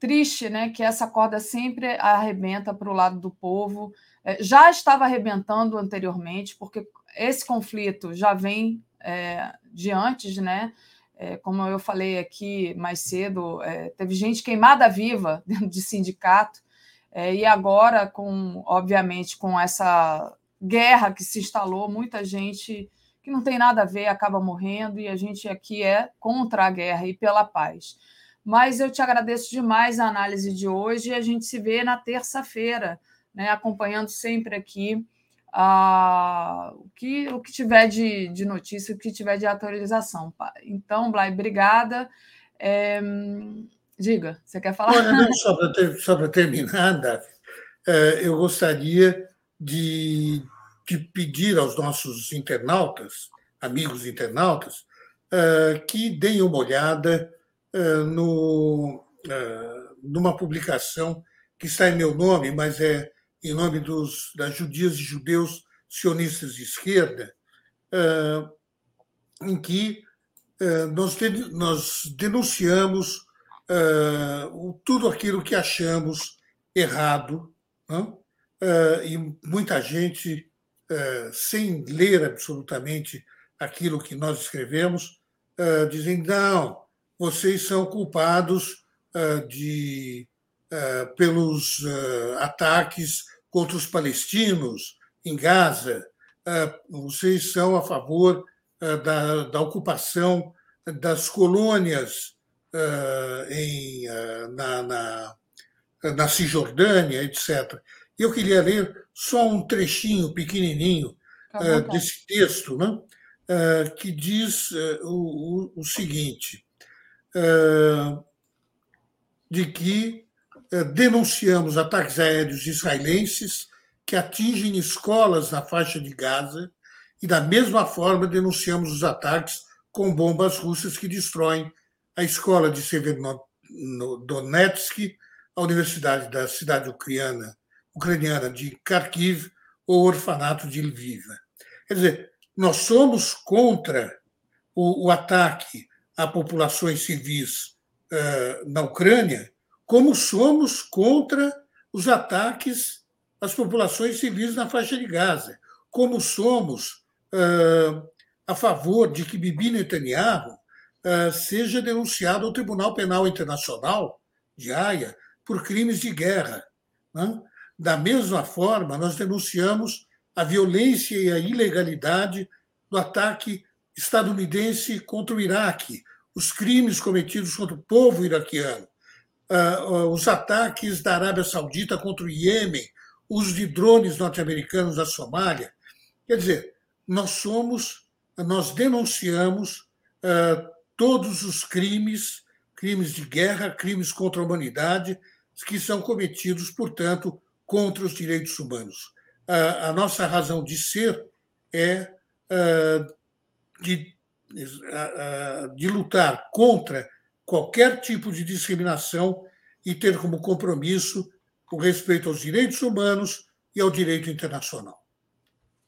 triste né, que essa corda sempre arrebenta para o lado do povo. É, já estava arrebentando anteriormente, porque esse conflito já vem é, de antes, né? É, como eu falei aqui mais cedo, é, teve gente queimada viva dentro de sindicato, é, e agora, com obviamente, com essa guerra que se instalou, muita gente que não tem nada a ver acaba morrendo, e a gente aqui é contra a guerra e pela paz. Mas eu te agradeço demais a análise de hoje, e a gente se vê na terça-feira, né, acompanhando sempre aqui o, que, o que tiver de, de notícia, o que tiver de atualização. Então, Blay, obrigada. É, diga, você quer falar?
Olha, não, só para ter, terminar, Davi, é, eu gostaria de, de pedir aos nossos internautas, amigos internautas, é, que deem uma olhada é, no, numa publicação que está em meu nome, mas é em nome dos, das judias e judeus sionistas de esquerda, uh, em que uh, nós, de, nós denunciamos uh, tudo aquilo que achamos errado, e muita gente, sem ler absolutamente aquilo que nós escrevemos, dizem: não, vocês são culpados de pelos ataques contra os palestinos em Gaza, ah, vocês são a favor da, da ocupação das colônias em, na, na, na Cisjordânia, etc. Eu queria ler só um trechinho pequenininho tá desse texto, né? que diz o, o, o seguinte: de que eh, denunciamos ataques aéreos israelenses que atingem escolas na faixa de Gaza e, da mesma forma, denunciamos os ataques com bombas russas que destroem a escola de Severodonetsk, a Universidade da cidade ucraniana, ucraniana de Kharkiv ou o orfanato de Lviv. Quer dizer, nós somos contra o, o ataque a populações civis uh, na Ucrânia, como somos contra os ataques às populações civis na faixa de Gaza, como somos uh, a favor de que Bibi Netanyahu seja denunciado ao Tribunal Penal Internacional de Haia por crimes de guerra. Né? Da mesma forma, nós denunciamos a violência e a ilegalidade do ataque estadunidense contra o Iraque, os crimes cometidos contra o povo iraquiano, os ataques da Arábia Saudita contra o Iêmen, uso de drones norte-americanos na Somália. Quer dizer, nós somos, nós denunciamos todos os crimes, crimes de guerra, crimes contra a humanidade, que são cometidos, portanto, contra os direitos humanos. A, nossa razão de ser é de, de lutar contra qualquer tipo de discriminação e ter como compromisso o respeito aos direitos humanos e ao direito internacional.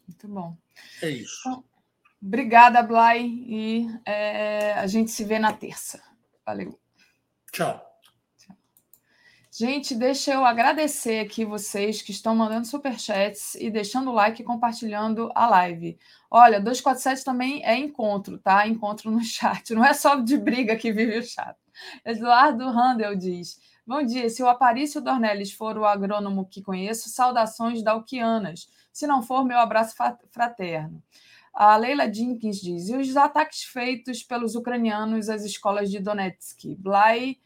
Muito bom.
É isso. Então,
obrigada, Blay, e é, a gente se vê na terça. Valeu.
Tchau.
Gente, deixa eu agradecer aqui vocês que estão mandando superchats e deixando o like e compartilhando a live. Olha, 247 também é encontro, tá? Encontro no chat. Não é só de briga que vive o chat. Eduardo Handel diz: Bom dia. Se o Aparício Dornelles for o agrônomo que conheço, saudações dalquianas. Se não for, meu abraço fraterno. A Leila Jenkins diz: e os ataques feitos pelos ucranianos às escolas de Donetsk? Blay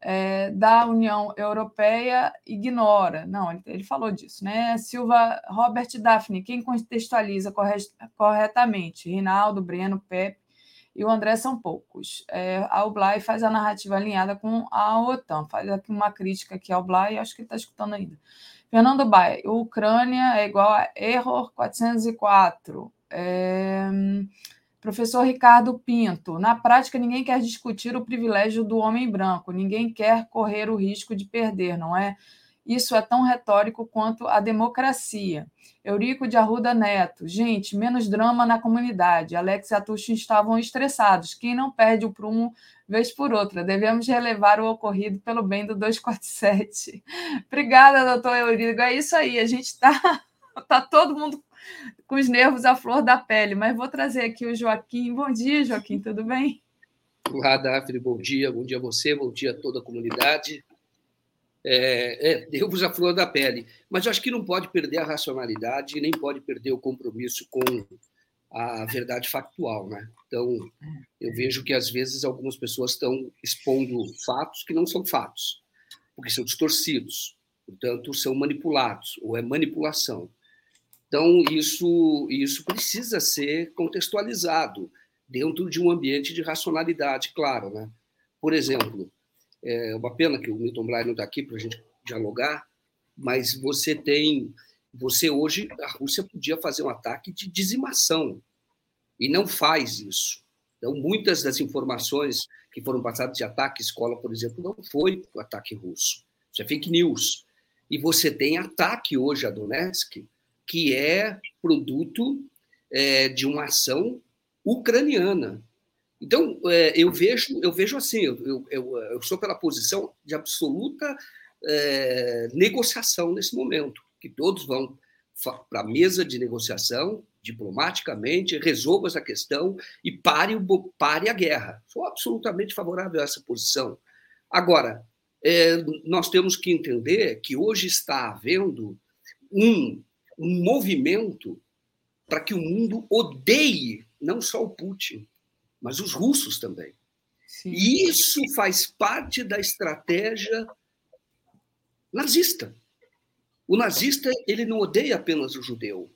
é, da União Europeia ignora. Não, ele, ele, falou disso, né? Silva, Robert Daphne, quem contextualiza corretamente? Rinaldo, Breno, Pepe e o André são poucos. É, a Oblai faz a narrativa alinhada com a OTAN, faz aqui uma crítica aqui ao Oblai, acho que ele está escutando ainda. Fernando Bai, Ucrânia é igual a error 404. É, professor Ricardo Pinto, na prática ninguém quer discutir o privilégio do homem branco, ninguém quer correr o risco de perder, não é? Isso é tão retórico quanto a democracia. Eurico de Arruda Neto. Gente, menos drama na comunidade. Alex e Atucho estavam estressados. Quem não perde o prumo vez por outra. Devemos relevar o ocorrido pelo bem do 247. Obrigada, doutor Eurico. É isso aí. A gente está tá todo mundo com os nervos à flor da pele. Mas vou trazer aqui o Joaquim. Bom dia, Joaquim. Tudo bem?
Olá, Daphne. Bom dia. Bom dia a você. Bom dia a toda a comunidade é, é, nervos à flor da pele. Mas acho que não pode perder a racionalidade nem pode perder o compromisso com a verdade factual. Né? Então, eu vejo que, às vezes, algumas pessoas estão expondo fatos que não são fatos, porque são distorcidos, portanto, são manipulados, ou é manipulação. Então, isso, isso precisa ser contextualizado dentro de um ambiente de racionalidade, claro. Né? Por exemplo, é uma pena que o Milton Blair não está aqui para a gente dialogar, mas você tem. Você hoje, a Rússia podia fazer um ataque de dizimação e não faz isso. Então, muitas das informações que foram passadas de ataque escola, por exemplo, não foi o ataque russo. Isso é fake news. E você tem ataque hoje a Donetsk, que é produto é, de uma ação ucraniana. Então, é, eu vejo eu vejo assim, eu, eu, eu sou pela posição de absoluta é, negociação nesse momento, que todos vão para a mesa de negociação, diplomaticamente, resolva essa questão e pare, pare a guerra. Sou absolutamente favorável a essa posição. Agora, é, nós temos que entender que hoje está havendo um, um movimento para que o mundo odeie não só o Putin, mas os russos também. Sim. E isso faz parte da estratégia nazista. O nazista ele não odeia apenas o judeu.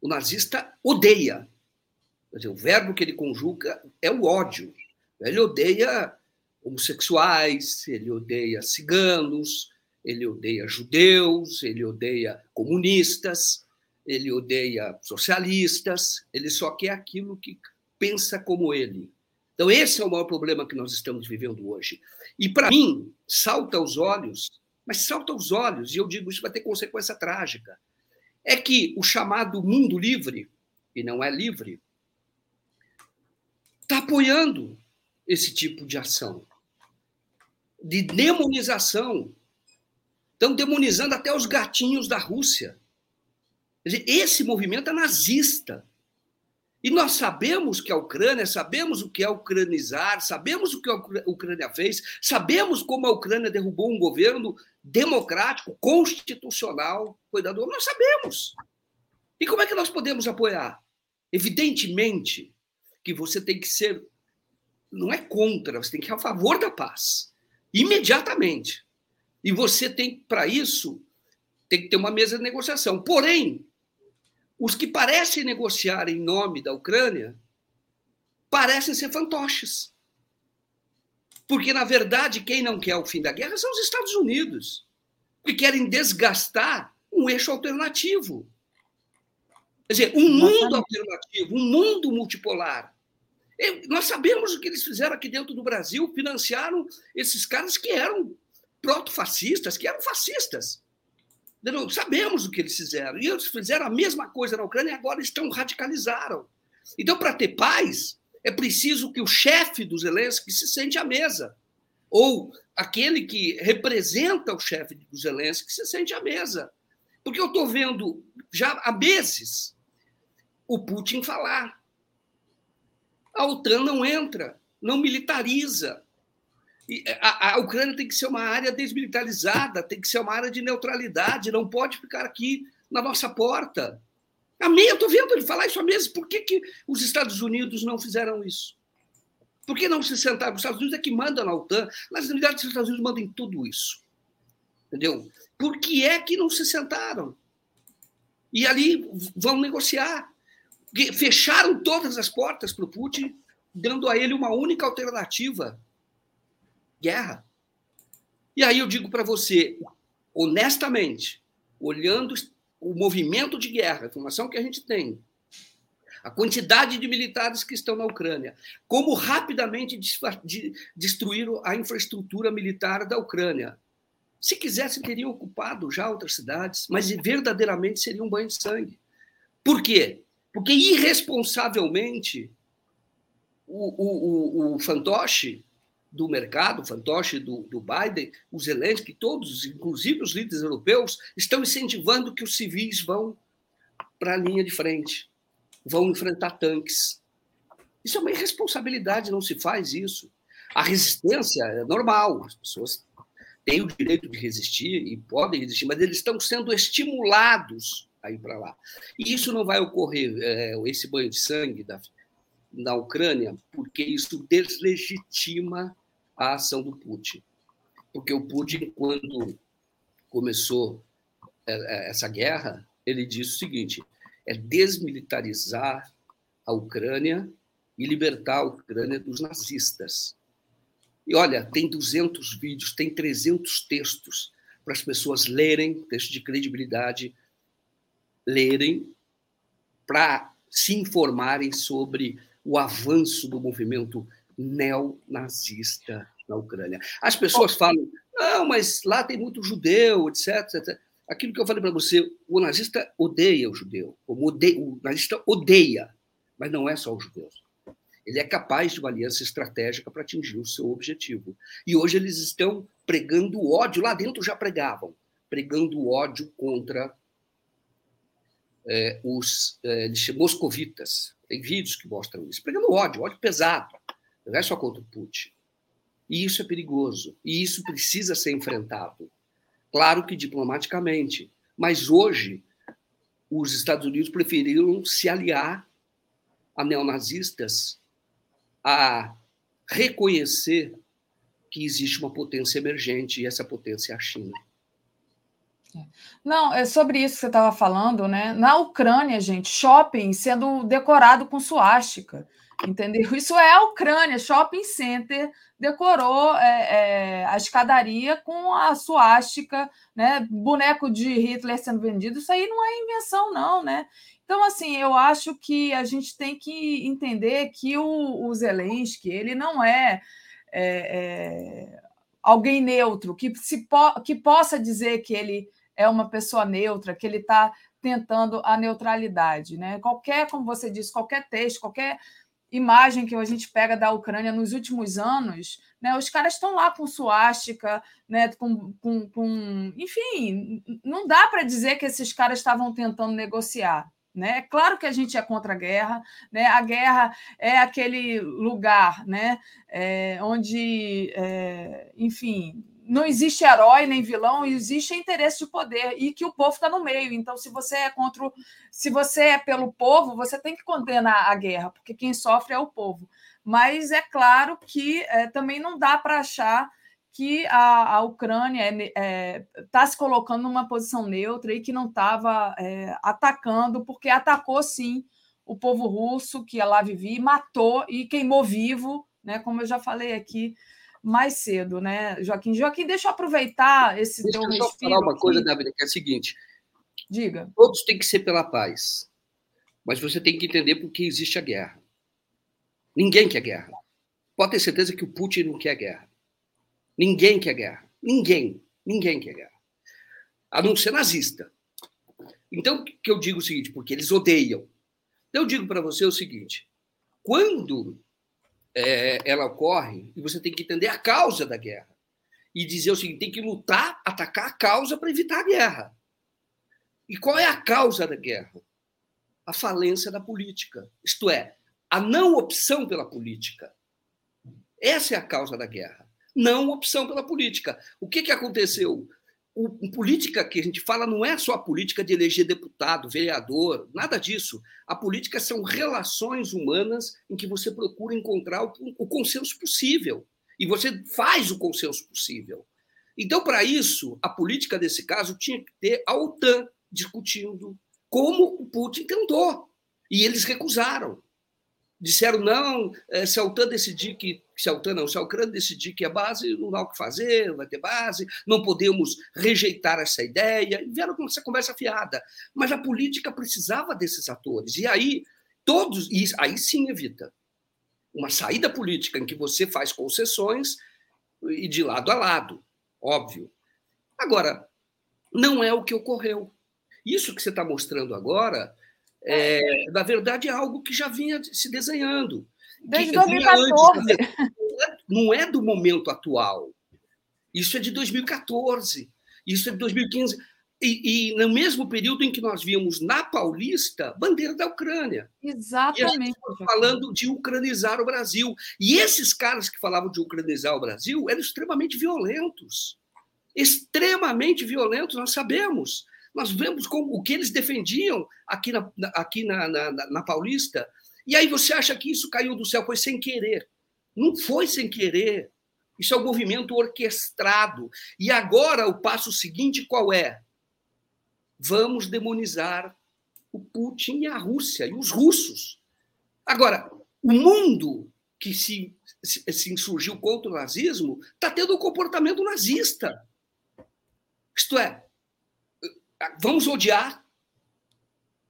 O nazista odeia. Dizer, o verbo que ele conjuga é o ódio. Ele odeia homossexuais, ele odeia ciganos, ele odeia judeus, ele odeia comunistas, ele odeia socialistas, ele só quer aquilo que pensa como ele. Então, esse é o maior problema que nós estamos vivendo hoje. E, para mim, salta aos olhos, mas salta aos olhos, e eu digo isso vai ter consequência trágica, é que o chamado mundo livre, e não é livre, está apoiando esse tipo de ação, de demonização. Estão demonizando até os gatinhos da Rússia. Esse movimento é nazista. E nós sabemos que a Ucrânia, sabemos o que é ucranizar, sabemos o que a Ucrânia fez, sabemos como a Ucrânia derrubou um governo democrático, constitucional, cuidador. Nós sabemos. E como é que nós podemos apoiar? Evidentemente que você tem que ser, não é contra, você tem que ir a favor da paz, imediatamente. E você tem, para isso, tem que ter uma mesa de negociação. Porém, os que parecem negociar em nome da Ucrânia parecem ser fantoches. Porque, na verdade, quem não quer o fim da guerra são os Estados Unidos, que querem desgastar um eixo alternativo. Quer dizer, um mundo alternativo, um mundo multipolar. Nós sabemos o que eles fizeram aqui dentro do Brasil, financiaram esses caras que eram proto-fascistas, que eram fascistas. Sabemos o que eles fizeram. E eles fizeram a mesma coisa na Ucrânia e agora estão radicalizaram. Então, para ter paz, é preciso que o chefe do Zelensky se sente à mesa. Ou aquele que representa o chefe do Zelensky se sente à mesa. Porque eu estou vendo já há meses o Putin falar. A OTAN não entra, não militariza, a, a, Ucrânia tem que ser uma área desmilitarizada, tem que ser uma área de neutralidade, não pode ficar aqui na nossa porta. Amém, eu estou vendo ele falar isso há meses. Por que, que os Estados Unidos não fizeram isso? Por que não se sentaram? Os Estados Unidos é que manda na OTAN, nas unidades dos Estados Unidos mandam em tudo isso. Entendeu? Por que é que não se sentaram? E ali vão negociar. Fecharam todas as portas para o Putin, dando a ele uma única alternativa guerra. E aí eu digo para você, honestamente, olhando o movimento de guerra, a informação que a gente tem, a quantidade de militares que estão na Ucrânia, como rapidamente destruíram a infraestrutura militar da Ucrânia. Se quisessem, teriam ocupado já outras cidades, mas verdadeiramente seria um banho de sangue. Por quê? Porque irresponsavelmente o, o, o, o fantoche do mercado, fantoche do, do Biden, o Zelensky, todos, inclusive os líderes europeus, estão incentivando que os civis vão para a linha de frente, vão enfrentar tanques. Isso é uma irresponsabilidade, não se faz isso. A resistência é normal, as pessoas têm o direito de resistir e podem resistir, mas eles estão sendo estimulados a ir para lá. E isso não vai ocorrer, é, esse banho de sangue da, na Ucrânia, porque isso deslegitima a ação do Putin. Porque o Putin, quando começou é, é, essa guerra, ele disse o seguinte: é desmilitarizar a Ucrânia e libertar a Ucrânia dos nazistas. E olha, tem 200 vídeos, tem 300 textos para as pessoas lerem, textos de credibilidade, lerem para se informarem sobre o avanço do movimento neonazista na Ucrânia. As pessoas falam, não, mas lá tem muito judeu, etc, etc. Aquilo que eu falei para você, o nazista odeia o judeu, odeia, o nazista odeia, mas não é só os judeus. Ele é capaz de uma aliança estratégica para atingir o seu objetivo. E hoje eles estão pregando ódio, lá dentro já pregavam, pregando ódio contra é, os é, moscovitas. Tem vídeos que mostram isso, pregando ódio, ódio pesado. Não é só contra o Putin. E isso é perigoso. E isso precisa ser enfrentado. Claro que diplomaticamente. Mas hoje, os Estados Unidos preferiram se aliar a neonazistas, a reconhecer que existe uma potência emergente, e essa potência é a China.
É. Não, é sobre isso que você estava falando, né? Na Ucrânia, gente, shopping sendo decorado com suástica. Entendeu? Isso é a Ucrânia, shopping center decorou é, é, a escadaria com a suástica, né? Boneco de Hitler sendo vendido, isso aí não é invenção, não, né? Então, assim, eu acho que a gente tem que entender que o, o Zelensky ele não é, é, é alguém neutro, que, se po que possa dizer que ele é uma pessoa neutra, que ele está tentando a neutralidade. Né? Qualquer, como você disse, qualquer texto, qualquer imagem que a gente pega da Ucrânia nos últimos anos, né, os caras estão lá com suástica, né, com, com, com... enfim, não dá para dizer que esses caras estavam tentando negociar. Né? É claro que a gente é contra a guerra, né? a guerra é aquele lugar né? É, onde, é, enfim, não existe herói nem vilão, existe interesse de poder e que o povo está no meio. Então, se você é contra, se você é pelo povo, você tem que condenar a guerra, porque quem sofre é o povo. Mas é claro que é, também não dá para achar que a, a Ucrânia está é, é, tá se colocando numa posição neutra e que não estava é, atacando, porque atacou sim o povo russo que lá vivia, matou e queimou vivo, né? Como eu já falei aqui mais cedo, né, Joaquim? Joaquim, deixa eu aproveitar esse
deixa teu eu falar uma aqui. coisa, David, que é a seguinte:
diga.
Todos têm que ser pela paz, mas você tem que entender por que existe a guerra. Ninguém quer guerra. Pode ter certeza que o Putin não quer guerra. Ninguém quer guerra. Ninguém. Ninguém quer guerra. A não ser nazista. Então, que eu digo o seguinte, porque eles odeiam. Então, eu digo para você o seguinte: quando é, ela ocorre, e você tem que entender a causa da guerra. E dizer o seguinte: tem que lutar, atacar a causa para evitar a guerra. E qual é a causa da guerra? A falência da política. Isto é, a não opção pela política. Essa é a causa da guerra não opção pela política. O que, que aconteceu? O, política que a gente fala não é só a política de eleger deputado, vereador, nada disso. A política são relações humanas em que você procura encontrar o, o consenso possível. E você faz o consenso possível. Então, para isso, a política desse caso tinha que ter a OTAN discutindo como o Putin tentou. E eles recusaram disseram não, é, se a OTAN decidir que se não, se a Ucrânia decidir que é base, não há o que fazer, vai ter base, não podemos rejeitar essa ideia, e vieram com essa conversa fiada. Mas a política precisava desses atores. E aí, todos, e aí sim evita uma saída política em que você faz concessões e de lado a lado, óbvio. Agora, não é o que ocorreu. Isso que você está mostrando agora é, na verdade, é algo que já vinha se desenhando.
Desde 2014. Antes,
não é do momento atual. Isso é de 2014. Isso é de 2015. E, e, no mesmo período em que nós víamos na Paulista bandeira da Ucrânia.
Exatamente.
E falando de ucranizar o Brasil. E esses caras que falavam de ucranizar o Brasil eram extremamente violentos. Extremamente violentos, nós sabemos. Nós vemos como, o que eles defendiam aqui, na, aqui na, na, na Paulista. E aí você acha que isso caiu do céu? Foi sem querer. Não foi sem querer. Isso é um movimento orquestrado. E agora o passo seguinte qual é? Vamos demonizar o Putin e a Rússia e os russos. Agora, o mundo que se, se, se insurgiu contra o nazismo está tendo um comportamento nazista. Isto é, vamos odiar.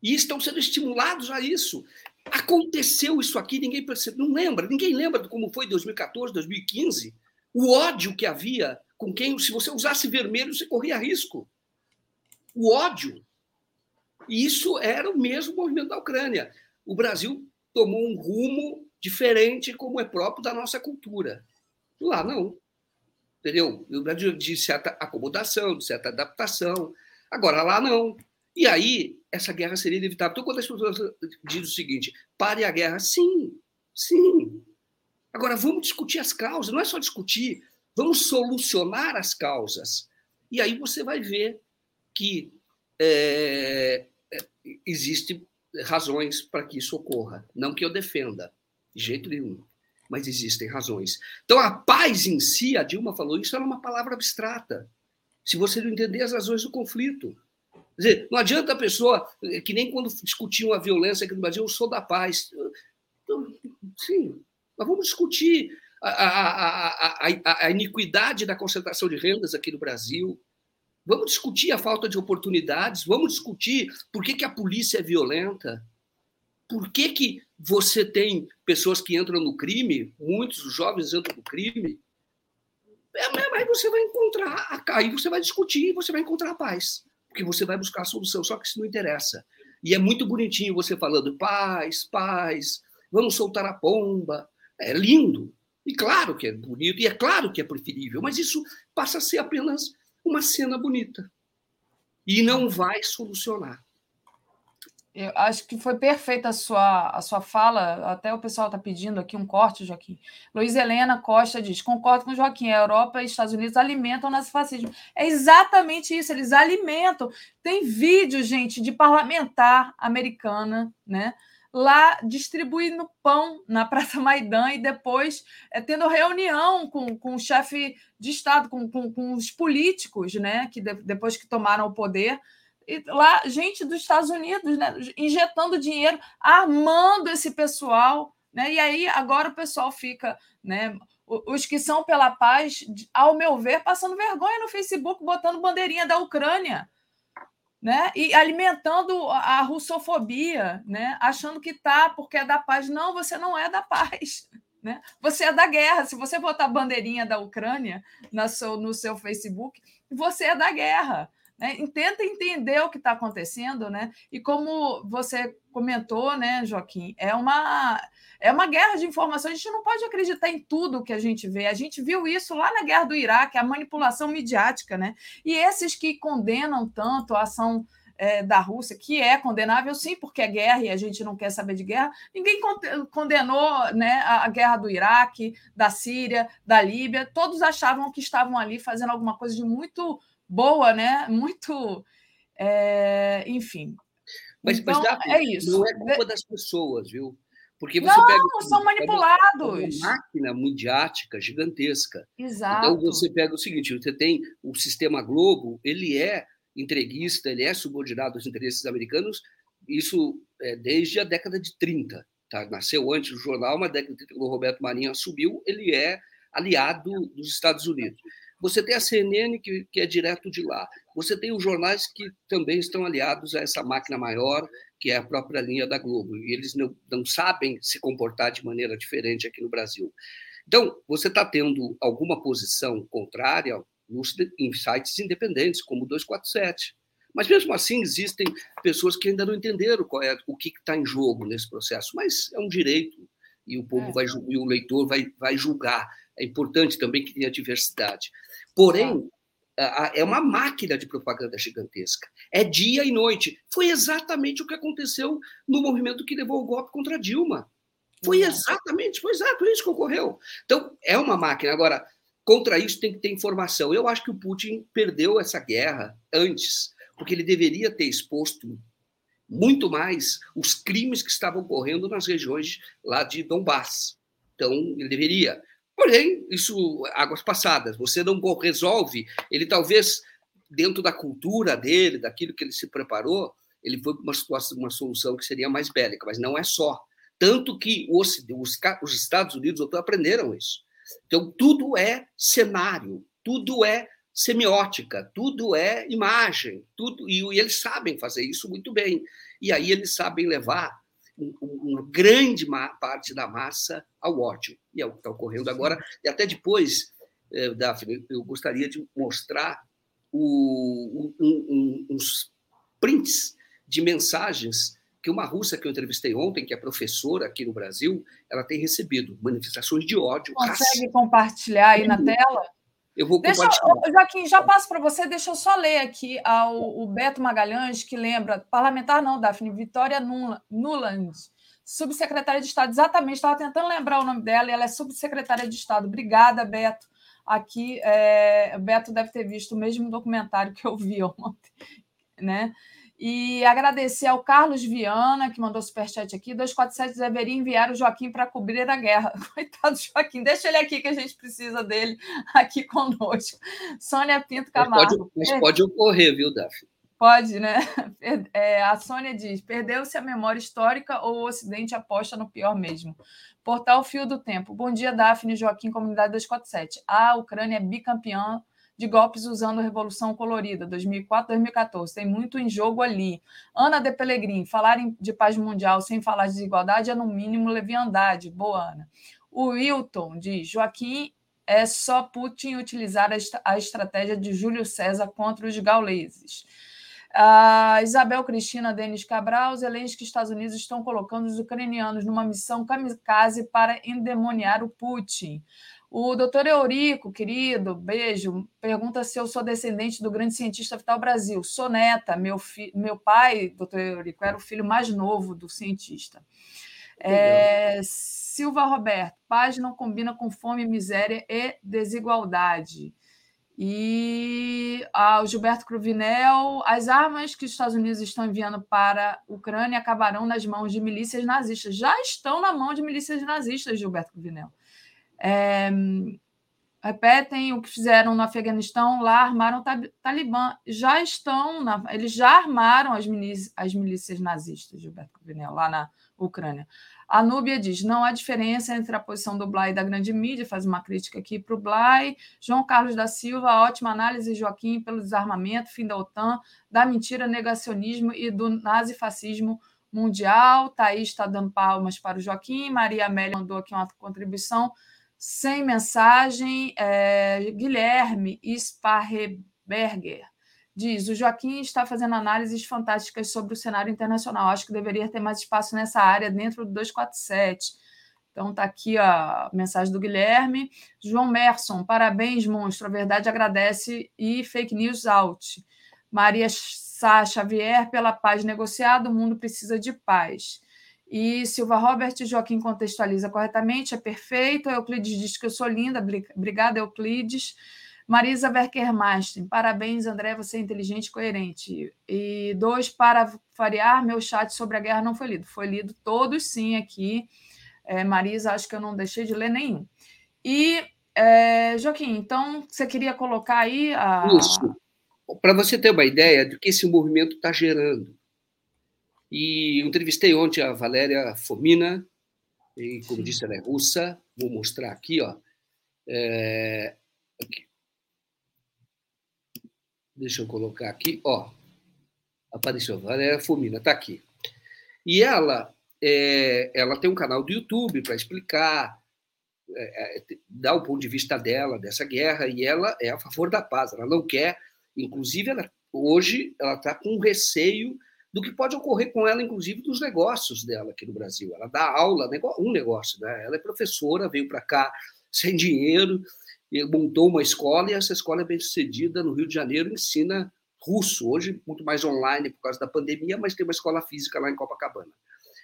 E estão sendo estimulados a isso. Aconteceu isso aqui, ninguém percebe, não lembra, ninguém lembra como foi 2014, 2015. O ódio que havia com quem, se você usasse vermelho, você corria risco. O ódio. E isso era o mesmo movimento da Ucrânia. O Brasil tomou um rumo diferente, como é próprio da nossa cultura. Lá não. Entendeu? O Brasil de certa acomodação, de certa adaptação. Agora, lá não. E aí, essa guerra seria inevitável. Então, quando as pessoas dizem o seguinte, pare a guerra, sim, sim. Agora, vamos discutir as causas, não é só discutir, vamos solucionar as causas. E aí você vai ver que é, existem razões para que isso ocorra. Não que eu defenda, de jeito nenhum, mas existem razões. Então, a paz em si, a Dilma falou, isso era uma palavra abstrata se você não entender as razões do conflito. Quer dizer, não adianta a pessoa, é que nem quando discutiam a violência aqui no Brasil, eu sou da paz. Então, sim, mas vamos discutir a, a, a, a, iniquidade da concentração de rendas aqui no Brasil. Vamos discutir a falta de oportunidades, vamos discutir por que, que a polícia é violenta, por que, que você tem pessoas que entram no crime, muitos jovens entram no crime, aí você vai encontrar, aí você vai discutir e você vai encontrar a paz, porque você vai buscar a solução, só que isso não interessa. E é muito bonitinho você falando paz, paz, vamos soltar a pomba. É lindo. E claro que é bonito, e é claro que é preferível, mas isso passa a ser apenas uma cena bonita. E não vai solucionar.
Eu acho que foi perfeita a sua, a sua fala. Até o pessoal está pedindo aqui um corte, Joaquim. Luiz Helena Costa diz: concordo com Joaquim, a Europa e Estados Unidos alimentam o nazifascismo. É exatamente isso, eles alimentam. Tem vídeo, gente, de parlamentar americana, né? Lá distribuindo pão na Praça Maidan e depois é, tendo reunião com, com o chefe de Estado, com, com, com os políticos, né? Que de, depois que tomaram o poder lá gente dos Estados Unidos, né, injetando dinheiro, armando esse pessoal, né? E aí agora o pessoal fica, né? Os que são pela paz, ao meu ver, passando vergonha no Facebook, botando bandeirinha da Ucrânia, né? E alimentando a russofobia, né? Achando que tá porque é da paz. Não, você não é da paz. Né? Você é da guerra. Se você botar bandeirinha da Ucrânia no seu, no seu Facebook, você é da guerra. Né? Tenta entender o que está acontecendo, né? E como você comentou, né, Joaquim, é uma, é uma guerra de informação. A gente não pode acreditar em tudo que a gente vê. A gente viu isso lá na guerra do Iraque, a manipulação midiática, né? E esses que condenam tanto a ação é, da Rússia, que é condenável, sim, porque é guerra e a gente não quer saber de guerra. Ninguém condenou né, a guerra do Iraque, da Síria, da Líbia. Todos achavam que estavam ali fazendo alguma coisa de muito boa, né? Muito. É, enfim.
Mas, então, mas Daphne, é isso. Não é culpa das pessoas, viu? Porque você
não,
pega.
são manipulados.
Uma máquina midiática gigantesca.
Exato.
Então você pega o seguinte: você tem o sistema Globo, ele é entreguista, ele é subordinado aos interesses americanos, isso é desde a década de 30. Tá? Nasceu antes do jornal, mas década de 30, quando o Roberto Marinho assumiu, ele é aliado dos Estados Unidos. Você tem a CNN, que, que é direto de lá. Você tem os jornais que também estão aliados a essa máquina maior, que é a própria linha da Globo. E eles não, não sabem se comportar de maneira diferente aqui no Brasil. Então, você está tendo alguma posição contrária nos, em sites independentes, como o 247. Mas mesmo assim existem pessoas que ainda não entenderam qual é o que está em jogo nesse processo. Mas é um direito e o povo é. vai e o leitor vai, vai julgar. É importante também que tenha diversidade. Porém, é uma máquina de propaganda gigantesca. É dia e noite. Foi exatamente o que aconteceu no movimento que levou o golpe contra Dilma. Foi exatamente, foi exato isso que ocorreu. Então, é uma máquina. Agora, contra isso tem que ter informação. Eu acho que o Putin perdeu essa guerra antes, porque ele deveria ter exposto muito mais os crimes que estavam ocorrendo nas regiões lá de Donbass. Então, ele deveria. Porém, isso, águas passadas, você não resolve. Ele talvez, dentro da cultura dele, daquilo que ele se preparou, ele foi uma situação, uma solução que seria mais bélica, mas não é só. Tanto que os, os, os Estados Unidos aprenderam isso. Então, tudo é cenário, tudo é semiótica, tudo é imagem, tudo e, e eles sabem fazer isso muito bem. E aí eles sabem levar uma grande parte da massa ao ódio. E é o que está ocorrendo agora. E até depois, eh, Daphne, eu gostaria de mostrar o, um, um, uns prints de mensagens que uma russa que eu entrevistei ontem, que é professora aqui no Brasil, ela tem recebido manifestações de ódio.
Consegue compartilhar aí na tela?
Eu vou
deixa. Joaquim, já passo para você, deixa eu só ler aqui ao, o Beto Magalhães, que lembra, parlamentar não, Daphne, Vitória Nuland, subsecretária de Estado, exatamente, estava tentando lembrar o nome dela, e ela é subsecretária de Estado. Obrigada, Beto. Aqui, é, Beto deve ter visto o mesmo documentário que eu vi ontem, né? E agradecer ao Carlos Viana, que mandou superchat aqui. 247 deveria enviar o Joaquim para cobrir a guerra. Coitado do Joaquim, deixa ele aqui que a gente precisa dele aqui conosco. Sônia Pinto Camargo.
Mas pode, mas pode ocorrer, viu, Daphne?
Pode, né? É, a Sônia diz: perdeu-se a memória histórica ou o Ocidente aposta no pior mesmo? Portal Fio do Tempo. Bom dia, Daphne Joaquim, Comunidade 247. A Ucrânia é bicampeã de golpes usando Revolução Colorida, 2004-2014. Tem muito em jogo ali. Ana de Pellegrin, falar de paz mundial sem falar de desigualdade é, no mínimo, leviandade. Boa, Ana. O Wilton diz: Joaquim, é só Putin utilizar a estratégia de Júlio César contra os gauleses. A Isabel Cristina Denis Cabral, Zelensky e Estados Unidos estão colocando os ucranianos numa missão kamikaze para endemoniar o Putin. O doutor Eurico, querido, beijo, pergunta se eu sou descendente do grande cientista Vital Brasil. Sou neta, meu, fi... meu pai, doutor Eurico, era o filho mais novo do cientista. É... Silva Roberto, paz não combina com fome, miséria e desigualdade. E ah, o Gilberto Cruvinel, as armas que os Estados Unidos estão enviando para a Ucrânia acabarão nas mãos de milícias nazistas. Já estão na mão de milícias nazistas, Gilberto Cruvinel. É, repetem o que fizeram no Afeganistão, lá armaram o Talibã. Já estão, na, eles já armaram as milícias, as milícias nazistas, Gilberto Cruvinel, lá na Ucrânia. A Núbia diz: não há diferença entre a posição do Blay e da grande mídia, faz uma crítica aqui para o Blay. João Carlos da Silva, ótima análise, Joaquim, pelo desarmamento, fim da OTAN, da mentira, negacionismo e do nazifascismo mundial. Thaís está dando palmas para o Joaquim. Maria Amélia mandou aqui uma contribuição sem mensagem. É, Guilherme Sparreberger diz: o Joaquim está fazendo análises fantásticas sobre o cenário internacional. Acho que deveria ter mais espaço nessa área dentro do 247. Então está aqui a mensagem do Guilherme. João Merson, parabéns, monstro. A verdade agradece e fake news out. Maria Sá Xavier, pela paz negociada, o mundo precisa de paz. E Silva Robert Joaquim contextualiza corretamente, é perfeito. Euclides diz que eu sou linda. Obrigada, Euclides. Marisa Werkermasten, parabéns, André, você é inteligente e coerente. E dois, para variar, meu chat sobre a guerra não foi lido. Foi lido todos, sim, aqui. É, Marisa, acho que eu não deixei de ler nenhum. E, é, Joaquim, então, você queria colocar aí a.
Isso. Para você ter uma ideia do que esse movimento está gerando. E entrevistei ontem a Valéria Fomina, e como sim. disse, ela é russa. Vou mostrar aqui, ó. É, aqui. Deixa eu colocar aqui, ó. Apareceu, Valéria Fumina, está aqui. E ela, é, ela tem um canal do YouTube para explicar, é, é, dar o ponto de vista dela dessa guerra, e ela é a favor da paz. Ela não quer, inclusive, ela, hoje ela está com receio do que pode ocorrer com ela, inclusive, dos negócios dela aqui no Brasil. Ela dá aula, um negócio, né? Ela é professora, veio para cá sem dinheiro, montou uma escola e essa escola é bem sucedida no Rio de Janeiro, ensina russo, hoje muito mais online por causa da pandemia, mas tem uma escola física lá em Copacabana.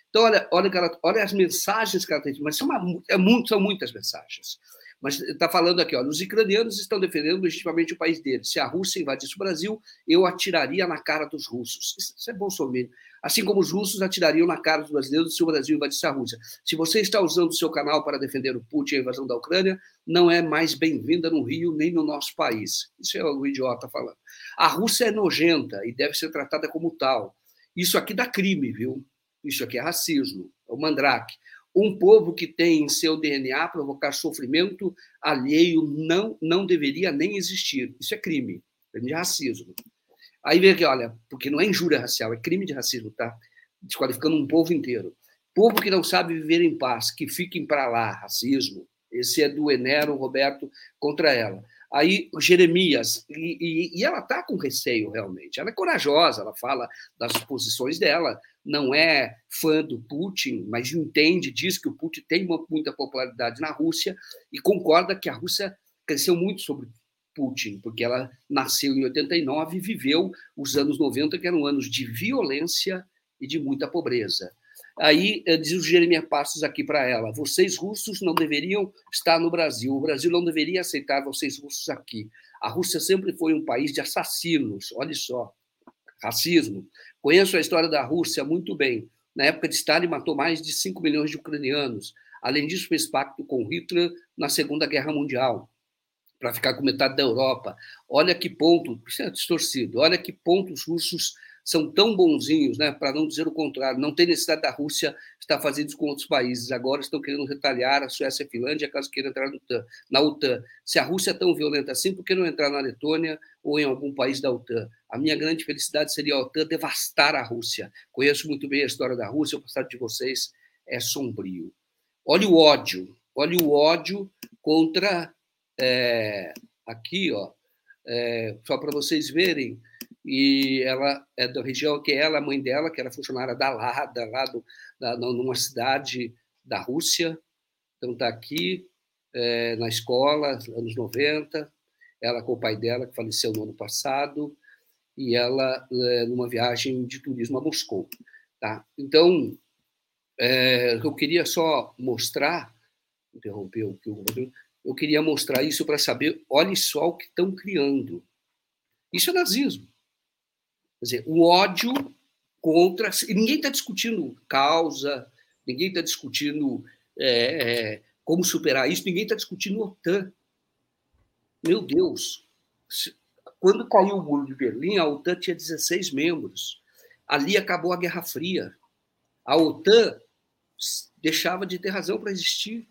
Então, olha, olha, olha as mensagens que ela tem, mas são, uma, é muito, são muitas mensagens. Mas está falando aqui, olha, os ucranianos estão defendendo legitimamente o país deles. Se a Rússia invadisse o Brasil, eu atiraria na cara dos russos. Isso, é Bolsonaro. Assim como os russos atirariam na cara dos brasileiros se o Brasil invadisse a Rússia. Se você está usando o seu canal para defender o Putin e a invasão da Ucrânia, não é mais bem-vinda no Rio nem no nosso país. Isso é o idiota falando. A Rússia é nojenta e deve ser tratada como tal. Isso aqui dá crime, viu? Isso aqui é racismo, é o mandrake. Um povo que tem em seu DNA provocar sofrimento alheio não, não deveria nem existir. Isso é crime, crime de racismo. Aí vem aqui, olha, porque não é injúria racial, é crime de racismo, tá? Desqualificando um povo inteiro. Povo que não sabe viver em paz, que fiquem para lá, racismo. Esse é do Enero Roberto contra ela. Aí Jeremias, e, e, e ela está com receio realmente. Ela é corajosa, ela fala das posições dela, não é fã do Putin, mas entende, diz que o Putin tem uma, muita popularidade na Rússia e concorda que a Rússia cresceu muito sobre Putin, porque ela nasceu em 89 e viveu os anos 90, que eram anos de violência e de muita pobreza. Aí eh, diz o Jeremias Passos aqui para ela: vocês russos não deveriam estar no Brasil, o Brasil não deveria aceitar vocês russos aqui. A Rússia sempre foi um país de assassinos, olha só, racismo. Conheço a história da Rússia muito bem. Na época de Stalin, matou mais de 5 milhões de ucranianos. Além disso, fez pacto com Hitler na Segunda Guerra Mundial, para ficar com metade da Europa. Olha que ponto, isso é distorcido, olha que ponto os russos são tão bonzinhos, né, para não dizer o contrário, não tem necessidade da Rússia estar fazendo isso com outros países. Agora estão querendo retalhar a Suécia e a Finlândia caso queiram entrar na OTAN. Se a Rússia é tão violenta assim, por que não entrar na Letônia ou em algum país da OTAN? A minha grande felicidade seria a OTAN devastar a Rússia. Conheço muito bem a história da Rússia, o passado de vocês é sombrio. Olha o ódio, olha o ódio contra. É, aqui, ó, é, só para vocês verem e ela é da região que ela, a mãe dela, que era funcionária da Lada, lá do, da, numa cidade da Rússia, então está aqui é, na escola, anos 90, ela com o pai dela, que faleceu no ano passado, e ela é, numa viagem de turismo a Moscou. Tá? Então, é, eu queria só mostrar, interromper o que o eu queria mostrar isso para saber, olhe só o que estão criando. Isso é nazismo. Quer dizer, o ódio contra. Ninguém está discutindo causa, ninguém está discutindo é, é, como superar isso, ninguém está discutindo OTAN. Meu Deus! Quando caiu o muro de Berlim, a OTAN tinha 16 membros. Ali acabou a Guerra Fria. A OTAN deixava de ter razão para existir,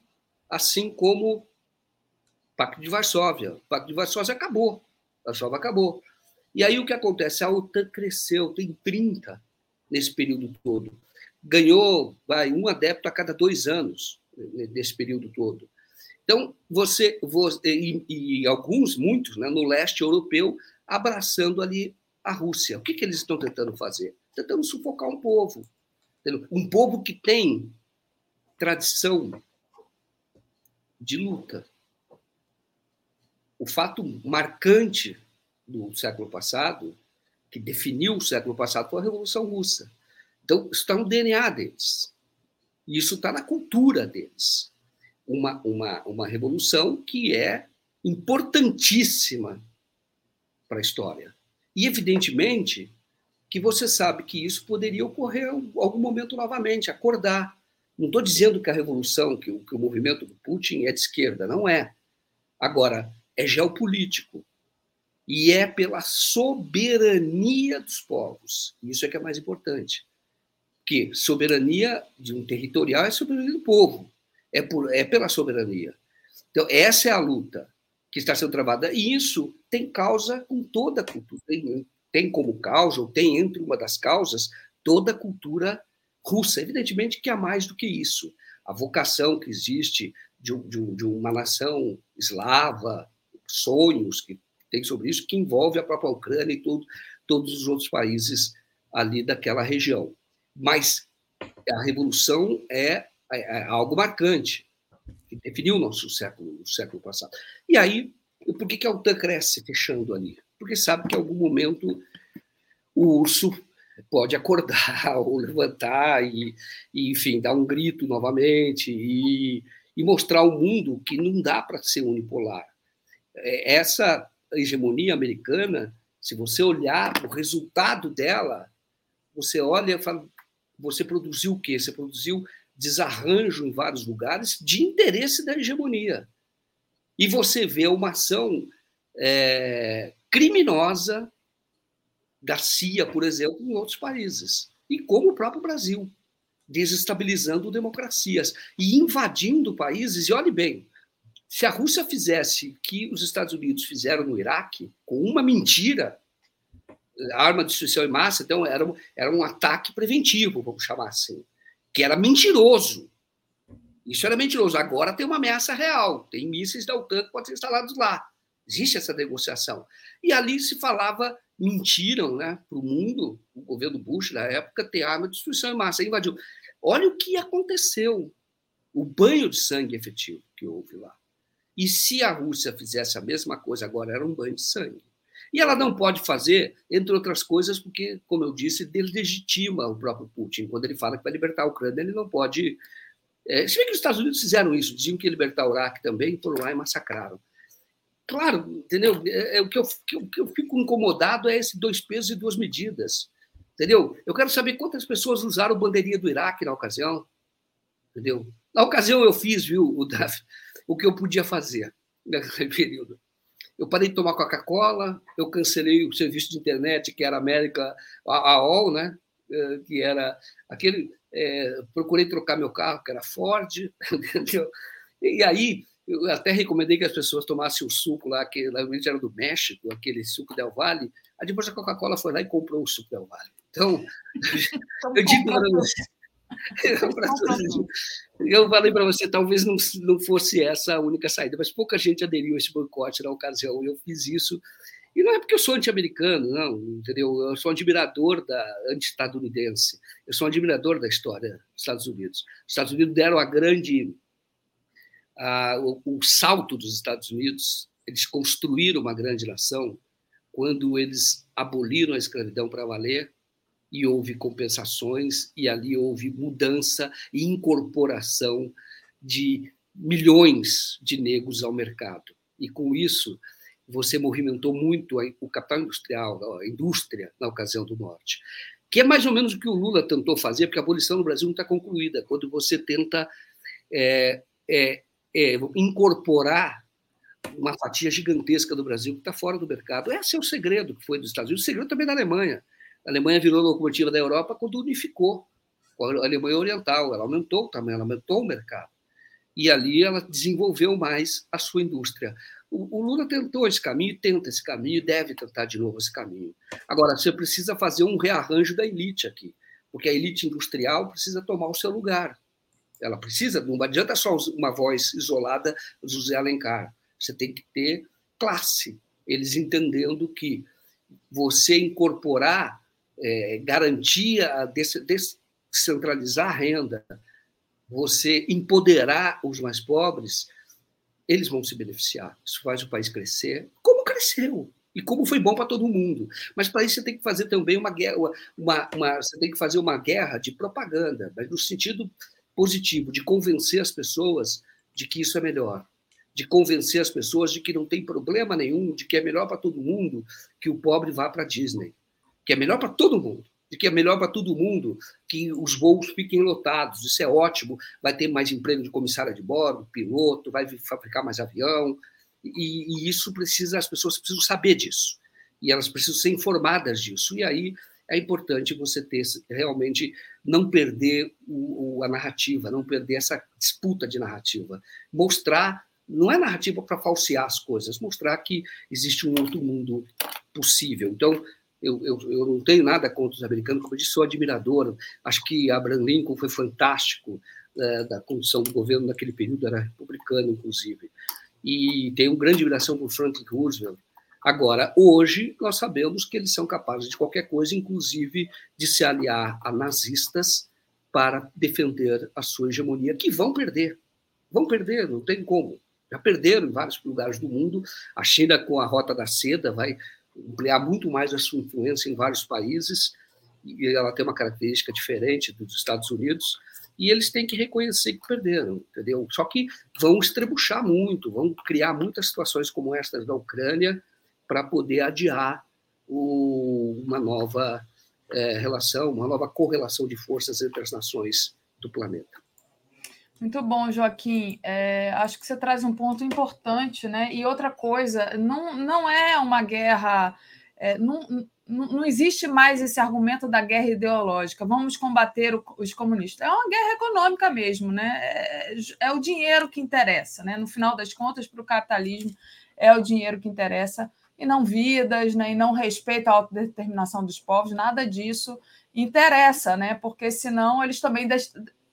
assim como o Pacto de Varsóvia. O Pacto de Varsóvia acabou. Varsóvia acabou. E aí o que acontece? A OTAN cresceu, tem 30 nesse período todo. Ganhou vai, um adepto a cada dois anos nesse período todo. Então, você, você e, e, alguns, muitos, né, no leste europeu, abraçando ali a Rússia. O que, que eles estão tentando fazer? Tentando sufocar um povo. Um povo que tem tradição de luta. O fato marcante do século passado, que definiu o século passado, foi a Revolução Russa. Então, isso está no DNA deles. Isso está na cultura deles. Uma, uma, uma revolução que é importantíssima para a história. E, evidentemente, que você sabe que isso poderia ocorrer em algum momento novamente, acordar. Não estou dizendo que a revolução, que o, que o movimento do Putin é de esquerda, não é. Agora, é geopolítico e é pela soberania dos povos. Isso é que é mais importante. Que soberania de um territorial é soberania do povo, é, por, é pela soberania. Então, essa é a luta que está sendo travada. E isso tem causa com toda a cultura. Tem, tem como causa, ou tem entre uma das causas, toda a cultura russa. Evidentemente que há mais do que isso. A vocação que existe de, de, de uma nação eslava, sonhos que tem sobre isso, que envolve a própria Ucrânia e tudo, todos os outros países ali daquela região. Mas a revolução é, é, é algo marcante, que definiu o nosso século, o século passado. E aí, por que, que a OTAN cresce fechando ali? Porque sabe que em algum momento o urso pode acordar ou levantar e, e enfim, dar um grito novamente e, e mostrar ao mundo que não dá para ser unipolar. É, essa hegemonia americana, se você olhar o resultado dela, você olha e fala, você produziu o quê? Você produziu desarranjo em vários lugares de interesse da hegemonia. E você vê uma ação é, criminosa da CIA, por exemplo, em outros países. E como o próprio Brasil, desestabilizando democracias e invadindo países. E olhe bem, se a Rússia fizesse o que os Estados Unidos fizeram no Iraque, com uma mentira, arma de destruição em massa, então era um, era um ataque preventivo, vamos chamar assim, que era mentiroso. Isso era mentiroso. Agora tem uma ameaça real, tem mísseis da OTAN que podem ser instalados lá. Existe essa negociação. E ali se falava, mentiram né, para o mundo, o governo Bush, na época, ter arma de destruição em massa, invadiu. Olha o que aconteceu, o banho de sangue efetivo que houve lá. E se a Rússia fizesse a mesma coisa agora, era um banho de sangue. E ela não pode fazer, entre outras coisas, porque, como eu disse, deslegitima o próprio Putin. Quando ele fala que vai libertar a Ucrânia, ele não pode. É, se bem que os Estados Unidos fizeram isso, diziam que ia libertar o Iraque também, foram lá e massacraram. Claro, entendeu? É, é o, que eu, o que eu fico incomodado é esse dois pesos e duas medidas. Entendeu? Eu quero saber quantas pessoas usaram bandeirinha do Iraque na ocasião. Entendeu? Na ocasião eu fiz, viu, o Davi? O que eu podia fazer naquele período. Eu parei de tomar Coca-Cola, eu cancelei o serviço de internet que era América AOL, né? Eh, que era aquele. É, procurei trocar meu carro, que era Ford, entendeu? E aí eu até recomendei que as pessoas tomassem o suco lá, que realmente era do México, aquele suco Del Valle. Aí depois a Coca-Cola foi lá e comprou o suco Del Valle. Então, eu digo para você, eu falei para você, talvez não, não fosse essa a única saída, mas pouca gente aderiu a esse boicote na ocasião. Eu fiz isso. E não é porque eu sou anti-americano, não, entendeu? Eu sou um admirador da anti-estadunidense. Eu sou um admirador da história dos Estados Unidos. Os Estados Unidos deram a grande. A, o, o salto dos Estados Unidos, eles construíram uma grande nação quando eles aboliram a escravidão para valer e houve compensações e ali houve mudança e incorporação de milhões de negros ao mercado. E com isso, você movimentou muito o capital industrial, a indústria na ocasião do Norte, que é mais ou menos o que o Lula tentou fazer, porque a abolição no Brasil não está concluída. Quando você tenta é, é, é, incorporar uma fatia gigantesca do Brasil que está fora do mercado. Esse é o segredo que foi dos Estados Unidos, o segredo também da Alemanha. A Alemanha virou locomotiva da Europa quando unificou a Alemanha Oriental. Ela aumentou o tamanho, ela aumentou o mercado. E ali ela desenvolveu mais a sua indústria. O, Lula tentou esse caminho, tenta esse caminho, deve tentar de novo esse caminho. Agora, você precisa fazer um rearranjo da elite aqui, porque a elite industrial precisa tomar o seu lugar. Ela precisa, não adianta só uma voz isolada do José Alencar. Você tem que ter classe. Eles entendendo que você incorporar é, garantia, descentralizar a renda, você empoderar os mais pobres, eles vão se beneficiar. Isso faz o país crescer, como cresceu e como foi bom para todo mundo. Mas para isso você tem que fazer também uma guerra, uma, uma, você tem que fazer uma guerra de propaganda, mas no sentido positivo, de convencer as pessoas de que isso é melhor, de convencer as pessoas de que não tem problema nenhum, de que é melhor para todo mundo que o pobre vá para a Disney, que é melhor para todo mundo de que é melhor para todo mundo que os voos fiquem lotados. Isso é ótimo. Vai ter mais emprego de comissária de bordo, piloto, vai fabricar mais avião. E, e, isso precisa, as pessoas precisam saber disso. E elas precisam ser informadas disso. E aí é importante você ter realmente não perder o, o, a narrativa, não perder essa disputa de narrativa. Mostrar, não é narrativa para falsear as coisas, mostrar que existe um outro mundo possível. Então, eu, eu, eu não tenho nada contra os americanos, como eu disse, sou admirador. Acho que Abraham Lincoln foi fantástico é, da condução do governo naquele período, era republicano, inclusive. E tenho grande admiração por Franklin Roosevelt. Agora, hoje, nós sabemos que eles são capazes de qualquer coisa, inclusive de se aliar a nazistas para defender a sua hegemonia, que vão perder. Vão perder, não tem como. Já perderam em vários lugares do mundo. A China, com a Rota da Seda, vai ampliar muito mais a sua influência em vários países, e ela tem uma característica diferente dos Estados Unidos, e eles têm que reconhecer que perderam, entendeu? Só que vão estrebuchar muito, vão criar muitas situações como estas da Ucrânia para poder adiar o, uma nova é, relação, uma nova correlação de forças entre as nações do planeta.
Muito bom, Joaquim. É, acho que você traz um ponto importante, né? E outra coisa, não, não é uma guerra. É, não, não existe mais esse argumento da guerra ideológica. Vamos combater os comunistas. É uma guerra econômica mesmo, né? É, é o dinheiro que interessa, né? No final das contas, para o capitalismo, é o dinheiro que interessa e não vidas, né? E não respeito à autodeterminação dos povos, nada disso interessa, né? Porque senão eles também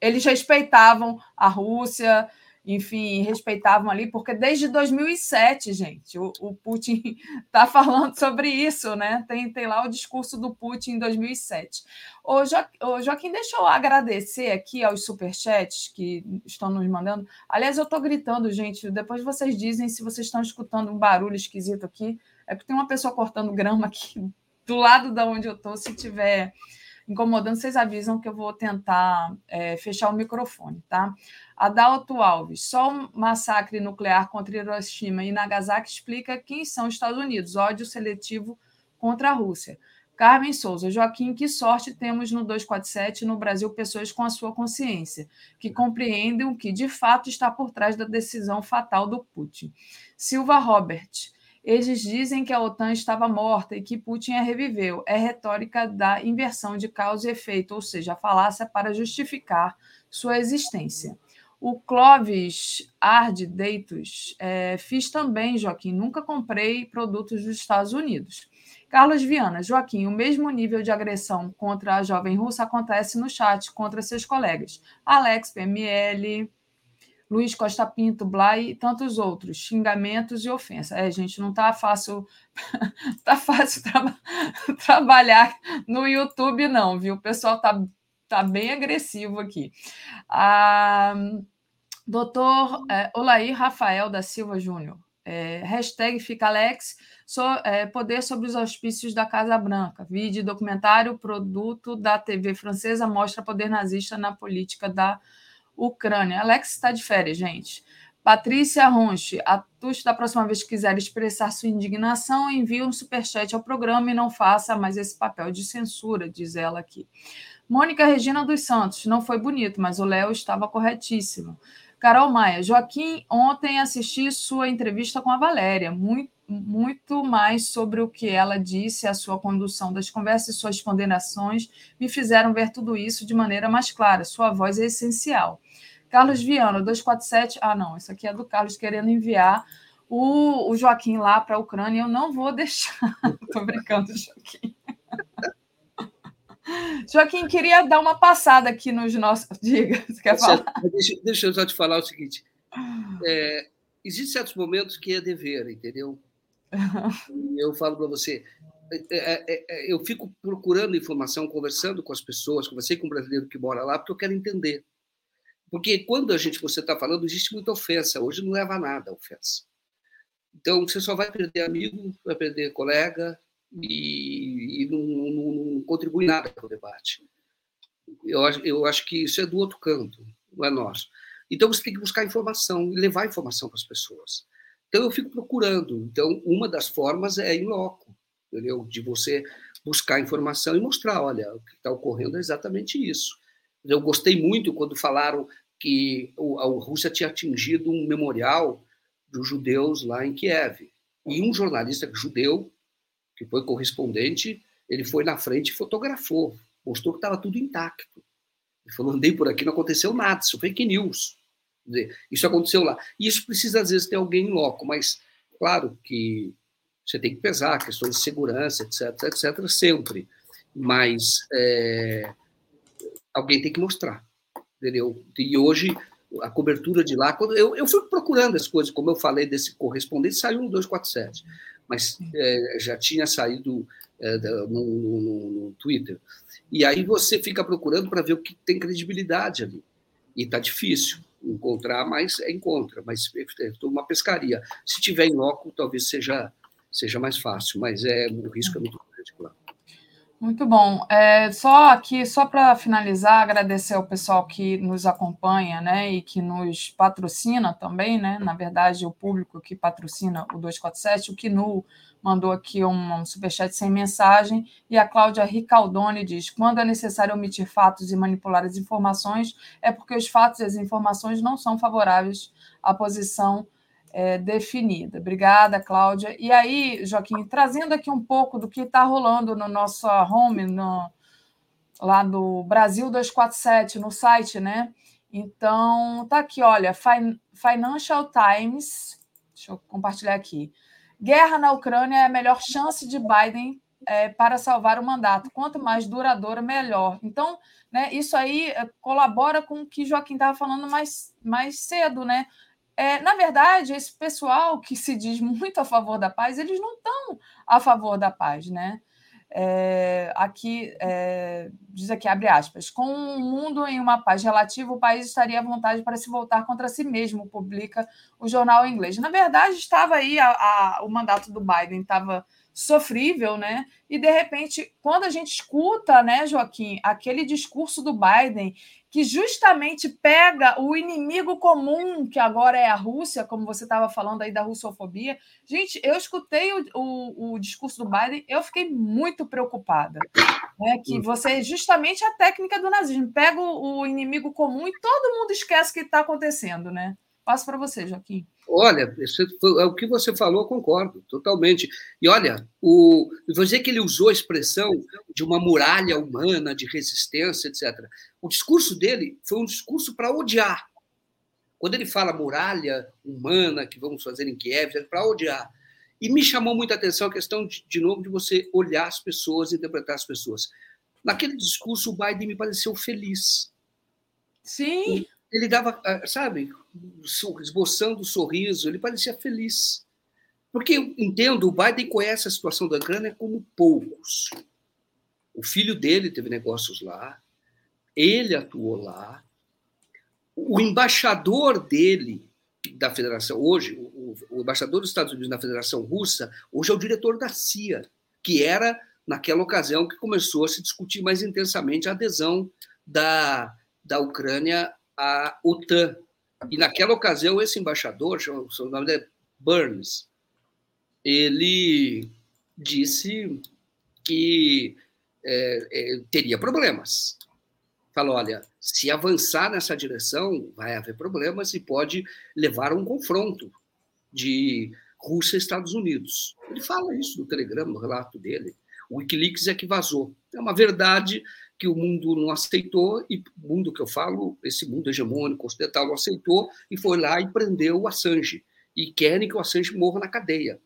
eles respeitavam a Rússia, enfim, respeitavam ali, porque desde 2007, gente, o, o Putin está falando sobre isso, né? Tem, tem lá o discurso do Putin em 2007. Ô, jo, Joaquim, deixa eu agradecer aqui aos superchats que estão nos mandando. Aliás, eu estou gritando, gente, depois vocês dizem se vocês estão escutando um barulho esquisito aqui. É porque tem uma pessoa cortando grama aqui do lado da onde eu estou, se tiver incomodando, vocês avisam que eu vou tentar é, fechar o microfone, tá? Adalto Alves, só um massacre nuclear contra Hiroshima e Nagasaki explica quem são os Estados Unidos, ódio seletivo contra a Rússia. Carmen Souza, Joaquim, que sorte temos no 247 no Brasil pessoas com a sua consciência, que compreendem o que de fato está por trás da decisão fatal do Putin. Silva Robert, eles dizem que a OTAN estava morta e que Putin a reviveu. É retórica da inversão de causa e efeito, ou seja, a falácia para justificar sua existência. O Clovis Arde Deitos, é, fiz também, Joaquim, nunca comprei produtos dos Estados Unidos. Carlos Viana, Joaquim, o mesmo nível de agressão contra a jovem russa acontece no chat contra seus colegas. Alex, PML, Luiz Costa Pinto, Blay e tantos outros, xingamentos e ofensa. É, gente, não está fácil, tá fácil tra trabalhar no YouTube, não, viu? O pessoal tá, tá bem agressivo aqui. Ah, doutor é, Olair Rafael da Silva Júnior. É, hashtag fica Alex, so, é, poder sobre os auspícios da Casa Branca. Vídeo documentário, produto da TV francesa, mostra poder nazista na política da Ucrânia. Alex está de férias, gente. Patrícia Ronche, Atuste, da próxima vez que quiser expressar sua indignação, envie um superchat ao programa e não faça mais esse papel de censura, diz ela aqui. Mônica Regina dos Santos, não foi bonito, mas o Léo estava corretíssimo. Carol Maia, Joaquim, ontem assisti sua entrevista com a Valéria, muito, muito mais sobre o que ela disse, a sua condução das conversas e suas condenações me fizeram ver tudo isso de maneira mais clara. Sua voz é essencial. Carlos Viana, 247. Ah, não, isso aqui é do Carlos querendo enviar o, o Joaquim lá para a Ucrânia. Eu não vou deixar. Estou brincando, Joaquim. Joaquim, queria dar uma passada aqui nos nossos. Diga, você quer falar?
Deixa, deixa eu só te falar o seguinte: é, existem certos momentos que é dever, entendeu? Eu falo para você, é, é, é, eu fico procurando informação, conversando com as pessoas, conversei com um brasileiro que mora lá, porque eu quero entender. Porque quando a gente você está falando, existe muita ofensa. Hoje não leva a nada a ofensa. Então você só vai perder amigo, vai perder colega, e, e não, não, não, contribui nada para o debate. Eu, eu acho que isso é do outro canto, não é nosso. Então você tem que buscar informação e levar informação para as pessoas. Então eu fico procurando. Então uma das formas é em loco, entendeu? De você buscar informação e mostrar, olha, o que está ocorrendo é exatamente isso. Eu gostei muito quando falaram que a Rússia tinha atingido um memorial dos judeus lá em Kiev. E um jornalista judeu que foi correspondente, ele foi na frente e fotografou, mostrou que estava tudo intacto. Ele falou: andei por aqui, não aconteceu nada, isso é fake news. Isso aconteceu lá. E isso precisa, às vezes, ter alguém em loco, mas claro que você tem que pesar questões de segurança, etc, etc, sempre. Mas é, alguém tem que mostrar, entendeu? E hoje a cobertura de lá, quando eu, eu fui procurando as coisas, como eu falei desse correspondente, saiu no 247 mas é, já tinha saído é, no, no, no, Twitter. E aí você fica procurando para ver o que tem credibilidade ali. E está difícil encontrar, mas é encontra. Mas é, é uma pescaria. Se tiver em loco, talvez seja, seja mais fácil, mas é, o risco é muito grande, claro.
Muito bom. É, só aqui, só para finalizar, agradecer ao pessoal que nos acompanha, né, e que nos patrocina também, né, na verdade, o público que patrocina o 247, o Kinu mandou aqui um, um superchat sem mensagem, e a Cláudia Ricaldoni diz, quando é necessário omitir fatos e manipular as informações, é porque os fatos e as informações não são favoráveis à posição é, definida. Obrigada, Cláudia. E aí, Joaquim, trazendo aqui um pouco do que está rolando no nosso home, no, lá do Brasil 247, no site, né? Então, tá aqui, olha, Financial Times, deixa eu compartilhar aqui. Guerra na Ucrânia é a melhor chance de Biden é, para salvar o mandato. Quanto mais duradoura, melhor. Então, né, isso aí é, colabora com o que Joaquim estava falando mais, mais cedo, né? É, na verdade, esse pessoal que se diz muito a favor da paz, eles não estão a favor da paz, né? É, aqui é, diz aqui abre aspas com um mundo em uma paz relativa o país estaria à vontade para se voltar contra si mesmo publica o jornal inglês na verdade estava aí a, a, o mandato do Biden estava sofrível né e de repente quando a gente escuta né Joaquim aquele discurso do Biden que justamente pega o inimigo comum, que agora é a Rússia, como você estava falando aí da russofobia. Gente, eu escutei o, o, o discurso do Biden, eu fiquei muito preocupada. Né, que hum. você, justamente a técnica do nazismo, pega o, o inimigo comum e todo mundo esquece o que está acontecendo, né? Passo para você, Joaquim.
Olha, é o que você falou, concordo totalmente. E olha, o, você que ele usou a expressão de uma muralha humana, de resistência, etc. O discurso dele foi um discurso para odiar. Quando ele fala muralha humana que vamos fazer em Kiev, é para odiar. E me chamou muita atenção a questão, de, de novo, de você olhar as pessoas, interpretar as pessoas. Naquele discurso, o Biden me pareceu feliz.
Sim
ele dava, ah, sabe, esboçando o sorriso, ele parecia feliz. Porque eu entendo, o Biden conhece a situação da Ucrânia como poucos. O filho dele teve negócios lá, ele atuou lá. O embaixador dele da Federação, hoje, o, o embaixador dos Estados Unidos na Federação Russa, hoje é o diretor da CIA, que era, naquela ocasião, que começou a se discutir mais intensamente a adesão da, da Ucrânia à OTAN. E naquela ocasião, esse embaixador, o nome é Burns, ele disse que é, é, teria problemas. Falou: olha, se avançar nessa direção, vai haver problemas e pode levar a um confronto de Rússia e Estados Unidos. Ele fala isso no Telegram, no relato dele. O Wikileaks é que vazou. É uma verdade que o mundo não aceitou, e o mundo que eu falo, esse mundo hegemônico ocidental, não aceitou, e foi lá e prendeu o Assange. E querem que o Assange morra na cadeia.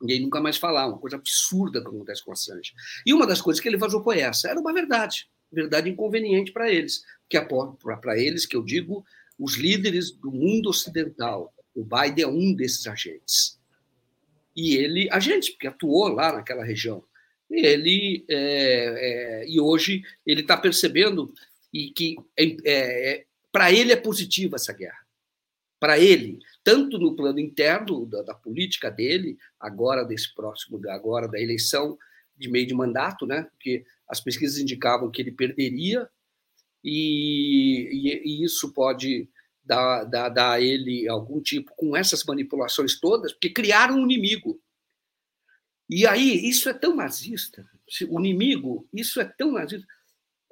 Ninguém nunca mais falar, uma coisa absurda que acontece com o Assange. E uma das coisas que ele vazou foi essa: era uma verdade, verdade inconveniente para eles, que para eles, que eu digo, os líderes do mundo ocidental. O Biden é um desses agentes. E ele, agente, porque atuou lá naquela região ele é, é, e hoje ele está percebendo e que é, é para ele é positiva essa guerra. Para ele, tanto no plano interno da, da, política dele, agora desse próximo, agora da eleição de meio de mandato, né? Porque as pesquisas indicavam que ele perderia e, e, e isso pode dar, dar, dar a ele algum tipo com essas manipulações todas, porque criaram um inimigo e aí, isso é tão nazista. O inimigo, isso é tão nazista.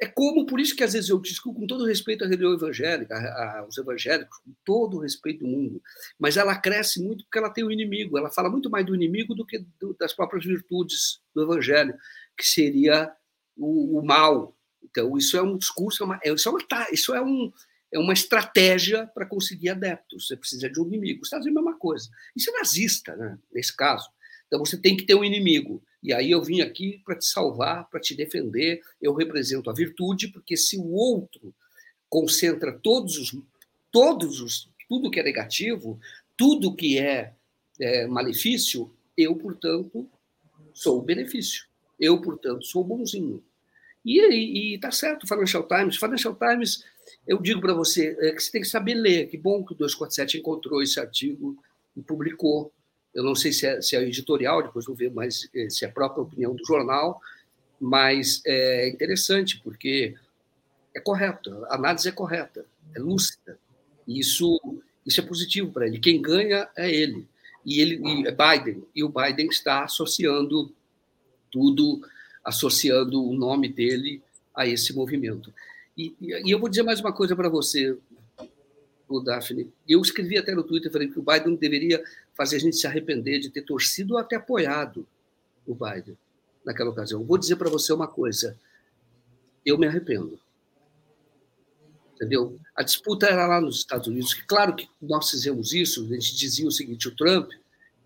É como, por isso que às vezes eu discuto com todo respeito à religião evangélica, aos evangélicos, com todo respeito do mundo, mas ela cresce muito porque ela tem o um inimigo, ela fala muito mais do inimigo do que do, das próprias virtudes do evangelho, que seria o, o mal. Então, isso é um discurso, é uma, é, isso, é uma, isso é, um, é uma estratégia para conseguir adeptos. Você precisa de um inimigo. Os Estados Unidos é a mesma coisa. Isso é nazista, né, nesse caso. Então você tem que ter um inimigo. E aí eu vim aqui para te salvar, para te defender. Eu represento a virtude, porque se o outro concentra todos os todos os tudo que é negativo, tudo que é, é malefício, eu, portanto, sou o benefício. Eu, portanto, sou bonzinho. E está certo, Financial Times. Financial Times, eu digo para você é que você tem que saber ler. Que bom que o 247 encontrou esse artigo e publicou. Eu não sei se é, se é editorial, depois vou ver mais eh, se é a própria opinião do jornal, mas é interessante, porque é correto, a análise é correta, é lúcida. E isso, isso é positivo para ele. Quem ganha é ele. E ele e é Biden. E o Biden está associando tudo, associando o nome dele a esse movimento. E, e eu vou dizer mais uma coisa para você, o Daphne. Eu escrevi até no Twitter, falei que o Biden deveria fazer a gente se arrepender de ter torcido ou até apoiado o Biden naquela ocasião. Vou dizer para você uma coisa. Eu me arrependo. Entendeu? A disputa era lá nos Estados Unidos. Claro que nós fizemos isso, a gente dizia o seguinte: o Trump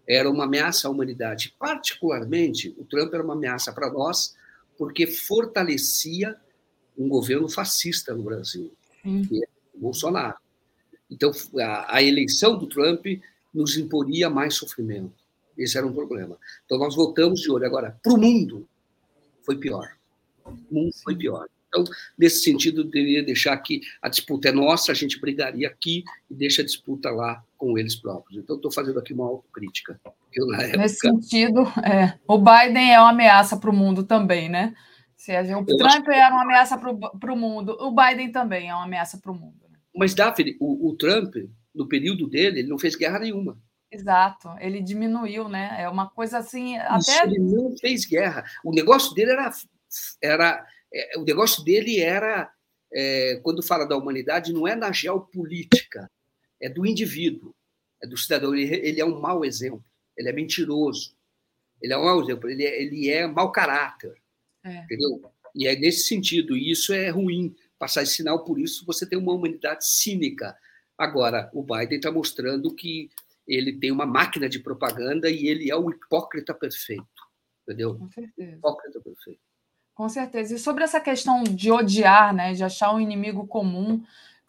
era uma ameaça à humanidade. Particularmente, o Trump era uma ameaça para nós, porque fortalecia um governo fascista no Brasil, que é o Bolsonaro. Então, a, a eleição do Trump nos imporia mais sofrimento. Esse era um problema. Então, nós voltamos de olho. Agora, para o mundo, foi pior. O mundo foi pior. Então, nesse sentido, eu deveria deixar que a disputa é nossa, a gente brigaria aqui e deixa a disputa lá com eles próprios. Então, estou fazendo aqui uma autocrítica.
Época... Nesse sentido, é, o Biden é uma ameaça para o mundo também, né? Se a gente, o Trump que... era uma ameaça para o mundo, o Biden também é uma ameaça para o mundo.
Mas, Daphne, o, o Trump, no período dele, ele não fez guerra nenhuma.
Exato, ele diminuiu, né? É uma coisa assim. Até...
ele não fez guerra. O negócio dele era. era é, o negócio dele era. É, quando fala da humanidade, não é na geopolítica, é do indivíduo, é do cidadão. Ele, ele é um mau exemplo, ele é mentiroso, ele é um mau exemplo, ele é, ele é mau caráter. É. Entendeu? E é nesse sentido, e isso é ruim passar esse sinal, por isso você tem uma humanidade cínica. Agora, o Biden está mostrando que ele tem uma máquina de propaganda e ele é o hipócrita perfeito. Entendeu?
Com certeza.
Hipócrita perfeito.
Com certeza. E sobre essa questão de odiar, né, de achar um inimigo comum,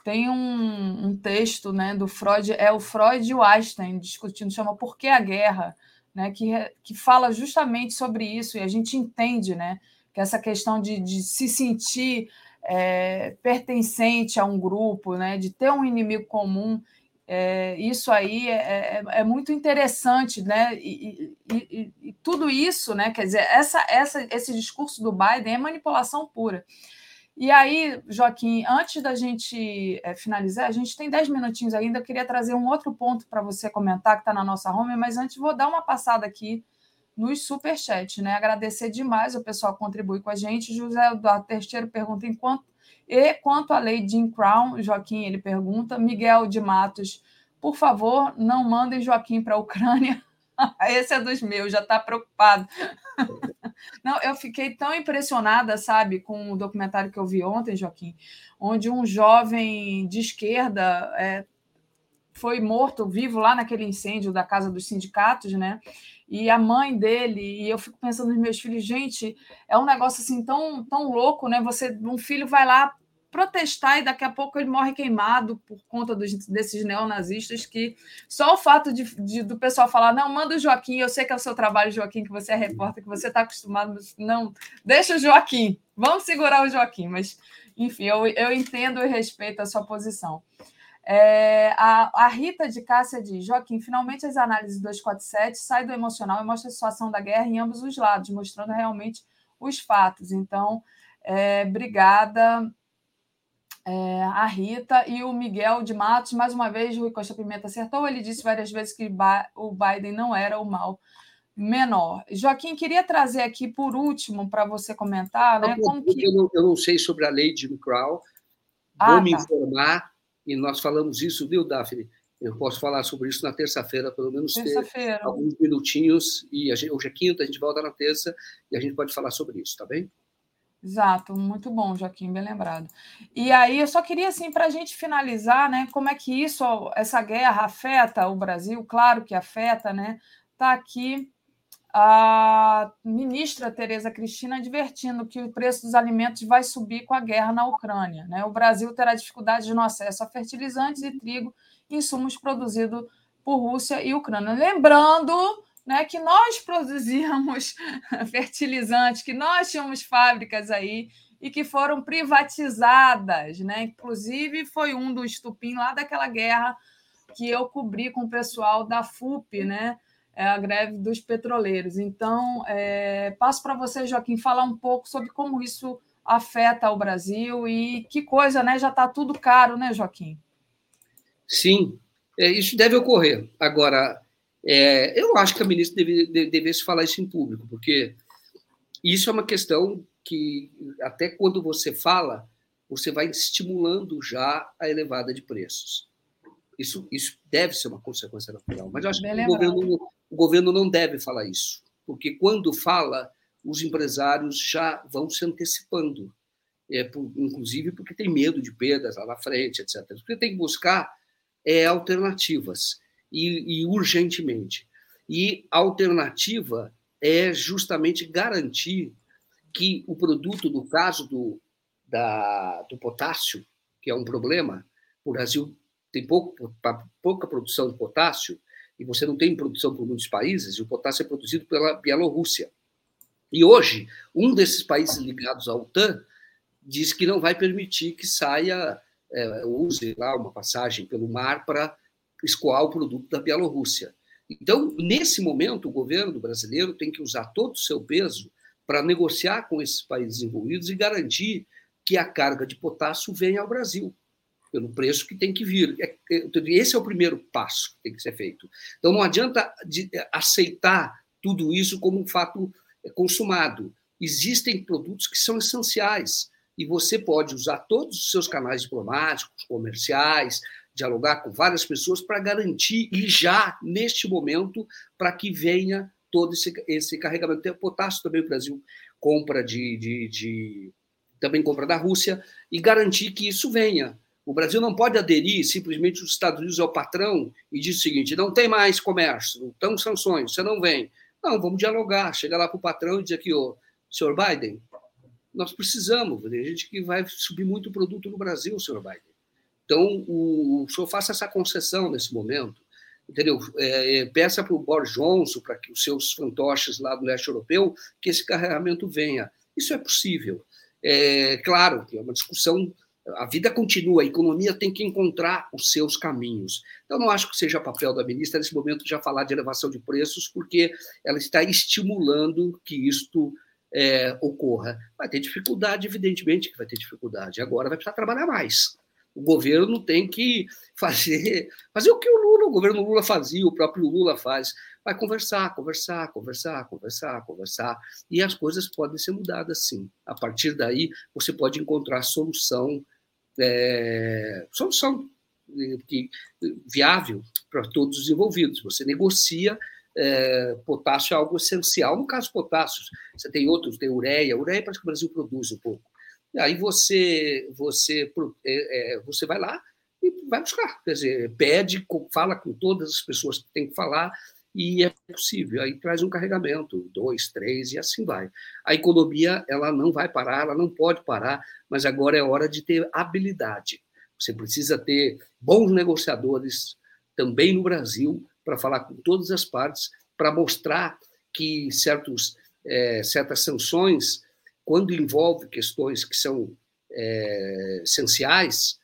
tem um, um, texto né, do Freud, é o Freud e o Einstein discutindo, chama Por que a Guerra, né, que, que fala justamente sobre isso, e a gente entende né, que essa questão de, de se sentir é, pertencente a um grupo, né, de ter um inimigo comum, é, isso aí é, é, é, muito interessante, né? E, e, e, tudo isso, né? Quer dizer, essa, essa, esse discurso do Biden é manipulação pura. E aí, Joaquim, antes da gente é, finalizar, a gente tem 10 minutinhos ainda. Eu queria trazer um outro ponto para você comentar que está na nossa home, mas antes vou dar uma passada aqui nos superchats, né? Agradecer demais o pessoal que contribui com a gente. José Eduardo Testeiro pergunta enquanto e quanto à lei Jim Crown, Joaquim, ele pergunta, Miguel de Matos, por favor, não mandem Joaquim para a Ucrânia. Esse é dos meus, já está preocupado. Não, eu fiquei tão impressionada, sabe, com o documentário que eu vi ontem, Joaquim, onde um jovem de esquerda é, foi morto vivo lá naquele incêndio da casa dos sindicatos, né? E a mãe dele, e eu fico pensando nos meus filhos, gente, é um negócio assim tão, tão louco, né? Você, um filho vai lá protestar e daqui a pouco ele morre queimado por conta dos, desses neonazistas que só o fato de, de, do pessoal falar, não, manda o Joaquim, eu sei que é o seu trabalho, Joaquim, que você é repórter, que você está acostumado, mas não, deixa o Joaquim, vamos segurar o Joaquim, mas enfim, eu, eu entendo e respeito a sua posição. É, a, a, Rita de Cássia diz: Joaquim, finalmente as análises 247 saem do emocional e mostra a situação da guerra em ambos os lados, mostrando realmente os fatos. Então, é, obrigada é, a Rita e o Miguel de Matos, mais uma vez, o Rui Costa Pimenta acertou. Ele disse várias vezes que o Biden não era o mal menor. Joaquim, queria trazer aqui por último para você comentar, né?
Como que... eu, não, eu não sei sobre a lei de Crow, ah, vou me tá. informar, e nós falamos isso, viu, Daphne? Eu posso falar sobre isso na terça-feira, pelo menos ter alguns minutinhos, e gente, hoje é quinta, a gente volta na terça, e a gente pode falar sobre isso, tá bem?
Exato, muito bom, Joaquim, bem lembrado. E aí eu só queria assim para a gente finalizar, né? Como é que isso, essa guerra afeta o Brasil? Claro que afeta, né? Está aqui a ministra Tereza Cristina advertindo que o preço dos alimentos vai subir com a guerra na Ucrânia. Né? O Brasil terá dificuldade no acesso a fertilizantes e trigo, insumos produzidos por Rússia e Ucrânia. Lembrando né, que nós produzíamos fertilizantes, que nós tínhamos fábricas aí e que foram privatizadas, né? Inclusive foi um do estupim lá daquela guerra que eu cobri com o pessoal da FUP, né? É a greve dos petroleiros. Então, é, passo para você, Joaquim, falar um pouco sobre como isso afeta o Brasil e que coisa, né? Já está tudo caro, né, Joaquim?
Sim, é, isso deve ocorrer. Agora, é, eu acho que a ministra deve, devesse falar isso em público, porque isso é uma questão que, até quando você fala, você vai estimulando já a elevada de preços. Isso, isso deve ser uma consequência natural. Mas eu acho Bem que o governo, o governo não deve falar isso, porque quando fala, os empresários já vão se antecipando, é, por, inclusive porque tem medo de perdas lá na frente, etc. Porque tem que buscar é, alternativas e, e urgentemente. E a alternativa é justamente garantir que o produto, no caso do, da, do potássio, que é um problema, o Brasil tem pouco, pouca produção de potássio, e você não tem produção por muitos países, e o potássio é produzido pela Bielorrússia. E hoje, um desses países ligados à OTAN diz que não vai permitir que saia, é, use lá uma passagem pelo mar para escoar o produto da Bielorrússia. Então, nesse momento, o governo brasileiro tem que usar todo o seu peso para negociar com esses países envolvidos e garantir que a carga de potássio venha ao Brasil, pelo preço que tem que vir. É, é, esse é o primeiro passo que tem que ser feito. Então, não adianta aceitar tudo isso como um fato consumado. Existem produtos que são essenciais e você pode usar todos os seus canais diplomáticos, comerciais, dialogar com várias pessoas para garantir, e já neste momento, para que venha todo esse, esse carregamento. Tem potássio também o Brasil compra de, de, de, também compra da Rússia e garantir que isso venha. O Brasil não pode aderir simplesmente os Estados Unidos ao patrão e dizer o seguinte: não tem mais comércio, não estão sanções, você não vem. Não, vamos dialogar, chegar lá para o patrão e dizer aqui, ô, senhor Biden, nós precisamos, tem gente que vai subir muito produto no Brasil, senhor Biden Então, o, o senhor faça essa concessão nesse momento, entendeu? É, é peça para o Boris Johnson, para que os seus fantoches lá do leste europeu, que esse carregamento venha. Isso é possível. É claro que é uma discussão a vida continua, a economia tem que encontrar os seus caminhos. Então, não acho que seja papel da ministra nesse momento já falar de elevação de preços, porque ela está estimulando que isto é, ocorra. Vai ter dificuldade, evidentemente que vai ter dificuldade. Agora vai precisar trabalhar mais. O governo tem que fazer, fazer o que o Lula, o governo Lula fazia, o próprio Lula faz. Vai conversar, conversar, conversar, conversar, conversar. E as coisas podem ser mudadas, sim. A partir daí, você pode encontrar solução é, solução que, viável para todos os envolvidos. Você negocia é, potássio é algo essencial. No caso potássio, você tem outros, tem ureia. Ureia parece que o Brasil produz um pouco. E aí você, você, é, é, você vai lá e vai buscar. Quer dizer, pede, fala com todas as pessoas que tem que falar e é possível. Aí traz um carregamento, dois, três, e assim vai. A economia ela não vai parar, ela não pode parar, mas agora é hora de ter habilidade. Você precisa ter bons negociadores também no Brasil para falar com todas as partes, para mostrar que certos, é, certas sanções, quando envolve questões que são é, essenciais,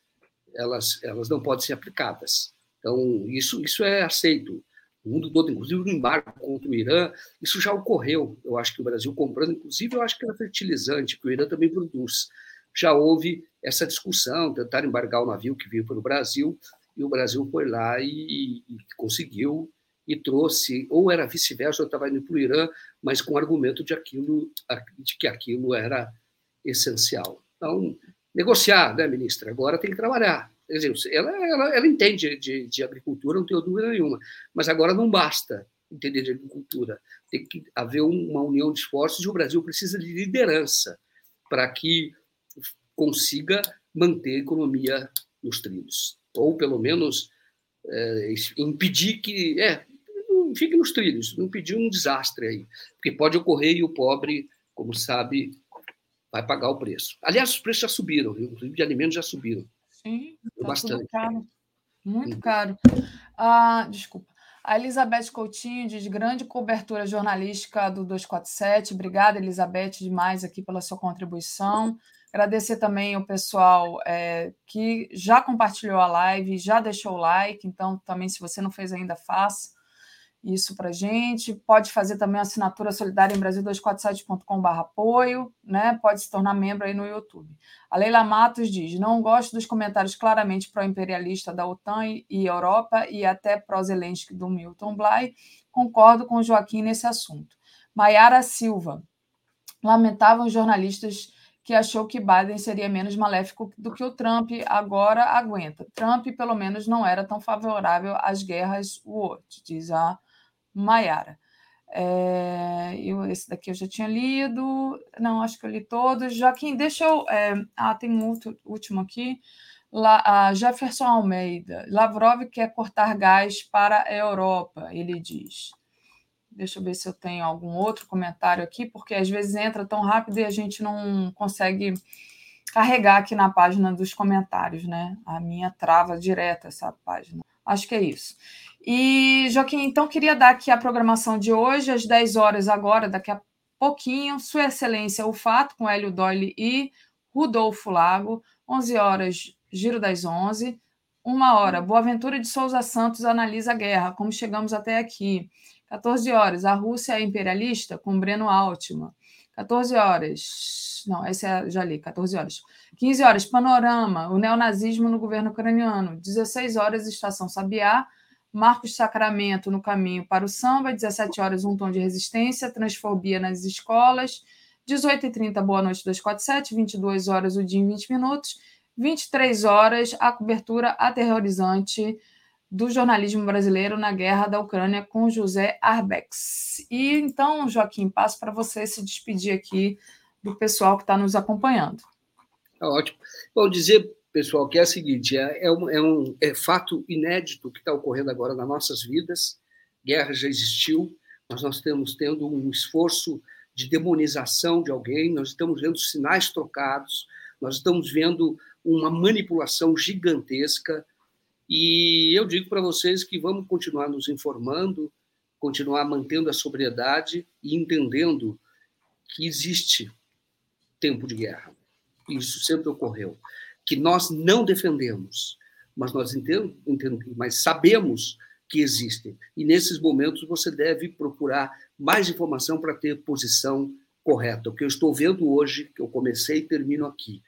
elas, elas não podem ser aplicadas. Então, isso, isso é aceito o mundo todo, inclusive no embargo contra o Irã, isso já ocorreu. Eu acho que o Brasil comprando, inclusive, eu acho que era fertilizante, que o Irã também produz. Já houve essa discussão, tentar embargar o navio que veio para o Brasil, e o Brasil foi lá e, e conseguiu e trouxe, ou era vice-versa, eu estava indo para o Irã, mas com o argumento de, aquilo, de que aquilo era essencial. Então, negociar, né, ministra? Agora tem que trabalhar. Ela, ela, ela entende de, de agricultura, não tenho dúvida nenhuma, mas agora não basta entender de agricultura. Tem que haver uma união de esforços e o Brasil precisa de liderança para que consiga manter a economia nos trilhos. Ou, pelo menos, é, impedir que. É, fique nos trilhos, impedir um desastre aí. Porque pode ocorrer e o pobre, como sabe, vai pagar o preço. Aliás, os preços já subiram, inclusive de alimentos já subiram.
Sim, tá bastante. caro. Muito caro. Ah, desculpa. A Elizabeth Coutinho diz grande cobertura jornalística do 247. Obrigada, Elizabeth, demais aqui pela sua contribuição. Agradecer também o pessoal é, que já compartilhou a live, já deixou o like. Então, também, se você não fez ainda, faça isso para gente. Pode fazer também a assinatura solidária em Brasil247.com.br apoio, né? Pode se tornar membro aí no YouTube. A Leila Matos diz: não gosto dos comentários claramente pró-imperialista da OTAN e Europa e até pró-Zelensky do Milton Bly. Concordo com o Joaquim nesse assunto. Maiara Silva. Lamentavam os jornalistas que achou que Biden seria menos maléfico do que o Trump, agora aguenta. Trump, pelo menos, não era tão favorável às guerras World, diz a Maiara. É, eu, esse daqui eu já tinha lido. Não, acho que eu li todos. Joaquim, deixa eu. É, ah, tem um outro, último aqui. La, a Jefferson Almeida. Lavrov quer cortar gás para a Europa, ele diz. Deixa eu ver se eu tenho algum outro comentário aqui, porque às vezes entra tão rápido e a gente não consegue carregar aqui na página dos comentários, né? A minha trava direto essa página. Acho que é isso. E, Joaquim, então queria dar aqui a programação de hoje, às 10 horas agora, daqui a pouquinho, Sua Excelência, o Fato, com Hélio Doyle e Rudolfo Lago, 11 horas, Giro das 11, uma hora, Boaventura de Souza Santos analisa a guerra, como chegamos até aqui. 14 horas, a Rússia é imperialista, com Breno Altman. 14 horas, não, esse é, já li, 14 horas. 15 horas, Panorama, o neonazismo no governo ucraniano. 16 horas, Estação Sabiá, Marcos Sacramento no caminho para o samba, 17 horas, um tom de resistência, transfobia nas escolas, 18h30, Boa Noite 247, 22 horas, o dia em 20 minutos, 23 horas, a cobertura aterrorizante do jornalismo brasileiro na guerra da Ucrânia com José Arbex. E então, Joaquim, passo para você se despedir aqui do pessoal que está nos acompanhando.
Tá ótimo. Vou dizer pessoal, que é a seguinte: é, é, um, é um é fato inédito que está ocorrendo agora nas nossas vidas. Guerra já existiu, mas nós estamos tendo um esforço de demonização de alguém, nós estamos vendo sinais trocados, Nós estamos vendo uma manipulação gigantesca e eu digo para vocês que vamos continuar nos informando, continuar mantendo a sobriedade e entendendo que existe tempo de guerra. Isso sempre ocorreu. Que nós não defendemos, mas nós entendemos, mas sabemos que existem. E nesses momentos você deve procurar mais informação para ter posição correta. O que eu estou vendo hoje, que eu comecei e termino aqui,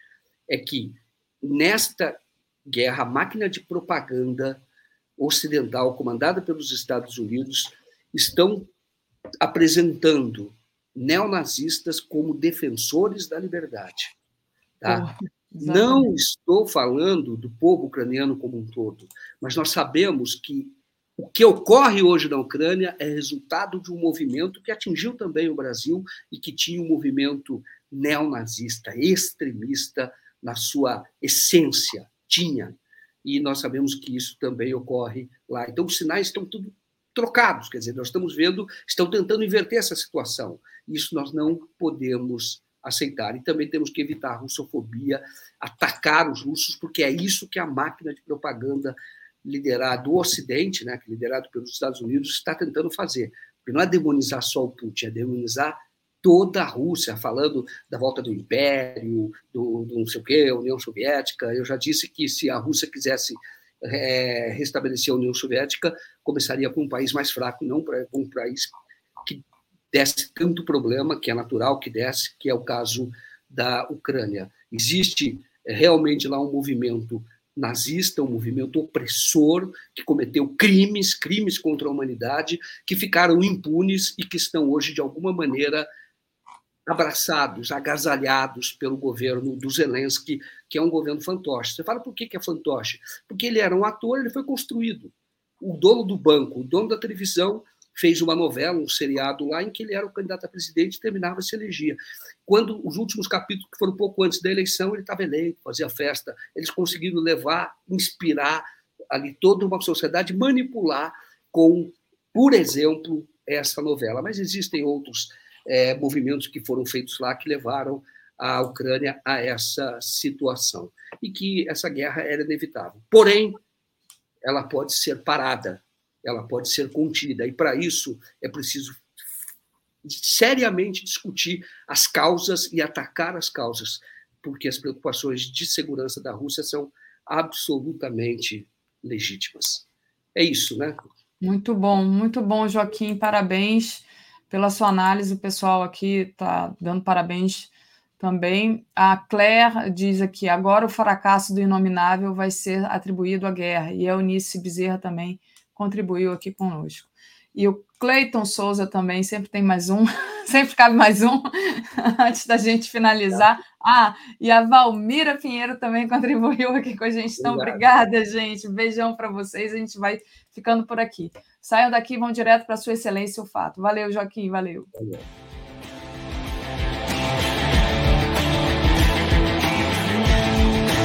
é que nesta guerra, a máquina de propaganda ocidental, comandada pelos Estados Unidos, estão apresentando neonazistas como defensores da liberdade. Tá? Não estou falando do povo ucraniano como um todo, mas nós sabemos que o que ocorre hoje na Ucrânia é resultado de um movimento que atingiu também o Brasil e que tinha um movimento neonazista, extremista na sua essência, tinha. E nós sabemos que isso também ocorre lá. Então, os sinais estão tudo trocados, quer dizer, nós estamos vendo, estão tentando inverter essa situação. Isso nós não podemos aceitar. E também temos que evitar a russofobia, atacar os russos, porque é isso que a máquina de propaganda liderada do Ocidente, né, é liderado pelos Estados Unidos, está tentando fazer. Porque não é demonizar só o Putin, é demonizar toda a Rússia, falando da volta do Império, do, do não sei o quê, União Soviética. Eu já disse que se a Rússia quisesse é, restabelecer a União Soviética, começaria com um país mais fraco, não com um país que desse tanto problema, que é natural que desse, que é o caso da Ucrânia. Existe é, realmente lá um movimento nazista, um movimento opressor que cometeu crimes, crimes contra a humanidade, que ficaram impunes e que estão hoje de alguma maneira abraçados, agasalhados pelo governo do Zelensky, que é um governo fantoche. Você fala por que é fantoche? Porque ele era um ator, ele foi construído. O dono do banco, o dono da televisão, fez uma novela, um seriado lá, em que ele era o candidato a presidente e terminava se elegia. Quando os últimos capítulos, que foram um pouco antes da eleição, ele estava eleito, fazia festa. Eles conseguiram levar, inspirar ali toda uma sociedade, manipular com, por exemplo, essa novela. Mas existem outros é, movimentos que foram feitos lá que levaram a Ucrânia a essa situação e que essa guerra era inevitável. Porém, ela pode ser parada, ela pode ser contida e para isso é preciso seriamente discutir as causas e atacar as causas, porque as preocupações de segurança da Rússia são absolutamente legítimas. É isso, né?
Muito bom, muito bom, Joaquim. Parabéns pela sua análise. O pessoal aqui está dando parabéns também. A Claire diz aqui: agora o fracasso do Inominável vai ser atribuído à guerra. E a Eunice Bezerra também contribuiu aqui conosco. E o Cleiton Souza também, sempre tem mais um, sempre cabe mais um, antes da gente finalizar. Ah, e a Valmira Pinheiro também contribuiu aqui com a gente. Então, obrigada, gente. Beijão para vocês. A gente vai ficando por aqui. Saiam daqui e vão direto para Sua Excelência o Fato. Valeu, Joaquim. Valeu. valeu.